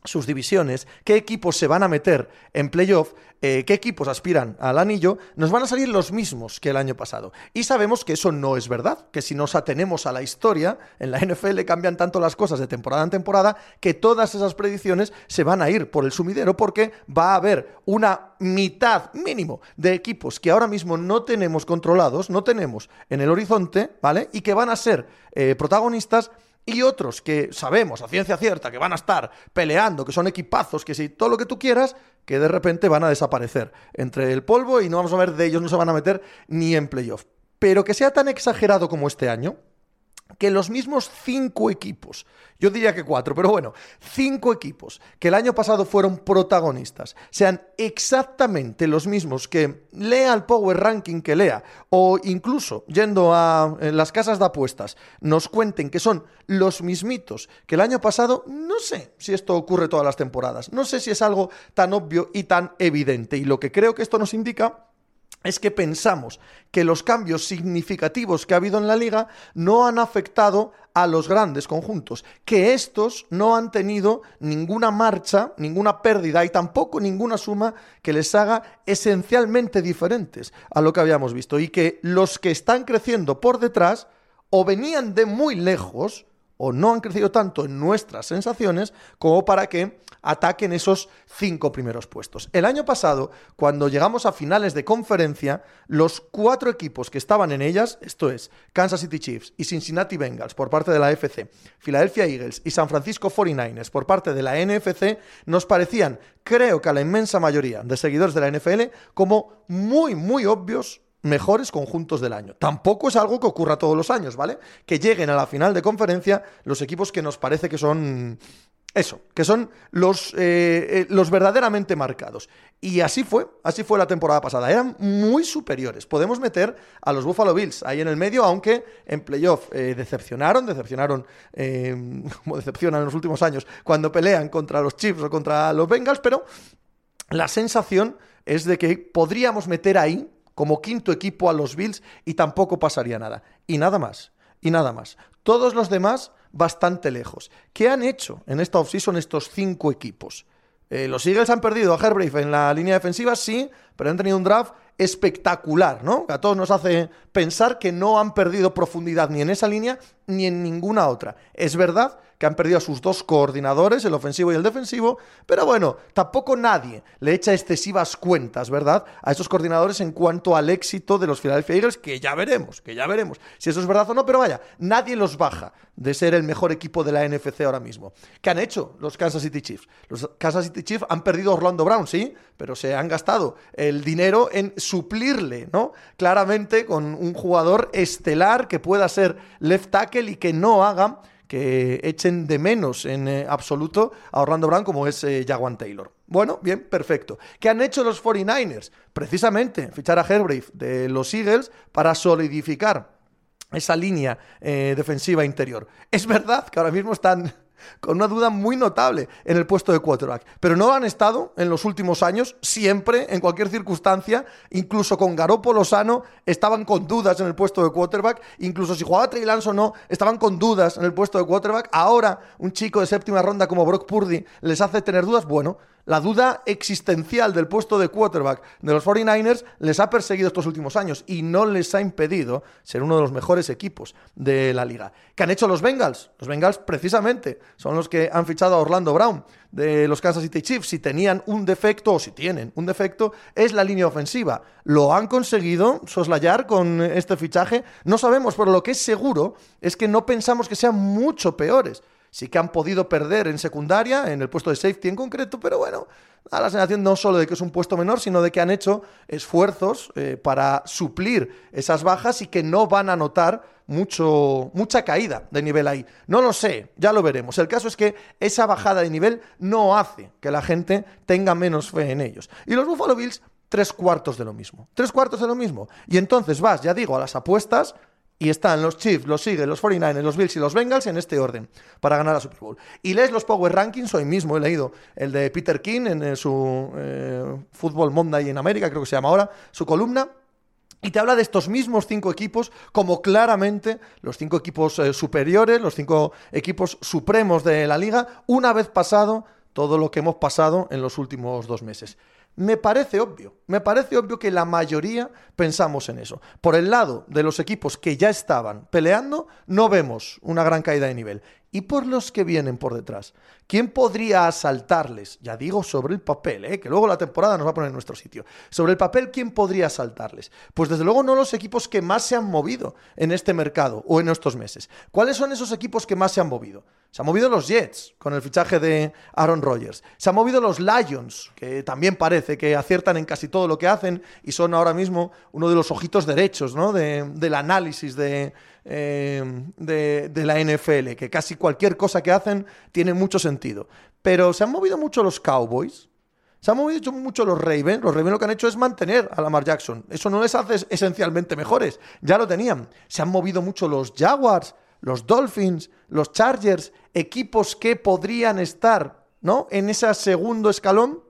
sus divisiones, qué equipos se van a meter en playoff, eh, qué equipos aspiran al anillo, nos van a salir los mismos que el año pasado. Y sabemos que eso no es verdad, que si nos atenemos a la historia, en la NFL cambian tanto las cosas de temporada en temporada que todas esas predicciones se van a ir por el sumidero porque va a haber una mitad mínimo de equipos que ahora mismo no tenemos controlados, no tenemos en el horizonte, ¿vale? Y que van a ser eh, protagonistas y otros que sabemos a ciencia cierta que van a estar peleando, que son equipazos, que si todo lo que tú quieras, que de repente van a desaparecer entre el polvo y no vamos a ver de ellos, no se van a meter ni en playoff. Pero que sea tan exagerado como este año, que los mismos cinco equipos, yo diría que cuatro, pero bueno, cinco equipos que el año pasado fueron protagonistas, sean exactamente los mismos que lea el Power Ranking que lea, o incluso yendo a las casas de apuestas, nos cuenten que son los mismitos que el año pasado, no sé si esto ocurre todas las temporadas, no sé si es algo tan obvio y tan evidente, y lo que creo que esto nos indica es que pensamos que los cambios significativos que ha habido en la liga no han afectado a los grandes conjuntos, que estos no han tenido ninguna marcha, ninguna pérdida y tampoco ninguna suma que les haga esencialmente diferentes a lo que habíamos visto y que los que están creciendo por detrás o venían de muy lejos o no han crecido tanto en nuestras sensaciones como para que ataquen esos cinco primeros puestos. El año pasado, cuando llegamos a finales de conferencia, los cuatro equipos que estaban en ellas, esto es Kansas City Chiefs y Cincinnati Bengals por parte de la FC, Philadelphia Eagles y San Francisco 49ers por parte de la NFC, nos parecían, creo que a la inmensa mayoría de seguidores de la NFL, como muy, muy obvios mejores conjuntos del año. Tampoco es algo que ocurra todos los años, ¿vale? Que lleguen a la final de conferencia los equipos que nos parece que son eso, que son los, eh, eh, los verdaderamente marcados. Y así fue, así fue la temporada pasada. Eran muy superiores. Podemos meter a los Buffalo Bills ahí en el medio, aunque en playoff eh, decepcionaron, decepcionaron, como decepcionan en los últimos años, cuando pelean contra los Chiefs o contra los Bengals, pero la sensación es de que podríamos meter ahí como quinto equipo a los Bills y tampoco pasaría nada. Y nada más, y nada más. Todos los demás bastante lejos. ¿Qué han hecho en esta offseason estos cinco equipos? Eh, los Eagles han perdido a Herbrave en la línea defensiva, sí, pero han tenido un draft espectacular, ¿no? a todos nos hace pensar que no han perdido profundidad ni en esa línea ni en ninguna otra. Es verdad que han perdido a sus dos coordinadores, el ofensivo y el defensivo, pero bueno, tampoco nadie le echa excesivas cuentas, ¿verdad? A esos coordinadores en cuanto al éxito de los Philadelphia Eagles, que ya veremos, que ya veremos si eso es verdad o no, pero vaya, nadie los baja de ser el mejor equipo de la NFC ahora mismo. ¿Qué han hecho los Kansas City Chiefs? Los Kansas City Chiefs han perdido a Orlando Brown, sí, pero se han gastado el dinero en suplirle, ¿no? Claramente con un jugador estelar que pueda ser left tackle y que no haga que echen de menos en eh, absoluto a Orlando Brown como es eh, Jaguan Taylor. Bueno, bien, perfecto. ¿Qué han hecho los 49ers? Precisamente fichar a Herbrave de los Eagles para solidificar esa línea eh, defensiva interior. Es verdad que ahora mismo están con una duda muy notable en el puesto de quarterback. Pero no han estado en los últimos años, siempre, en cualquier circunstancia, incluso con Garoppolo sano, estaban con dudas en el puesto de quarterback, incluso si jugaba Trey Lance o no, estaban con dudas en el puesto de quarterback. Ahora, un chico de séptima ronda como Brock Purdy les hace tener dudas. Bueno, la duda existencial del puesto de quarterback de los 49ers les ha perseguido estos últimos años y no les ha impedido ser uno de los mejores equipos de la liga. ¿Qué han hecho los Bengals? Los Bengals precisamente son los que han fichado a Orlando Brown de los Kansas City Chiefs. Si tenían un defecto o si tienen un defecto es la línea ofensiva. ¿Lo han conseguido soslayar con este fichaje? No sabemos, pero lo que es seguro es que no pensamos que sean mucho peores sí que han podido perder en secundaria, en el puesto de safety en concreto, pero bueno, da la sensación no solo de que es un puesto menor, sino de que han hecho esfuerzos eh, para suplir esas bajas y que no van a notar mucho, mucha caída de nivel ahí. No lo sé, ya lo veremos. El caso es que esa bajada de nivel no hace que la gente tenga menos fe en ellos. Y los Buffalo Bills tres cuartos de lo mismo. Tres cuartos de lo mismo. Y entonces vas, ya digo, a las apuestas y están los Chiefs, los Eagles, los 49ers, los Bills y los Bengals en este orden para ganar la Super Bowl. Y lees los Power Rankings, hoy mismo he leído el de Peter King en eh, su eh, Fútbol Monday en América, creo que se llama ahora, su columna. Y te habla de estos mismos cinco equipos como claramente los cinco equipos eh, superiores, los cinco equipos supremos de la liga, una vez pasado todo lo que hemos pasado en los últimos dos meses. Me parece obvio, me parece obvio que la mayoría pensamos en eso. Por el lado de los equipos que ya estaban peleando, no vemos una gran caída de nivel. Y por los que vienen por detrás, ¿quién podría asaltarles? Ya digo sobre el papel, ¿eh? que luego la temporada nos va a poner en nuestro sitio. Sobre el papel, ¿quién podría asaltarles? Pues desde luego no los equipos que más se han movido en este mercado o en estos meses. ¿Cuáles son esos equipos que más se han movido? Se han movido los Jets con el fichaje de Aaron Rodgers. Se han movido los Lions, que también parece que aciertan en casi todo lo que hacen y son ahora mismo uno de los ojitos derechos ¿no? del análisis de, eh, de, de, la NFL, que casi cualquier cosa que hacen tiene mucho sentido. Pero se han movido mucho los Cowboys. Se han movido mucho los Ravens. Los Ravens lo que han hecho es mantener a Lamar Jackson. Eso no les hace esencialmente mejores. Ya lo tenían. Se han movido mucho los Jaguars los Dolphins, los Chargers, equipos que podrían estar, ¿no? En ese segundo escalón,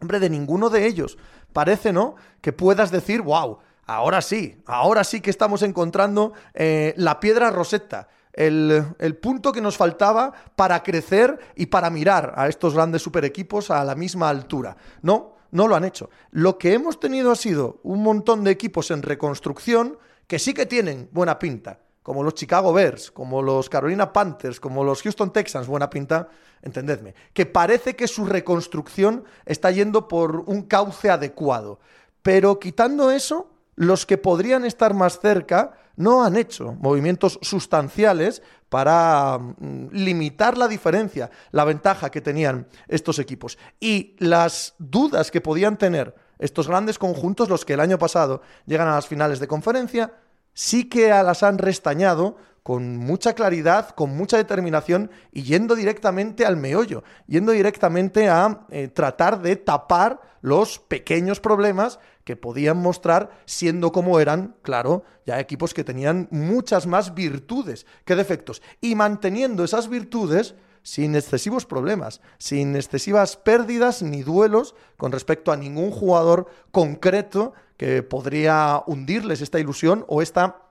hombre, de ninguno de ellos parece, ¿no? Que puedas decir, wow, ahora sí, ahora sí que estamos encontrando eh, la piedra rosetta. El, el, punto que nos faltaba para crecer y para mirar a estos grandes super equipos a la misma altura. No, no lo han hecho. Lo que hemos tenido ha sido un montón de equipos en reconstrucción que sí que tienen buena pinta, como los Chicago Bears, como los Carolina Panthers, como los Houston Texans, buena pinta, entendedme, que parece que su reconstrucción está yendo por un cauce adecuado. Pero quitando eso, los que podrían estar más cerca no han hecho movimientos sustanciales para mm, limitar la diferencia, la ventaja que tenían estos equipos. Y las dudas que podían tener estos grandes conjuntos, los que el año pasado llegan a las finales de conferencia, sí que las han restañado con mucha claridad, con mucha determinación y yendo directamente al meollo, yendo directamente a eh, tratar de tapar los pequeños problemas que podían mostrar siendo como eran, claro, ya equipos que tenían muchas más virtudes que defectos. Y manteniendo esas virtudes sin excesivos problemas, sin excesivas pérdidas ni duelos con respecto a ningún jugador concreto que podría hundirles esta ilusión o esta,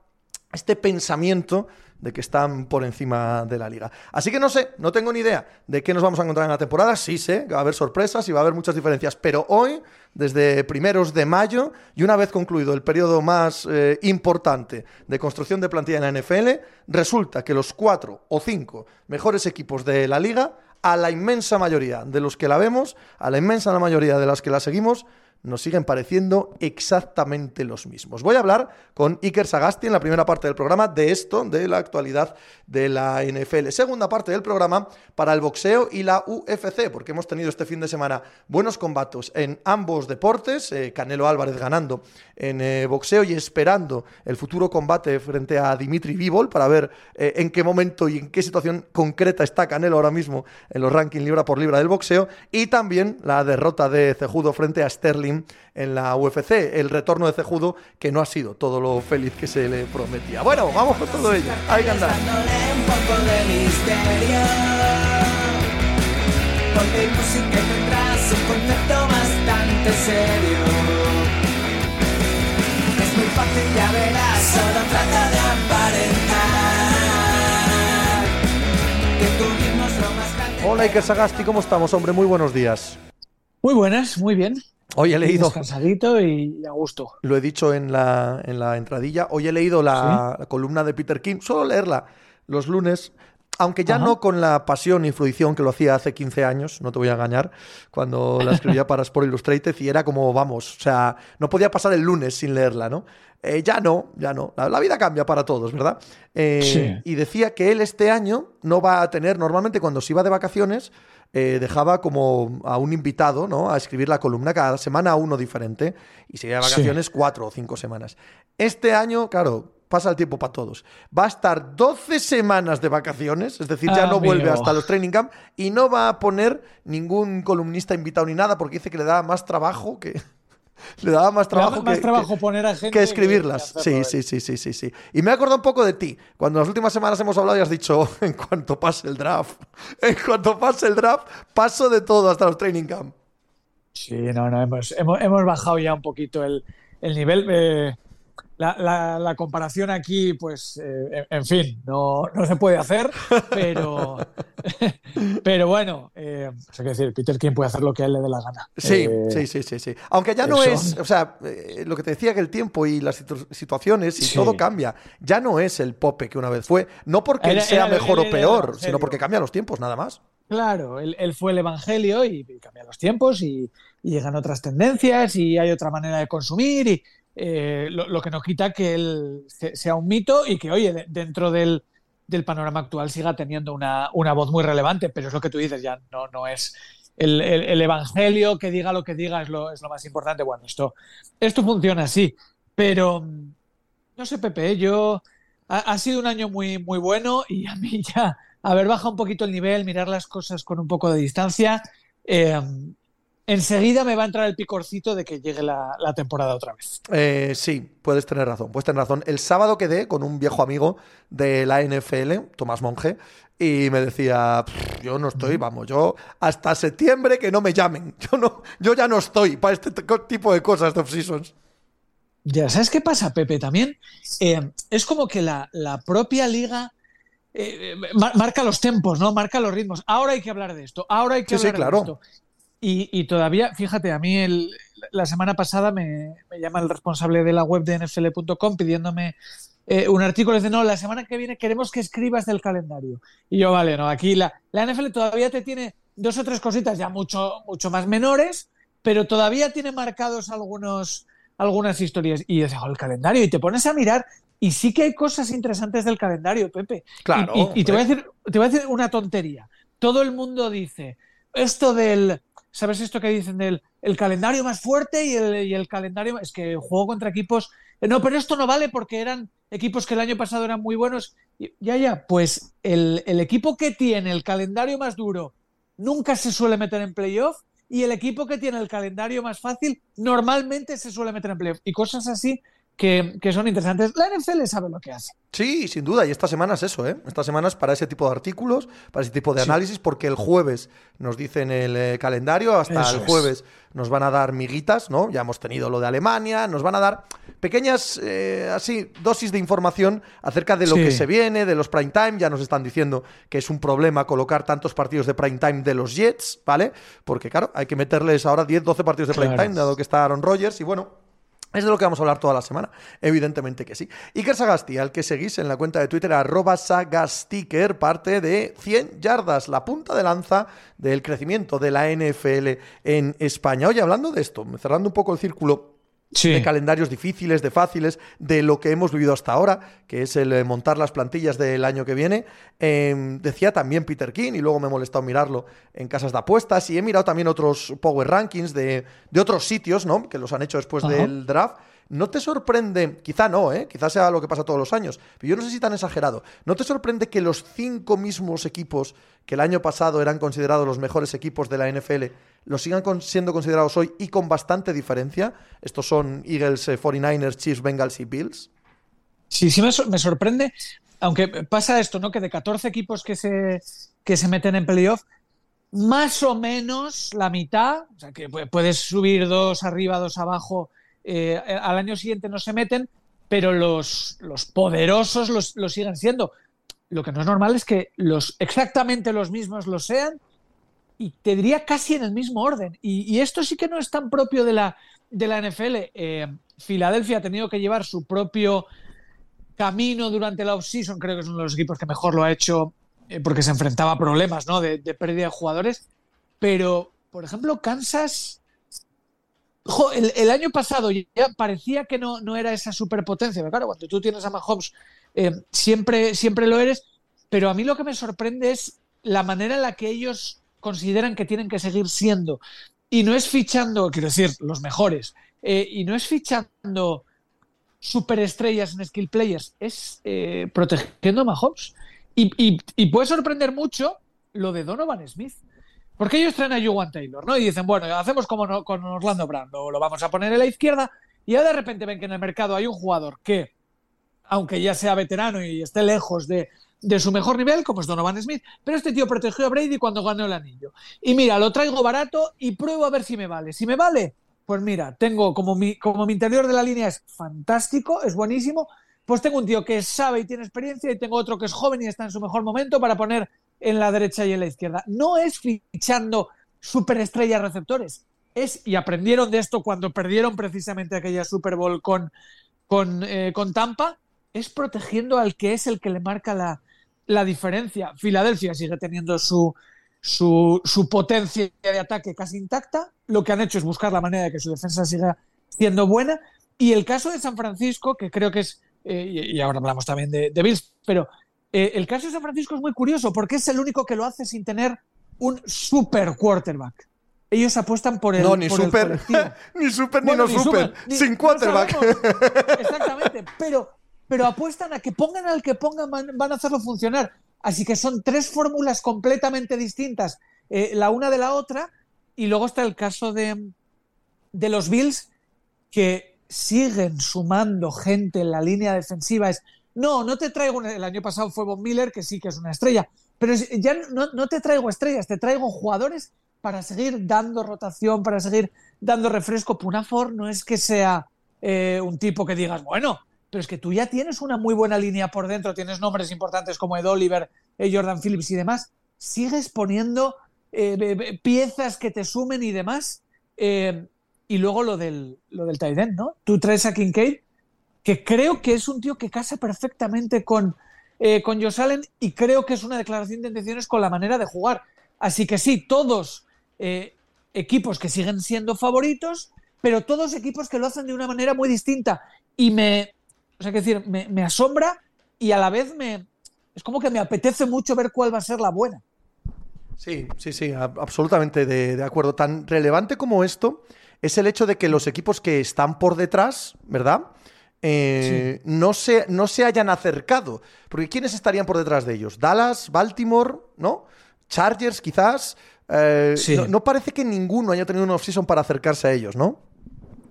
este pensamiento de que están por encima de la liga. Así que no sé, no tengo ni idea de qué nos vamos a encontrar en la temporada. Sí sé que va a haber sorpresas y va a haber muchas diferencias, pero hoy, desde primeros de mayo y una vez concluido el periodo más eh, importante de construcción de plantilla en la NFL, resulta que los cuatro o cinco mejores equipos de la liga, a la inmensa mayoría de los que la vemos, a la inmensa mayoría de las que la seguimos, nos siguen pareciendo exactamente los mismos. Voy a hablar con Iker Sagasti en la primera parte del programa de esto, de la actualidad de la NFL. Segunda parte del programa para el boxeo y la UFC, porque hemos tenido este fin de semana buenos combates en ambos deportes. Eh, Canelo Álvarez ganando en eh, boxeo y esperando el futuro combate frente a Dimitri Vivol para ver eh, en qué momento y en qué situación concreta está Canelo ahora mismo en los rankings libra por libra del boxeo. Y también la derrota de Cejudo frente a Sterling en la UFC. El retorno de Cejudo que no ha sido todo lo feliz que se le prometía. Bueno, vamos con todo ello. Hay que andar. Porque música detrás un concepto bastante serio. Es muy fácil, ya verás, solo trata de aparentar que lo más grande. Hola Iker Sagasti, ¿cómo estamos, hombre? Muy buenos días. Muy buenas, muy bien. Hoy he leído. Descansadito y a gusto. Lo he dicho en la, en la entradilla. Hoy he leído la, columna de Peter King. Solo leerla los lunes. Aunque ya no con la pasión y fruición que lo hacía hace 15 años, no te voy a engañar, cuando la escribía para Sport Illustrated y era como, vamos, o sea, no podía pasar el lunes sin leerla, ¿no? Eh, ya no, ya no. La, vida cambia para todos, ¿verdad? Eh, y decía que él este año no va a tener, normalmente cuando se iba de vacaciones, eh, dejaba como a un invitado, ¿no? A escribir la columna cada semana uno diferente y se de vacaciones cuatro o cinco semanas. Este año, claro, pasa el tiempo para todos. Va a estar 12 semanas de vacaciones, es decir, ya no vuelve hasta los training camp y no va a poner ningún columnista invitado ni nada porque dice que le da más trabajo que, le daba más trabajo, que, trabajo poner a gente que escribirlas. sí, sí, sí, sí, sí, sí. Y me he acordado un poco de ti. Cuando las últimas semanas hemos hablado y has dicho, en cuanto pase el draft, en cuanto pase el draft, paso de todo hasta los training camp. Sí, no, no, hemos, hemos, bajado ya un poquito el, el nivel. Eh, la, la, comparación aquí, pues, eh, en fin, no, no, se puede hacer, pero, pero bueno, eh, o decir, Peter King puede hacer lo que a él le dé la gana. Sí, eh, sí, sí, sí, sí. Aunque ya no es, o sea, eh, lo que te decía que el tiempo y las situaciones y todo cambia, ya no es el Pope que una vez fue, no porque él sea mejor o peor, sino porque cambian los tiempos, nada más. Claro, él, fue el Evangelio y, y cambian los tiempos y, y llegan otras tendencias y hay otra manera de consumir y, eh, lo, que no quita que él sea un mito y que, oye, dentro del, panorama actual siga teniendo una, voz muy relevante, pero es lo que tú dices, ya no, no es el, evangelio que diga lo que diga es lo, es lo más importante. Bueno, esto, esto funciona así, pero no sé, Pepe, yo ha, sido un año muy, muy bueno y a mí ya haber bajado un poquito el nivel, mirar las cosas con un poco de distancia. Eh, enseguida me va a entrar el picorcito de que llegue la, temporada otra vez. Eh, sí, puedes tener razón, puedes tener razón. El sábado quedé con un viejo amigo de la NFL, Tomás Monge, y me decía, yo no estoy, vamos, yo hasta septiembre que no me llamen. Yo no, yo ya no estoy para este tipo de cosas de off-seasons. Ya, ¿sabes qué pasa, Pepe? También eh, es como que la, propia liga eh, marca los tempos, ¿no? Marca los ritmos. Ahora hay que hablar de esto, ahora hay que hablar de esto. Y, todavía, fíjate, a mí el, la semana pasada me, llama el responsable de la web de nfl.com pidiéndome eh, un artículo. Dice, no, la semana que viene queremos que escribas del calendario. Y yo, vale, no, aquí la, la NFL todavía te tiene dos o tres cositas ya mucho, mucho más menores, pero todavía tiene marcados algunos, algunas historias. Y yo digo, el calendario, y te pones a mirar y sí que hay cosas interesantes del calendario, Pepe. Claro. Y, te, voy a decir, te voy a decir una tontería. Todo el mundo dice, esto del ¿Sabes esto que dicen del el calendario más fuerte y el, calendario? Es que juego contra equipos. Eh, no, pero esto no vale porque eran equipos que el año pasado eran muy buenos. Ya, ya, pues el, equipo que tiene el calendario más duro nunca se suele meter en playoff y el equipo que tiene el calendario más fácil normalmente se suele meter en playoff. Y cosas así que, son interesantes. La NFL sabe lo que hace. Sí, sin duda. Y esta semana es eso, ¿eh? Esta semana es para ese tipo de artículos, para ese tipo de análisis, porque el jueves nos dicen el eh, calendario, hasta el jueves nos van a dar miguitas, ¿no? Ya hemos tenido lo de Alemania, nos van a dar pequeñas, eh, así, dosis de información acerca de lo que se viene, de los prime time. Ya nos están diciendo que es un problema colocar tantos partidos de prime time de los Jets, ¿vale? Porque, claro, hay que meterles ahora 10, 12 partidos de prime time, dado que está Aaron Rodgers, y bueno es de lo que vamos a hablar toda la semana. Evidentemente que sí. Iker Sagasti, al que seguís en la cuenta de Twitter, arroba Sagastiker, parte de 100 yardas, la punta de lanza del crecimiento de la NFL en España. Oye, hablando de esto, cerrando un poco el círculo de calendarios difíciles, de fáciles, de lo que hemos vivido hasta ahora, que es el eh, montar las plantillas del año que viene. Em, decía también Peter King, y luego me he molestado mirarlo en casas de apuestas, y he mirado también otros Power Rankings de, otros sitios, ¿no? Que los han hecho después del draft. ¿No te sorprende, quizá no, ¿eh? quizá sea lo que pasa todos los años, pero yo no sé si tan exagerado, ¿no te sorprende que los cinco mismos equipos que el año pasado eran considerados los mejores equipos de la NFL los sigan siendo considerados hoy y con bastante diferencia? Estos son Eagles, 49ers, eh, Chiefs, Bengals y Bills. Sí, sí me, sorprende, aunque pasa esto, ¿no? Que de 14 equipos que se, que se meten en playoff, más o menos la mitad, o sea que puedes subir dos arriba, dos abajo eh, al año siguiente no se meten, pero los, los poderosos los, siguen siendo. Lo que no es normal es que los exactamente los mismos lo sean y te diría casi en el mismo orden. Y, esto sí que no es tan propio de la, de la NFL. Eh, Filadelfia ha tenido que llevar su propio camino durante la offseason, creo que es uno de los equipos que mejor lo ha hecho eh, porque se enfrentaba a problemas ¿no? de, pérdida de jugadores. Pero, por ejemplo, Kansas el, año pasado ya parecía que no, no era esa superpotencia, pero claro, cuando tú tienes a Mahomes eh, siempre, siempre lo eres, pero a mí lo que me sorprende es la manera en la que ellos consideran que tienen que seguir siendo. Y no es fichando, quiero decir, los mejores, eh, y no es fichando superestrellas en skill players, es eh, protegiendo a Mahomes. Y, y puede sorprender mucho lo de Donovan Smith. Porque ellos traen a Juwan Taylor, ¿no? Y dicen, bueno, hacemos como con Orlando Brando, lo vamos a poner en la izquierda, y ya de repente ven que en el mercado hay un jugador que, aunque ya sea veterano y esté lejos de, su mejor nivel, como es Donovan Smith, pero este tío protegió a Brady cuando ganó el anillo. Y mira, lo traigo barato y pruebo a ver si me vale. Si me vale, pues mira, tengo como mi, como mi interior de la línea es fantástico, es buenísimo, pues tengo un tío que sabe y tiene experiencia y tengo otro que es joven y está en su mejor momento para poner en la derecha y en la izquierda. No es fichando superestrellas receptores. Es, y aprendieron de esto cuando perdieron precisamente aquella Super Bowl con, con, eh, con Tampa, es protegiendo al que es el que le marca la, la diferencia. Filadelfia sigue teniendo su, su, su, potencia de ataque casi intacta. Lo que han hecho es buscar la manera de que su defensa siga siendo buena. Y el caso de San Francisco, que creo que es, eh, y, ahora hablamos también de, de Bills, pero eh, el caso de San Francisco es muy curioso porque es el único que lo hace sin tener un super quarterback. Ellos apuestan por el. No, ni super. ni super ni no super. sin quarterback. exactamente. Pero, pero apuestan a que pongan al que pongan, van a hacerlo funcionar. Así que son tres fórmulas completamente distintas, eh, la una de la otra, y luego está el caso de, de los Bills, que siguen sumando gente en la línea defensiva. Es, no, no te traigo, el año pasado fue Von Miller, que sí que es una estrella, pero ya no, no, te traigo estrellas, te traigo jugadores para seguir dando rotación, para seguir dando refresco. Punafor no es que sea eh, un tipo que digas, bueno, pero es que tú ya tienes una muy buena línea por dentro, tienes nombres importantes como Ed Oliver, eh, Jordan Phillips y demás, sigues poniendo eh, piezas que te sumen y demás. y luego lo del, lo del tight ¿no? Tú traes a Kincaid, que creo que es un tío que casa perfectamente con, con Josh Allen y creo que es una declaración de intenciones con la manera de jugar. Así que sí, todos equipos que siguen siendo favoritos, pero todos equipos que lo hacen de una manera muy distinta. Y me, o sea, que decir, me, asombra y a la vez me, es como que me apetece mucho ver cuál va a ser la buena. Sí, sí, sí, absolutamente de, acuerdo. Tan relevante como esto es el hecho de que los equipos que están por detrás, ¿verdad? Eh, no, se, no se hayan acercado. Porque ¿quiénes estarían por detrás de ellos? Dallas, Baltimore, ¿no? Chargers, quizás. Eh, no, parece que ninguno haya tenido un off-season para acercarse a ellos, ¿no?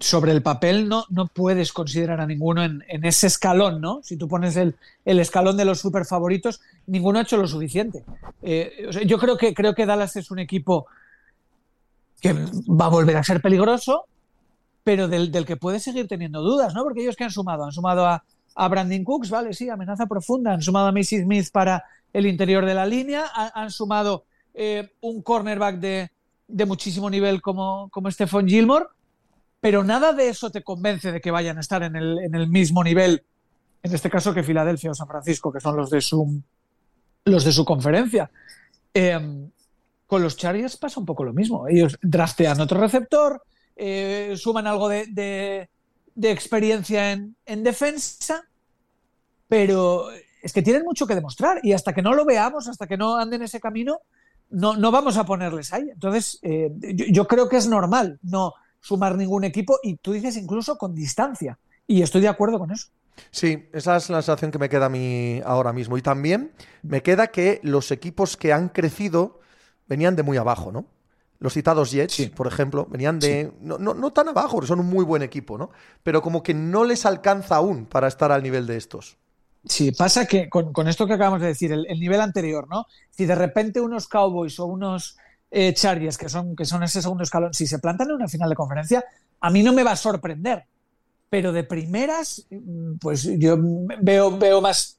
Sobre el papel no, no puedes considerar a ninguno en, ese escalón, ¿no? Si tú pones el, escalón de los super favoritos, ninguno ha hecho lo suficiente. Eh, yo creo que, creo que Dallas es un equipo que va a volver a ser peligroso, pero del, que puede seguir teniendo dudas, ¿no? Porque ellos que han sumado, han sumado a, a Brandon Cooks, vale, sí, amenaza profunda, han sumado a Missy Smith para el interior de la línea, han sumado eh, un cornerback de, muchísimo nivel como, como Stephon Gilmore, pero nada de eso te convence de que vayan a estar en el, mismo nivel, en este caso que Filadelfia o San Francisco, que son los de su, los de su conferencia. Eh, con los Chargers pasa un poco lo mismo. Ellos draftean otro receptor, eh, suman algo de, experiencia en, en, defensa, pero es que tienen mucho que demostrar y hasta que no lo veamos, hasta que no anden ese camino, no, no vamos a ponerles ahí. Entonces, eh, yo, creo que es normal no sumar ningún equipo y tú dices incluso con distancia. Y estoy de acuerdo con eso. Sí, esa es la sensación que me queda a mí ahora mismo. Y también me queda que los equipos que han crecido venían de muy abajo, ¿no? Los citados Jets, por ejemplo, venían de. No, no, no, tan abajo, porque son un muy buen equipo, ¿no? Pero como que no les alcanza aún para estar al nivel de estos. Sí, pasa que con, esto que acabamos de decir, el, nivel anterior, ¿no? Si de repente unos Cowboys o unos eh, Chargers, que son, que son ese segundo escalón, si se plantan en una final de conferencia, a mí no me va a sorprender. Pero de primeras, mm, pues yo veo, veo más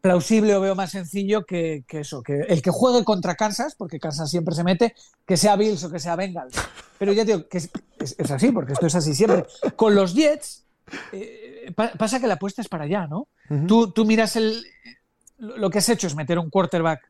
plausible o veo más sencillo que, eso, que el que juegue contra Kansas, porque Kansas siempre se mete, que sea Bills o que sea Bengals. Pero ya digo que es, así, porque esto es así siempre. Con los Jets, eh, pasa que la apuesta es para allá, ¿no? tú, tú, miras el, lo que has hecho es meter un quarterback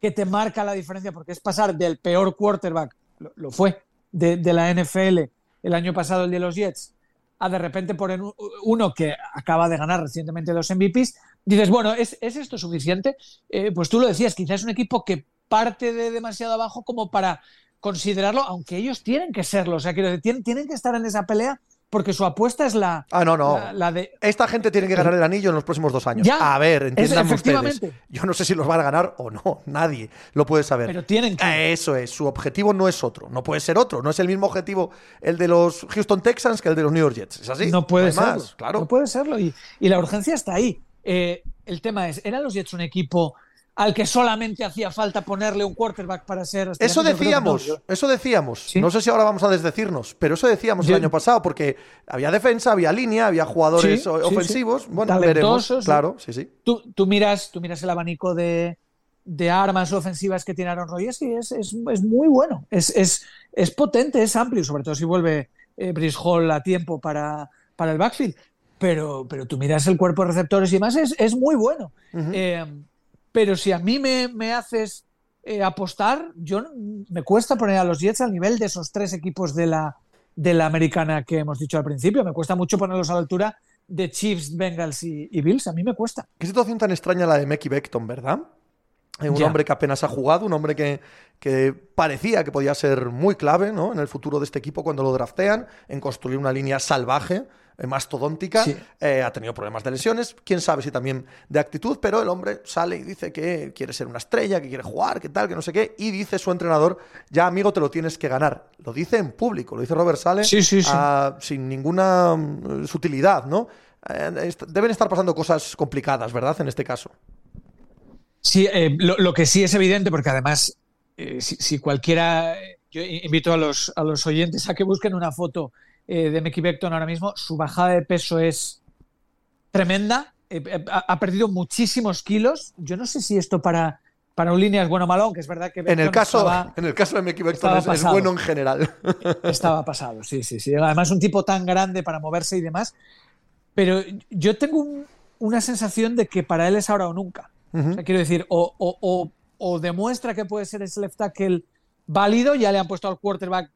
que te marca la diferencia porque es pasar del peor quarterback, lo, fue, de, la NFL el año pasado, el de los Jets, a de repente poner uno que acaba de ganar recientemente los MVPs, dices, bueno, ¿es, esto suficiente? Eh, pues tú lo decías, quizás es un equipo que parte de demasiado abajo como para considerarlo, aunque ellos tienen que serlo, o sea, quiero decir, tienen que estar en esa pelea porque su apuesta es la. Ah, no, no. La, de... Esta gente tiene que ganar el anillo en los próximos dos años. a ver, entiendan ustedes. Yo no sé si los van a ganar o no. Nadie lo puede saber. Pero tienen que. Eso es. Su objetivo no es otro. No puede ser otro. No es el mismo objetivo el de los Houston Texans que el de los New York Jets. ¿Es así? No puede ser. Claro. No puede serlo. Y, la urgencia está ahí. Eh, el tema es: ¿eran los Jets un equipo al que solamente hacía falta ponerle un quarterback para ser. Eso decíamos, eso decíamos. No sé si ahora vamos a desdecirnos, pero eso decíamos el año pasado, porque había defensa, había línea, había jugadores ofensivos. Bueno, veremos. Claro, sí, sí. Tú, miras, tú miras el abanico de, armas ofensivas que tiene Aaron Rodgers y es, es, muy bueno. Es, es, potente, es amplio, sobre todo si vuelve eh, Brice Hall a tiempo para, para el backfield. Pero, pero tú miras el cuerpo de receptores y demás, es, muy bueno. Pero si a mí me, haces eh, apostar, yo me cuesta poner a los Jets al nivel de esos tres equipos de la, de la americana que hemos dicho al principio. Me cuesta mucho ponerlos a la altura de Chiefs, Bengals y, Bills. A mí me cuesta. Qué situación tan extraña la de Mecky Beckton, ¿verdad? Eh, un hombre que apenas ha jugado, un hombre que, que, parecía que podía ser muy clave ¿no? en el futuro de este equipo cuando lo draftean, en construir una línea salvaje, eh, mastodóntica. Eh, ha tenido problemas de lesiones, quién sabe si también de actitud, pero el hombre sale y dice que quiere ser una estrella, que quiere jugar, que tal, que no sé qué, y dice su entrenador, ya amigo, te lo tienes que ganar. Lo dice en público, lo dice Robert Sale sin ninguna mm, sutilidad, ¿no? deben estar pasando cosas complicadas, ¿verdad? En este caso. Sí, eh, lo, que sí es evidente, porque además, eh, si, cualquiera, yo invito a los, a los oyentes a que busquen una foto eh, de Mickey Beckton ahora mismo, su bajada de peso es tremenda, ha, perdido muchísimos kilos, yo no sé si esto para, para un línea es bueno o malo, aunque es verdad que... en el, caso, en el caso de Mickey Beckton es, bueno en general. Estaba pasado, sí, sí, sí. Además un tipo tan grande para moverse y demás, pero yo tengo una sensación de que para él es ahora o nunca. Quiero decir, o, demuestra que puede ser ese left tackle válido, ya le han puesto al quarterback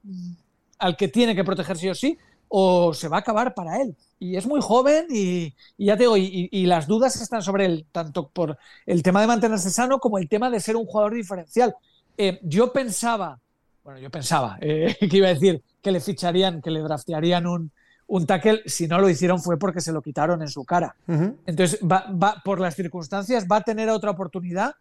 al que tiene que proteger sí o sí, o se va a acabar para él. Y es muy joven y, ya te digo, y, las dudas están sobre él, tanto por el tema de mantenerse sano como el tema de ser un jugador diferencial. Eh, yo pensaba, bueno, yo pensaba eh, que iba a decir que le ficharían, que le draftearían un, un tackle, si no lo hicieron fue porque se lo quitaron en su cara. Entonces, va, por las circunstancias, va a tener otra oportunidad.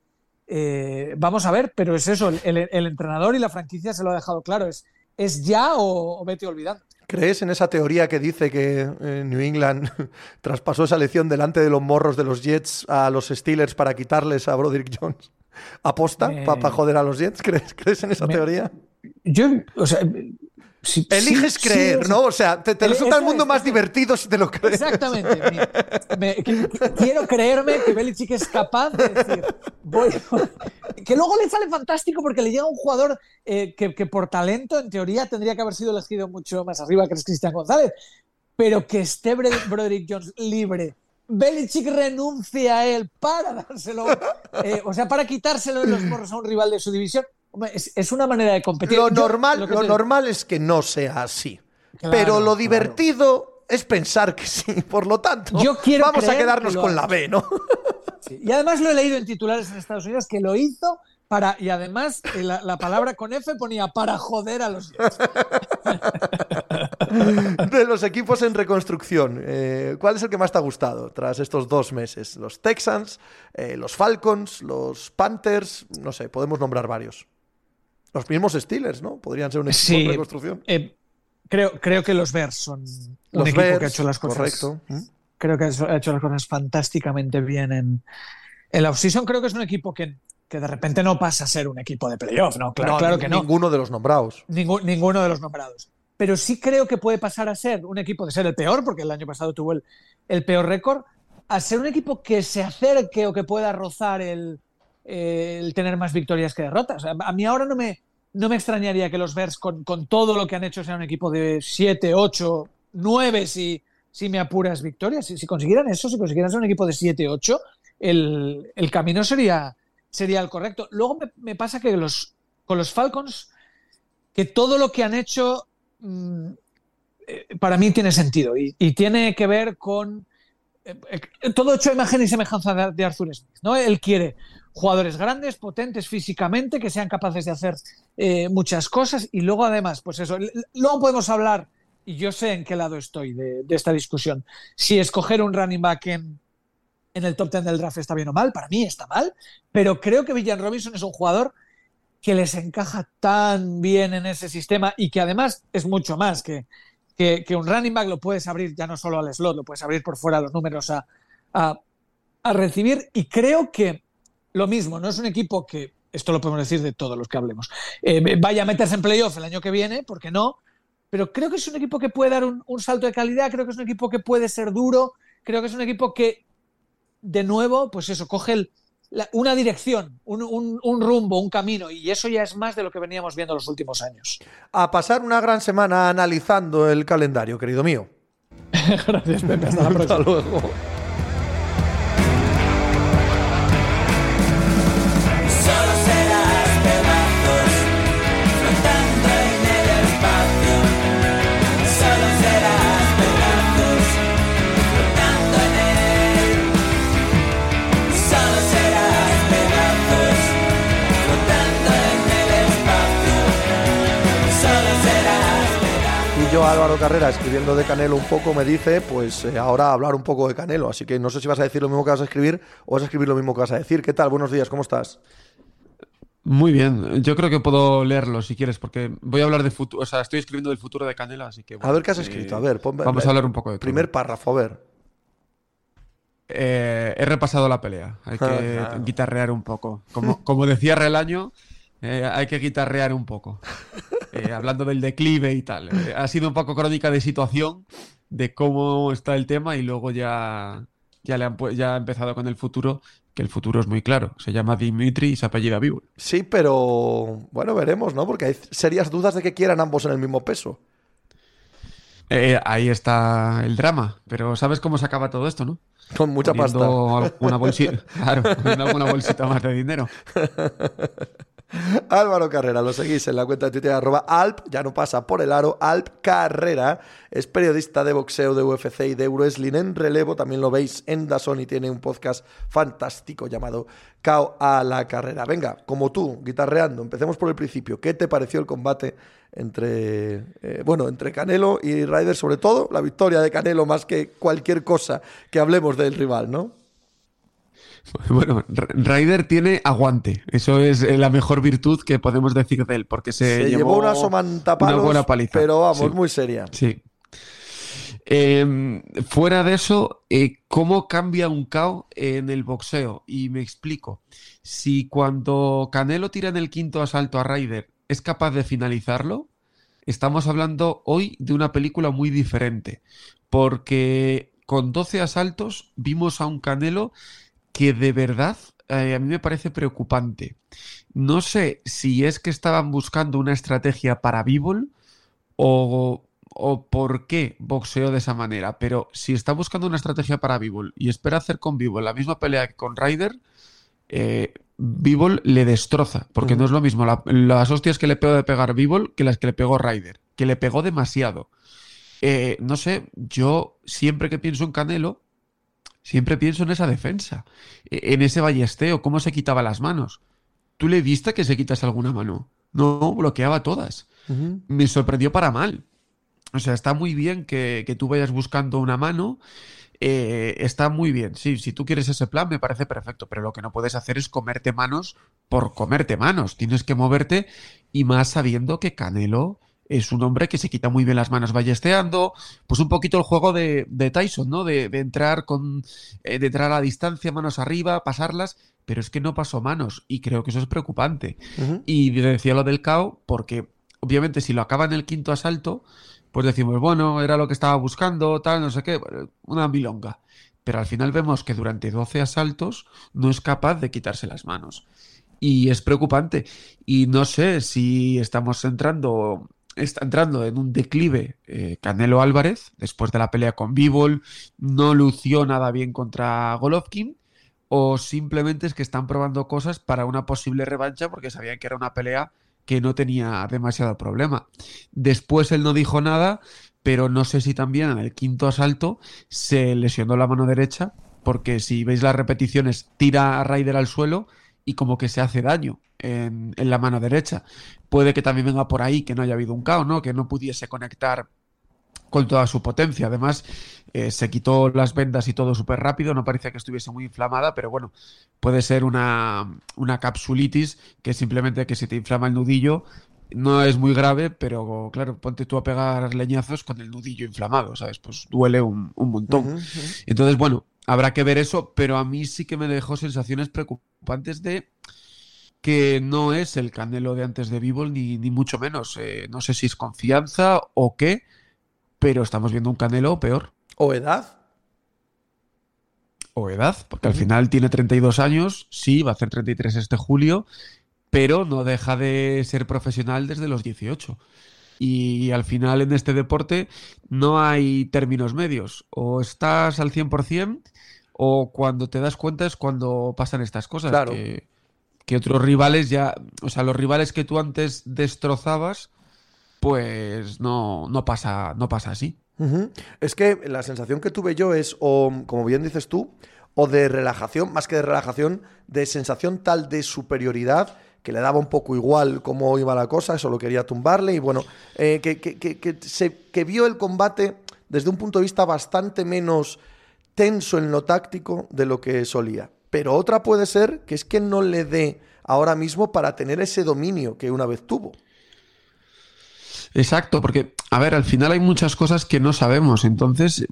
Eh, vamos a ver, pero es eso, el, entrenador y la franquicia se lo ha dejado claro, es, es ya o, vete olvidando. ¿Crees en esa teoría que dice que eh, New England traspasó esa lección delante de los morros de los Jets a los Steelers para quitarles a Broderick Jones? ¿Aposta para joder a los Jets? ¿Crees, ¿crees en esa teoría? Yo, o sea, Eliges creer, ¿no? O sea, te, resulta el mundo más divertido si te lo crees. Exactamente. quiero creerme que Belichick es capaz de decir, que luego le sale fantástico porque le llega un jugador eh, que, por talento, en teoría, tendría que haber sido elegido mucho más arriba que es Cristian González, pero que esté Broderick Jones libre. Belichick renuncia a él para dárselo, eh, o sea, para quitárselo en los morros a un rival de su división. Es, una manera de competir. Lo, normal, lo, normal es que no sea así. pero lo divertido es pensar que sí. Por lo tanto, vamos a quedarnos con la B, ¿no? Y además lo he leído en titulares en Estados Unidos que lo hizo para. Y además eh, la, palabra con F ponía para joder a los De los equipos en reconstrucción, eh, ¿cuál es el que más te ha gustado tras estos dos meses? ¿Los Texans, eh, los Falcons, los Panthers? No sé, podemos nombrar varios. Los mismos Steelers, ¿no? Podrían ser un equipo de reconstrucción. Eh, creo, creo que los Bears son un equipo que ha hecho las cosas. Correcto. ¿Mm? Creo que ha hecho las cosas fantásticamente bien en, en la offseason. Creo que es un equipo que, que de repente no pasa a ser un equipo de playoff, ¿no? Claro, claro que no. Ninguno de los nombrados. ninguno de los nombrados. Pero sí creo que puede pasar a ser un equipo de ser el peor, porque el año pasado tuvo el, el peor récord, a ser un equipo que se acerque o que pueda rozar el, el tener más victorias que derrotas. A mí ahora no me, no me extrañaría que los Bears, con, todo lo que han hecho, sean un equipo de 7, 8, 9, si, si me apuras victorias. Si, consiguieran eso, si consiguieran ser un equipo de 7, 8, el, camino sería, sería el correcto. Luego me, pasa que los, con los Falcons, que todo lo que han hecho mm, eh, para mí tiene sentido y, tiene que ver con eh, eh, todo hecho imagen y semejanza de, de Arthur Smith. ¿no? Él quiere jugadores grandes, potentes físicamente, que sean capaces de hacer eh, muchas cosas y luego además, pues eso, luego podemos hablar, y yo sé en qué lado estoy de, esta discusión, si escoger un running back en, en el top 10 del draft está bien o mal, para mí está mal, pero creo que Villan Robinson es un jugador que les encaja tan bien en ese sistema y que además es mucho más que, que, un running back lo puedes abrir ya no solo al slot, lo puedes abrir por fuera los números a, a, recibir. Y creo que lo mismo, no es un equipo que, esto lo podemos decir de todos los que hablemos, eh, vaya a meterse en playoff el año que viene, porque no, pero creo que es un equipo que puede dar un, salto de calidad, creo que es un equipo que puede ser duro, creo que es un equipo que, de nuevo, pues eso, coge una dirección, un, un, rumbo, un camino, y eso ya es más de lo que veníamos viendo los últimos años. A pasar una gran semana analizando el calendario, querido mío. Gracias, Pepe. Hasta la próxima. Hasta luego. Álvaro Carrera, escribiendo de Canelo un poco, me dice, pues eh, ahora hablar un poco de Canelo. Así que no sé si vas a decir lo mismo que vas a escribir o vas a escribir lo mismo que vas a decir. ¿Qué tal? Buenos días, ¿cómo estás? Muy bien, yo creo que puedo leerlo si quieres, porque voy a hablar de futuro, o sea, estoy escribiendo del futuro de Canelo, así que... a ver qué has escrito, a ver, vamos a hablar un poco de Primer párrafo, a ver. Eh, he repasado la pelea, hay que guitarrear un poco. Como, como decía Relaño, eh, hay que guitarrear un poco. Eh, hablando del declive y tal. Eh, ha sido un poco crónica de situación, de cómo está el tema y luego ya, ya, le han, ya ha empezado con el futuro, que el futuro es muy claro. Se llama Dimitri y se apellida Vivo. Sí, pero bueno, veremos, ¿no? Porque hay serias dudas de que quieran ambos en el mismo peso. ahí está el drama. Pero ¿sabes cómo se acaba todo esto, no? Con mucha pasta. Una bolsita, claro, alguna bolsita más de dinero. Álvaro Carrera, lo seguís en la cuenta de Twitter arroba Alp, ya no pasa por el aro, Alp Carrera, es periodista de boxeo de UFC y de Euroesling en relevo, también lo veis en Dazón y tiene un podcast fantástico llamado Cao a la Carrera. Venga, como tú, guitarreando, empecemos por el principio, ¿qué te pareció el combate entre, eh, bueno, entre Canelo y Ryder, sobre todo la victoria de Canelo más que cualquier cosa que hablemos del rival, ¿no? Bueno, Ryder tiene aguante. Eso es eh, la mejor virtud que podemos decir de él, porque se, llevó, una somantapalos, buena paliza. Pero vamos, muy seria. Sí. Em, fuera de eso, eh, ¿cómo cambia un KO en el boxeo? Y me explico. Si cuando Canelo tira en el quinto asalto a Ryder es capaz de finalizarlo, estamos hablando hoy de una película muy diferente. Porque con 12 asaltos vimos a un Canelo que de verdad eh, a mí me parece preocupante. No sé si es que estaban buscando una estrategia para Bivol o, o por qué boxeó de esa manera, pero si está buscando una estrategia para Bivol y espera hacer con Bivol la misma pelea que con Ryder, eh, le destroza, porque no es lo mismo las hostias que le pegó de pegar Bivol que las que le pegó Ryder, que le pegó demasiado. Eh, no sé, yo siempre que pienso en Canelo, Siempre pienso en esa defensa, e, en ese ballesteo, cómo se quitaba las manos. ¿Tú le viste que se quitas alguna mano? No, bloqueaba todas. Me sorprendió para mal. O sea, está muy bien que, tú vayas buscando una mano. Eh, está muy bien. Sí, si tú quieres ese plan, me parece perfecto. Pero lo que no puedes hacer es comerte manos por comerte manos. Tienes que moverte y más sabiendo que Canelo es un hombre que se quita muy bien las manos ballesteando, pues un poquito el juego de, Tyson, ¿no? De, entrar con, eh, de entrar a la distancia, manos arriba, pasarlas, pero es que no pasó manos y creo que eso es preocupante. Y decía lo del KO porque obviamente si lo acaba en el quinto asalto, pues decimos, bueno, era lo que estaba buscando, tal, no sé qué, una milonga. Pero al final vemos que durante 12 asaltos no es capaz de quitarse las manos. Y es preocupante. Y no sé si estamos entrando está entrando en un declive eh, Canelo Álvarez después de la pelea con Bivol, no lució nada bien contra Golovkin o simplemente es que están probando cosas para una posible revancha porque sabían que era una pelea que no tenía demasiado problema. Después él no dijo nada, pero no sé si también en el quinto asalto se lesionó la mano derecha porque si veis las repeticiones tira a Ryder al suelo y como que se hace daño en, la mano derecha. Puede que también venga por ahí que no haya habido un caos, ¿no? Que no pudiese conectar con toda su potencia. Además, eh, se quitó las vendas y todo súper rápido, no parecía que estuviese muy inflamada, pero bueno, puede ser una, una capsulitis que simplemente que se te inflama el nudillo. No es muy grave, pero claro, ponte tú a pegar leñazos con el nudillo inflamado, ¿sabes? Pues duele un, montón. Entonces, bueno, habrá que ver eso, pero a mí sí que me dejó sensaciones preocupantes de que no es el Canelo de antes de Bivol, ni, ni mucho menos. Eh, no sé si es confianza o qué, pero estamos viendo un Canelo peor. ¿O edad? O edad, porque al final tiene 32 años, sí, va a hacer 33 este julio, pero no deja de ser profesional desde los 18. Y al final en este deporte no hay términos medios. O estás al 100% o cuando te das cuenta es cuando pasan estas cosas. Claro que otros rivales ya, o sea, los rivales que tú antes destrozabas, pues no, no, pasa, no pasa así. Es que la sensación que tuve yo es, o como bien dices tú, o de relajación, más que de relajación, de sensación tal de superioridad que le daba un poco igual cómo iba la cosa, solo quería tumbarle y bueno, eh, que, que, que, que vio el combate desde un punto de vista bastante menos tenso en lo táctico de lo que solía. Pero otra puede ser que es que no le dé ahora mismo para tener ese dominio que una vez tuvo. Exacto, porque, a ver, al final hay muchas cosas que no sabemos. Entonces,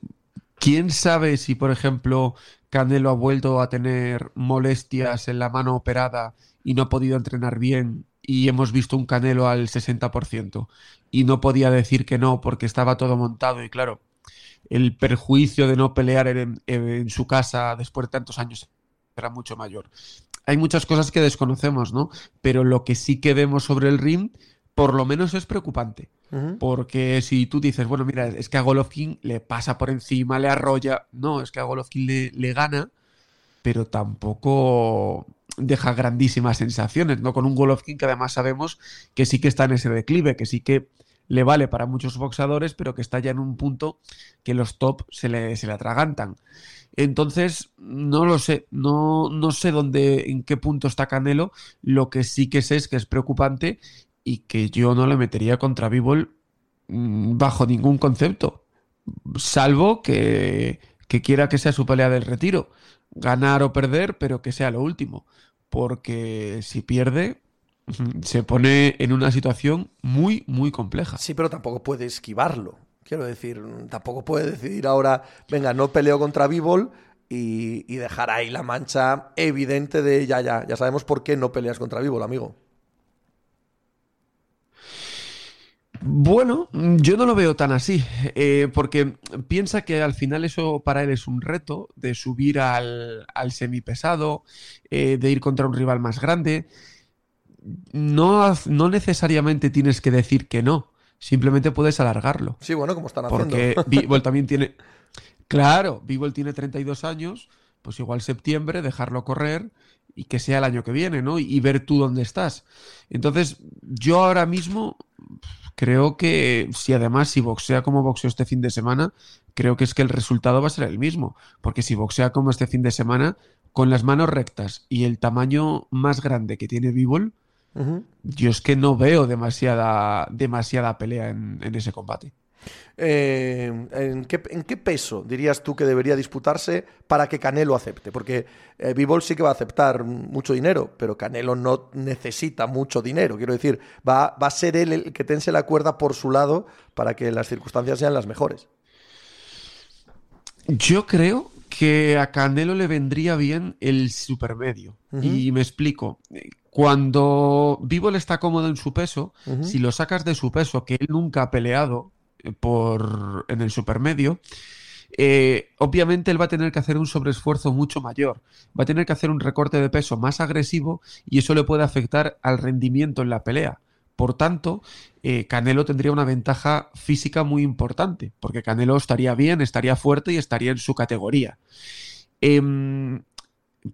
¿quién sabe si, por ejemplo, Canelo ha vuelto a tener molestias en la mano operada y no ha podido entrenar bien y hemos visto un Canelo al 60% y no podía decir que no porque estaba todo montado y claro, el perjuicio de no pelear en, en su casa después de tantos años era mucho mayor. Hay muchas cosas que desconocemos, ¿no? Pero lo que sí que vemos sobre el ring por lo menos es preocupante. Porque si tú dices, bueno, mira, es que a Golovkin le pasa por encima, le arrolla. No, es que a Golovkin le, le gana, pero tampoco deja grandísimas sensaciones, ¿no? Con un Golovkin que además sabemos que sí que está en ese declive, que sí que le vale para muchos boxadores, pero que está ya en un punto que los top se le, se le atragantan. Entonces, no lo sé, no, no sé dónde, en qué punto está Canelo. Lo que sí que sé es que es preocupante y que yo no le metería contra Bivol mm, bajo ningún concepto, salvo que, que quiera que sea su pelea del retiro, ganar o perder, pero que sea lo último, porque si pierde se pone en una situación muy, muy compleja. Sí, pero tampoco puede esquivarlo. Quiero decir, tampoco puede decidir ahora, venga, no peleo contra Bivol y, y dejar ahí la mancha evidente de ya, ya, ya sabemos por qué no peleas contra Bivol, amigo. Bueno, yo no lo veo tan así, eh, porque piensa que al final eso para él es un reto de subir al, al semipesado, eh, de ir contra un rival más grande. No, no necesariamente tienes que decir que no, simplemente puedes alargarlo. Sí, bueno, como están haciendo. Porque Bivol también tiene... Claro, Bivol tiene 32 años, pues igual septiembre, dejarlo correr y que sea el año que viene, ¿no? Y, ver tú dónde estás. Entonces, yo ahora mismo creo que si además si boxea como boxeo este fin de semana, creo que es que el resultado va a ser el mismo. Porque si boxea como este fin de semana, con las manos rectas y el tamaño más grande que tiene Bivol, uh -huh. yo es que no veo demasiada, demasiada pelea en, en ese combate. Eh, ¿en, qué, ¿en, qué, peso dirías tú que debería disputarse para que Canelo acepte? Porque eh, Bivol sí que va a aceptar mucho dinero, pero Canelo no necesita mucho dinero. Quiero decir, va, va a ser él el que tense la cuerda por su lado para que las circunstancias sean las mejores. Yo creo que a Canelo le vendría bien el supermedio. Uh -huh. Y me explico. Cuando Bivol está cómodo en su peso, uh -huh. si lo sacas de su peso, que él nunca ha peleado, por en el supermedio, eh, obviamente él va a tener que hacer un sobreesfuerzo mucho mayor, va a tener que hacer un recorte de peso más agresivo y eso le puede afectar al rendimiento en la pelea. Por tanto, eh, Canelo tendría una ventaja física muy importante, porque Canelo estaría bien, estaría fuerte y estaría en su categoría. Eh,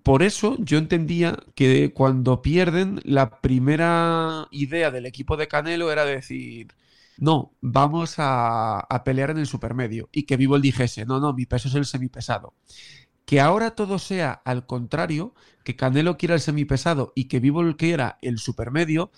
por eso yo entendía que cuando pierden, la primera idea del equipo de Canelo era decir, no, vamos a, a, pelear en el supermedio. Y que Bivol dijese, no, no, mi peso es el semipesado. Que ahora todo sea al contrario, que Canelo quiera el semipesado y que Bivol quiera el supermedio,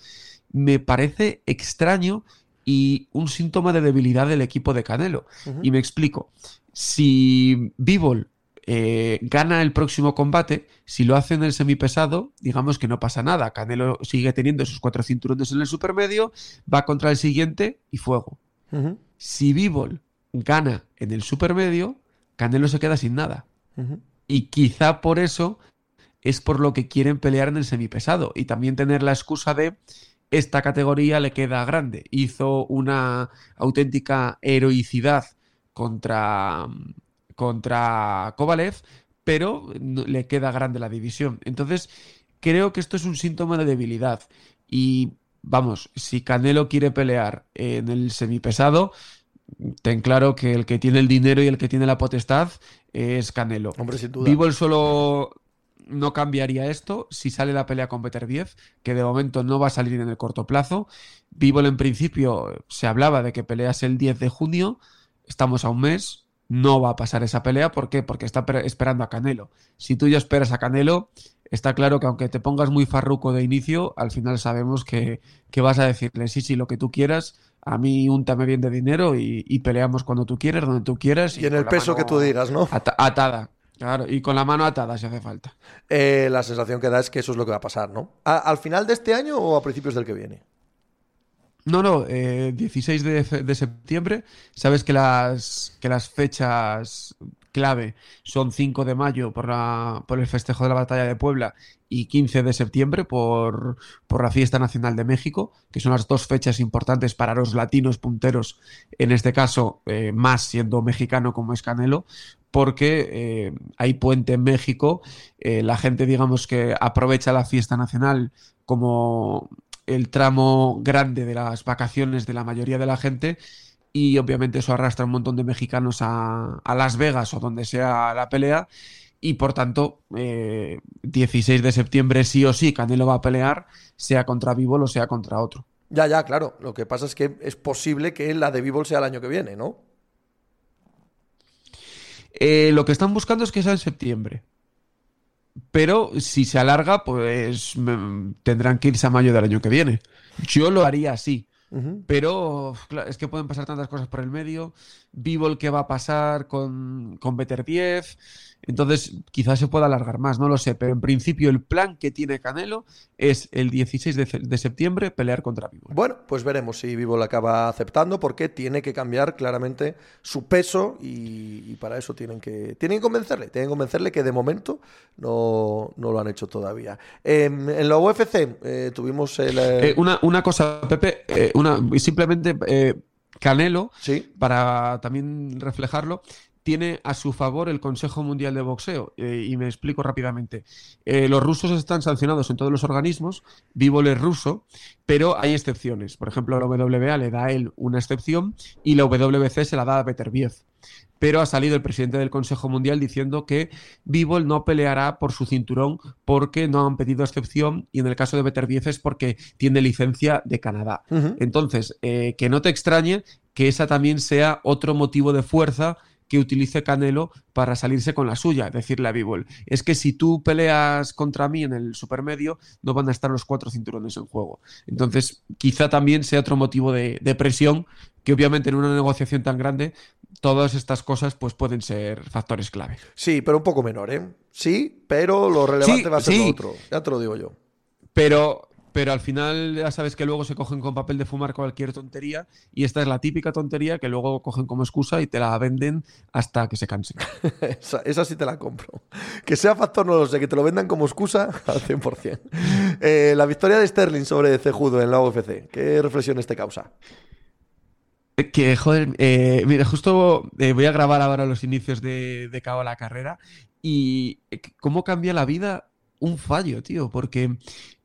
me parece extraño y un síntoma de debilidad del equipo de Canelo. Uh -huh. Y me explico. Si Bivol eh, gana el próximo combate, si lo hace en el semipesado, digamos que no pasa nada. Canelo sigue teniendo sus cuatro cinturones en el supermedio, va contra el siguiente y fuego. Uh -huh. Si Bivol gana en el supermedio, Canelo se queda sin nada. Uh -huh. Y quizá por eso es por lo que quieren pelear en el semipesado y también tener la excusa de esta categoría le queda grande. Hizo una auténtica heroicidad contra contra Kovalev, pero le queda grande la división. Entonces, creo que esto es un síntoma de debilidad. Y vamos, si Canelo quiere pelear en el semipesado, ten claro que el que tiene el dinero y el que tiene la potestad es Canelo. Hombre, sin duda. Vivo el solo no cambiaría esto si sale la pelea con Peter 10, que de momento no va a salir en el corto plazo. Vivo en principio se hablaba de que peleas el 10 de junio, estamos a un mes, no va a pasar esa pelea. ¿Por qué? Porque está esperando a Canelo. Si tú ya esperas a Canelo, está claro que aunque te pongas muy farruco de inicio, al final sabemos que, que vas a decirle, sí, sí, lo que tú quieras, a mí úntame bien de dinero y, y peleamos cuando tú quieras, donde tú quieras. Y, en el peso que tú digas, ¿no? atada. Claro, y con la mano atada si hace falta. Eh, la sensación que da es que eso es lo que va a pasar, ¿no? ¿Al final de este año o a principios del que viene? No, no, eh, 16 de, septiembre. Sabes que las, que las fechas clave son 5 de mayo por, la, por el festejo de la batalla de Puebla y 15 de septiembre por, por, la fiesta nacional de México, que son las dos fechas importantes para los latinos punteros, en este caso eh, más siendo mexicano como es Canelo, porque eh, hay puente en México, eh, la gente digamos que aprovecha la fiesta nacional como el tramo grande de las vacaciones de la mayoría de la gente y obviamente eso arrastra un montón de mexicanos a, a Las Vegas o donde sea la pelea y por tanto eh, 16 de septiembre sí o sí Canelo va a pelear sea contra Vivol o sea contra otro. Ya, ya, claro. Lo que pasa es que es posible que la de Vivol sea el año que viene, ¿no? Eh, lo que están buscando es que sea en septiembre. Pero si se alarga, pues tendrán que irse a mayo del año que viene. Yo lo haría así. Pero claro, es que pueden pasar tantas cosas por el medio. Vivo el que va a pasar con, con Better 10. Entonces, quizás se pueda alargar más, no lo sé. Pero en principio, el plan que tiene Canelo es el 16 de, de septiembre pelear contra Vivo. Bueno, pues veremos si Vivo lo acaba aceptando, porque tiene que cambiar claramente su peso y, y, para eso tienen que, tienen que convencerle. Tienen que convencerle que de momento no, no lo han hecho todavía. Eh, en la UFC eh, tuvimos el. Eh... Una, una, cosa, Pepe, eh, una, simplemente. Canelo, ¿Sí? para también reflejarlo, tiene a su favor el Consejo Mundial de Boxeo. Eh, y me explico rápidamente. Eh, los rusos están sancionados en todos los organismos, Vivol es ruso, pero hay excepciones. Por ejemplo, la WBA le da a él una excepción y la WBC se la da a Beterbiev. Pero ha salido el presidente del Consejo Mundial diciendo que Vivol no peleará por su cinturón porque no han pedido excepción y en el caso de Beterbiev es porque tiene licencia de Canadá. Uh -huh. Entonces, eh, que no te extrañe que esa también sea otro motivo de fuerza que utilice Canelo para salirse con la suya, decirle a Bivol, es que si tú peleas contra mí en el supermedio, no van a estar los cuatro cinturones en juego. Entonces, quizá también sea otro motivo de, de presión, que obviamente en una negociación tan grande, todas estas cosas pues pueden ser factores clave. Sí, pero un poco menor, ¿eh? Sí, pero lo relevante sí, va a ser sí. lo otro, ya te lo digo yo. Pero, pero al final ya sabes que luego se cogen con papel de fumar cualquier tontería y esta es la típica tontería que luego cogen como excusa y te la venden hasta que se cansen. esa, esa, sí te la compro. Que sea factor no lo sé, que te lo vendan como excusa al 100%. Eh, la victoria de Sterling sobre Cejudo en la UFC, ¿qué reflexiones te causa? Que, joder, eh, mira, justo eh, voy a grabar ahora los inicios de, de Cabo la carrera y eh, cómo cambia la vida un fallo, tío, porque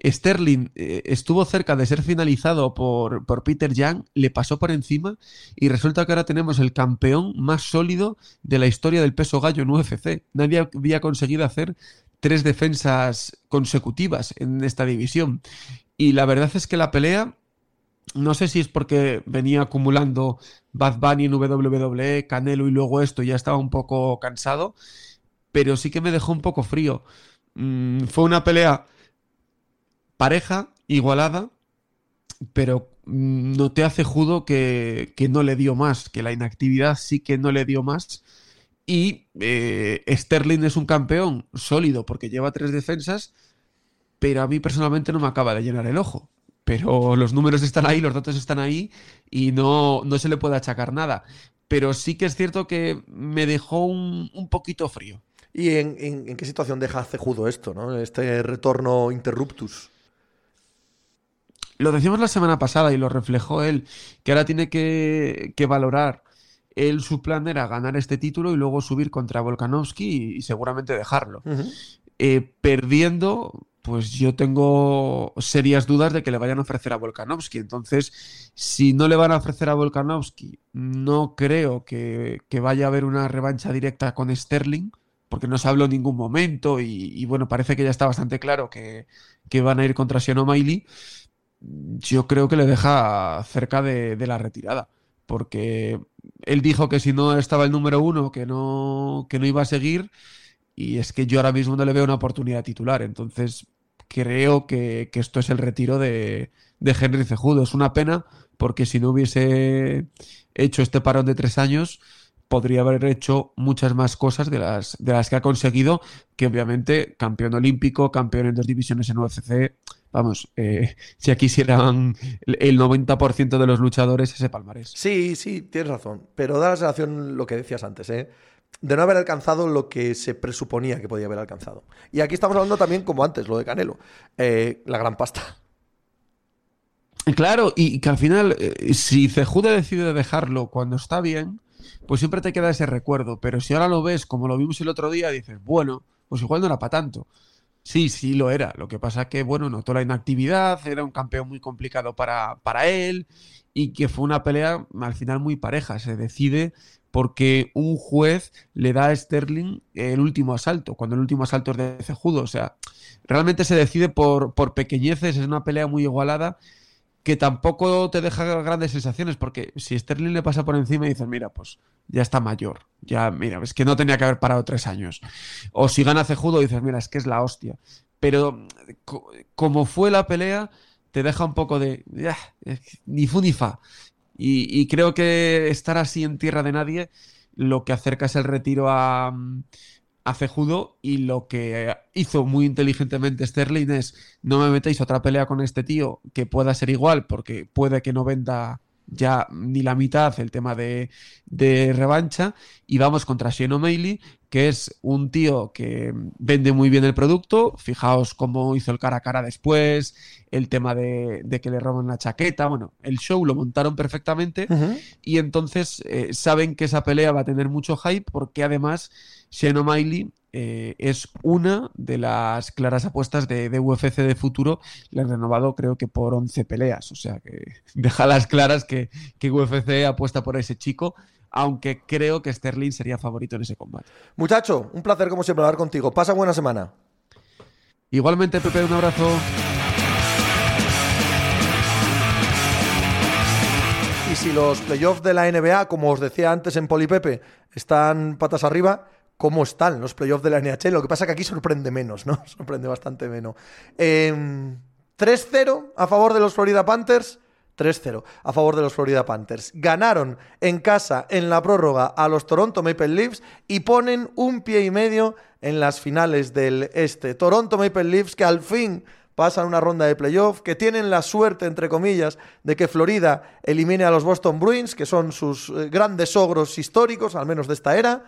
Sterling eh, estuvo cerca de ser finalizado por, por, Peter Young, le pasó por encima y resulta que ahora tenemos el campeón más sólido de la historia del peso gallo en UFC. Nadie había conseguido hacer tres defensas consecutivas en esta división. Y la verdad es que la pelea, no sé si es porque venía acumulando Bad Bunny en WWE, Canelo y luego esto, ya estaba un poco cansado, pero sí que me dejó un poco frío. Mm, fue una pelea pareja, igualada, pero mm, no te hace judo que, no le dio más, que la inactividad sí que no le dio más. Y eh, Sterling es un campeón sólido porque lleva tres defensas, pero a mí personalmente no me acaba de llenar el ojo. Pero los números están ahí, los datos están ahí y no, no se le puede achacar nada. Pero sí que es cierto que me dejó un poquito frío. ¿Y en, en, en, qué situación deja cejudo esto, ¿no? este retorno interruptus? Lo decíamos la semana pasada y lo reflejó él, que ahora tiene que, que valorar. Él su plan era ganar este título y luego subir contra Volkanovski y, y seguramente dejarlo. Uh -huh. eh, perdiendo, pues yo tengo serias dudas de que le vayan a ofrecer a Volkanovski. Entonces, si no le van a ofrecer a Volkanovski, no creo que, que vaya a haber una revancha directa con Sterling porque no se habló en ningún momento y, bueno, parece que ya está bastante claro que, que van a ir contra Sean O'Malley, yo creo que le deja cerca de, de, la retirada, porque él dijo que si no estaba el número uno, que no, que no iba a seguir, y es que yo ahora mismo no le veo una oportunidad titular. Entonces, creo que, que esto es el retiro de, de Henry Cejudo. Es una pena porque si no hubiese hecho este parón de tres años, podría haber hecho muchas más cosas de las, de las que ha conseguido, que obviamente campeón olímpico, campeón en dos divisiones en UFC, vamos, eh, si aquí hicieran el 90% de los luchadores ese palmarés. Sí, sí, tienes razón, pero da la sensación lo que decías antes, ¿eh? de no haber alcanzado lo que se presuponía que podía haber alcanzado. Y aquí estamos hablando también, como antes, lo de Canelo, eh, la gran pasta. Claro, y que al final, eh, si Cejude decide dejarlo cuando está bien, pues siempre te queda ese recuerdo. Pero si ahora lo ves como lo vimos el otro día, dices, bueno, pues igual no era para tanto. Sí, sí lo era. Lo que pasa que, bueno, notó la inactividad, era un campeón muy complicado para, para él y que fue una pelea al final muy pareja. Se decide porque un juez le da a Sterling el último asalto, cuando el último asalto es de Cejudo. O sea, realmente se decide por, por pequeñeces, es una pelea muy igualada que tampoco te deja grandes sensaciones, porque si Sterling le pasa por encima y dices, mira, pues ya está mayor, ya, mira, es que no tenía que haber parado tres años. O si gana Cejudo, dices, mira, es que es la hostia. Pero como fue la pelea, te deja un poco de, ni fu ni fa. Y, y, creo que estar así en tierra de nadie, lo que acerca es el retiro a, a Cejudo y lo que hizo muy inteligentemente Sterling es no me metéis otra pelea con este tío que pueda ser igual porque puede que no venda ya ni la mitad el tema de, de revancha y vamos contra Shane O'Malley que es un tío que vende muy bien el producto. Fijaos cómo hizo el cara a cara después el tema de, de que le roban la chaqueta. Bueno, el show lo montaron perfectamente. Uh -huh. y entonces eh, saben que esa pelea va a tener mucho hype porque además Shane O'Malley eh, es una de las claras apuestas de, de, UFC de futuro. Le han renovado, creo que por 11 peleas. O sea que deja las claras que, que UFC apuesta por ese chico. Aunque creo que Sterling sería favorito en ese combate. Muchacho, un placer como siempre hablar contigo. Pasa buena semana. Igualmente, Pepe, un abrazo. Y si los playoffs de la NBA, como os decía antes en Polipepe, están patas arriba, cómo están los playoffs de la NHL. Lo que pasa que aquí sorprende menos, ¿no? Sorprende bastante menos. Eh, 3-0 a favor de los Florida Panthers. 3-0 a favor de los Florida Panthers. Ganaron en casa en la prórroga a los Toronto Maple Leafs y ponen un pie y medio en las finales del este. Toronto Maple Leafs que al fin pasan una ronda de playoff, que tienen la suerte, entre comillas, de que Florida elimine a los Boston Bruins, que son sus eh, grandes ogros históricos, al menos de esta era.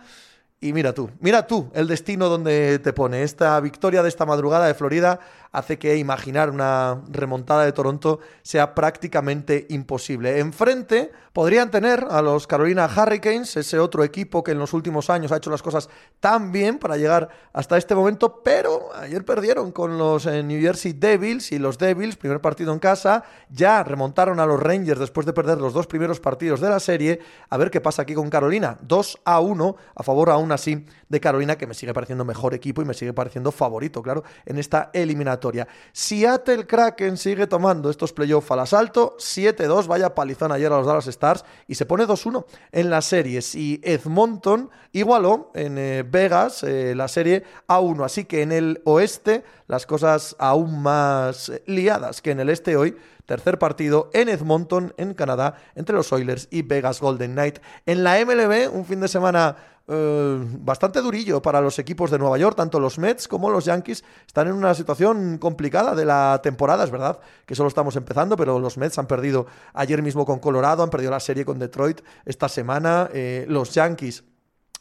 Y mira tú, mira tú el destino donde te pone. Esta victoria de esta madrugada de Florida hace que imaginar una remontada de Toronto sea prácticamente imposible. Enfrente podrían tener a los Carolina Hurricanes, ese otro equipo que en los últimos años ha hecho las cosas tan bien para llegar hasta este momento, pero ayer perdieron con los eh, New Jersey Devils y los Devils, primer partido en casa, ya remontaron a los Rangers después de perder los dos primeros partidos de la serie. A ver qué pasa aquí con Carolina. 2 a 1 a favor aún así de Carolina, que me sigue pareciendo mejor equipo y me sigue pareciendo favorito, claro, en esta eliminatoria. Seattle Kraken sigue tomando estos playoffs al asalto, 7-2, vaya palizón ayer a los Dallas Stars y se pone 2-1 en las series. Y Edmonton igualó en eh, Vegas eh, la serie a 1, así que en el oeste las cosas aún más liadas que en el este hoy. Tercer partido en Edmonton, en Canadá, entre los Oilers y Vegas Golden Knight. En la MLB, un fin de semana Uh, bastante durillo para los equipos de Nueva York, tanto los Mets como los Yankees están en una situación complicada de la temporada, es verdad que solo estamos empezando, pero los Mets han perdido ayer mismo con Colorado, han perdido la serie con Detroit esta semana, eh, los Yankees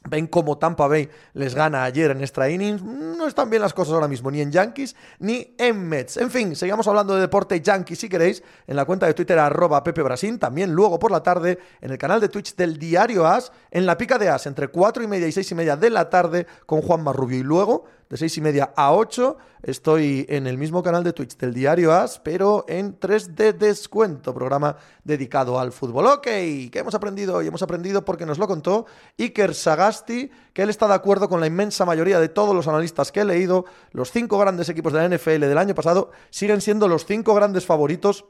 Ven cómo Tampa Bay les gana ayer en extra innings. No están bien las cosas ahora mismo, ni en Yankees ni en Mets. En fin, seguimos hablando de deporte Yankees si queréis, en la cuenta de Twitter arroba Pepe Brasín. También luego por la tarde en el canal de Twitch del Diario As, en la pica de As, entre 4 y media y 6 y media de la tarde con Juan Marrubio. Y luego de 6 y media a 8. Estoy en el mismo canal de Twitch del diario As, pero en 3 de descuento, programa dedicado al fútbol. Ok, ¿qué hemos aprendido hoy? Hemos aprendido porque nos lo contó Iker Sagasti, que él está de acuerdo con la inmensa mayoría de todos los analistas que he leído. Los cinco grandes equipos de la NFL del año pasado siguen siendo los cinco grandes favoritos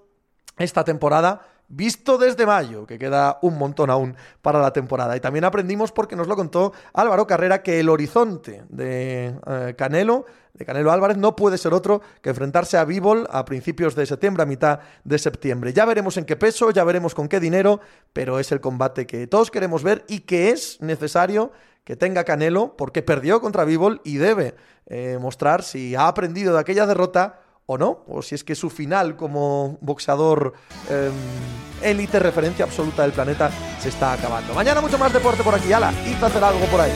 esta temporada visto desde mayo, que queda un montón aún para la temporada. Y también aprendimos, porque nos lo contó Álvaro Carrera, que el horizonte de eh, Canelo, de Canelo Álvarez, no puede ser otro que enfrentarse a Bivol a principios de septiembre, a mitad de septiembre. Ya veremos en qué peso, ya veremos con qué dinero, pero es el combate que todos queremos ver y que es necesario que tenga Canelo, porque perdió contra Bivol y debe eh, mostrar si ha aprendido de aquella derrota o no, o si es que su final como boxeador em, élite, referencia absoluta del planeta, se está acabando. Mañana mucho más deporte por aquí, ala, y hacer algo por ahí.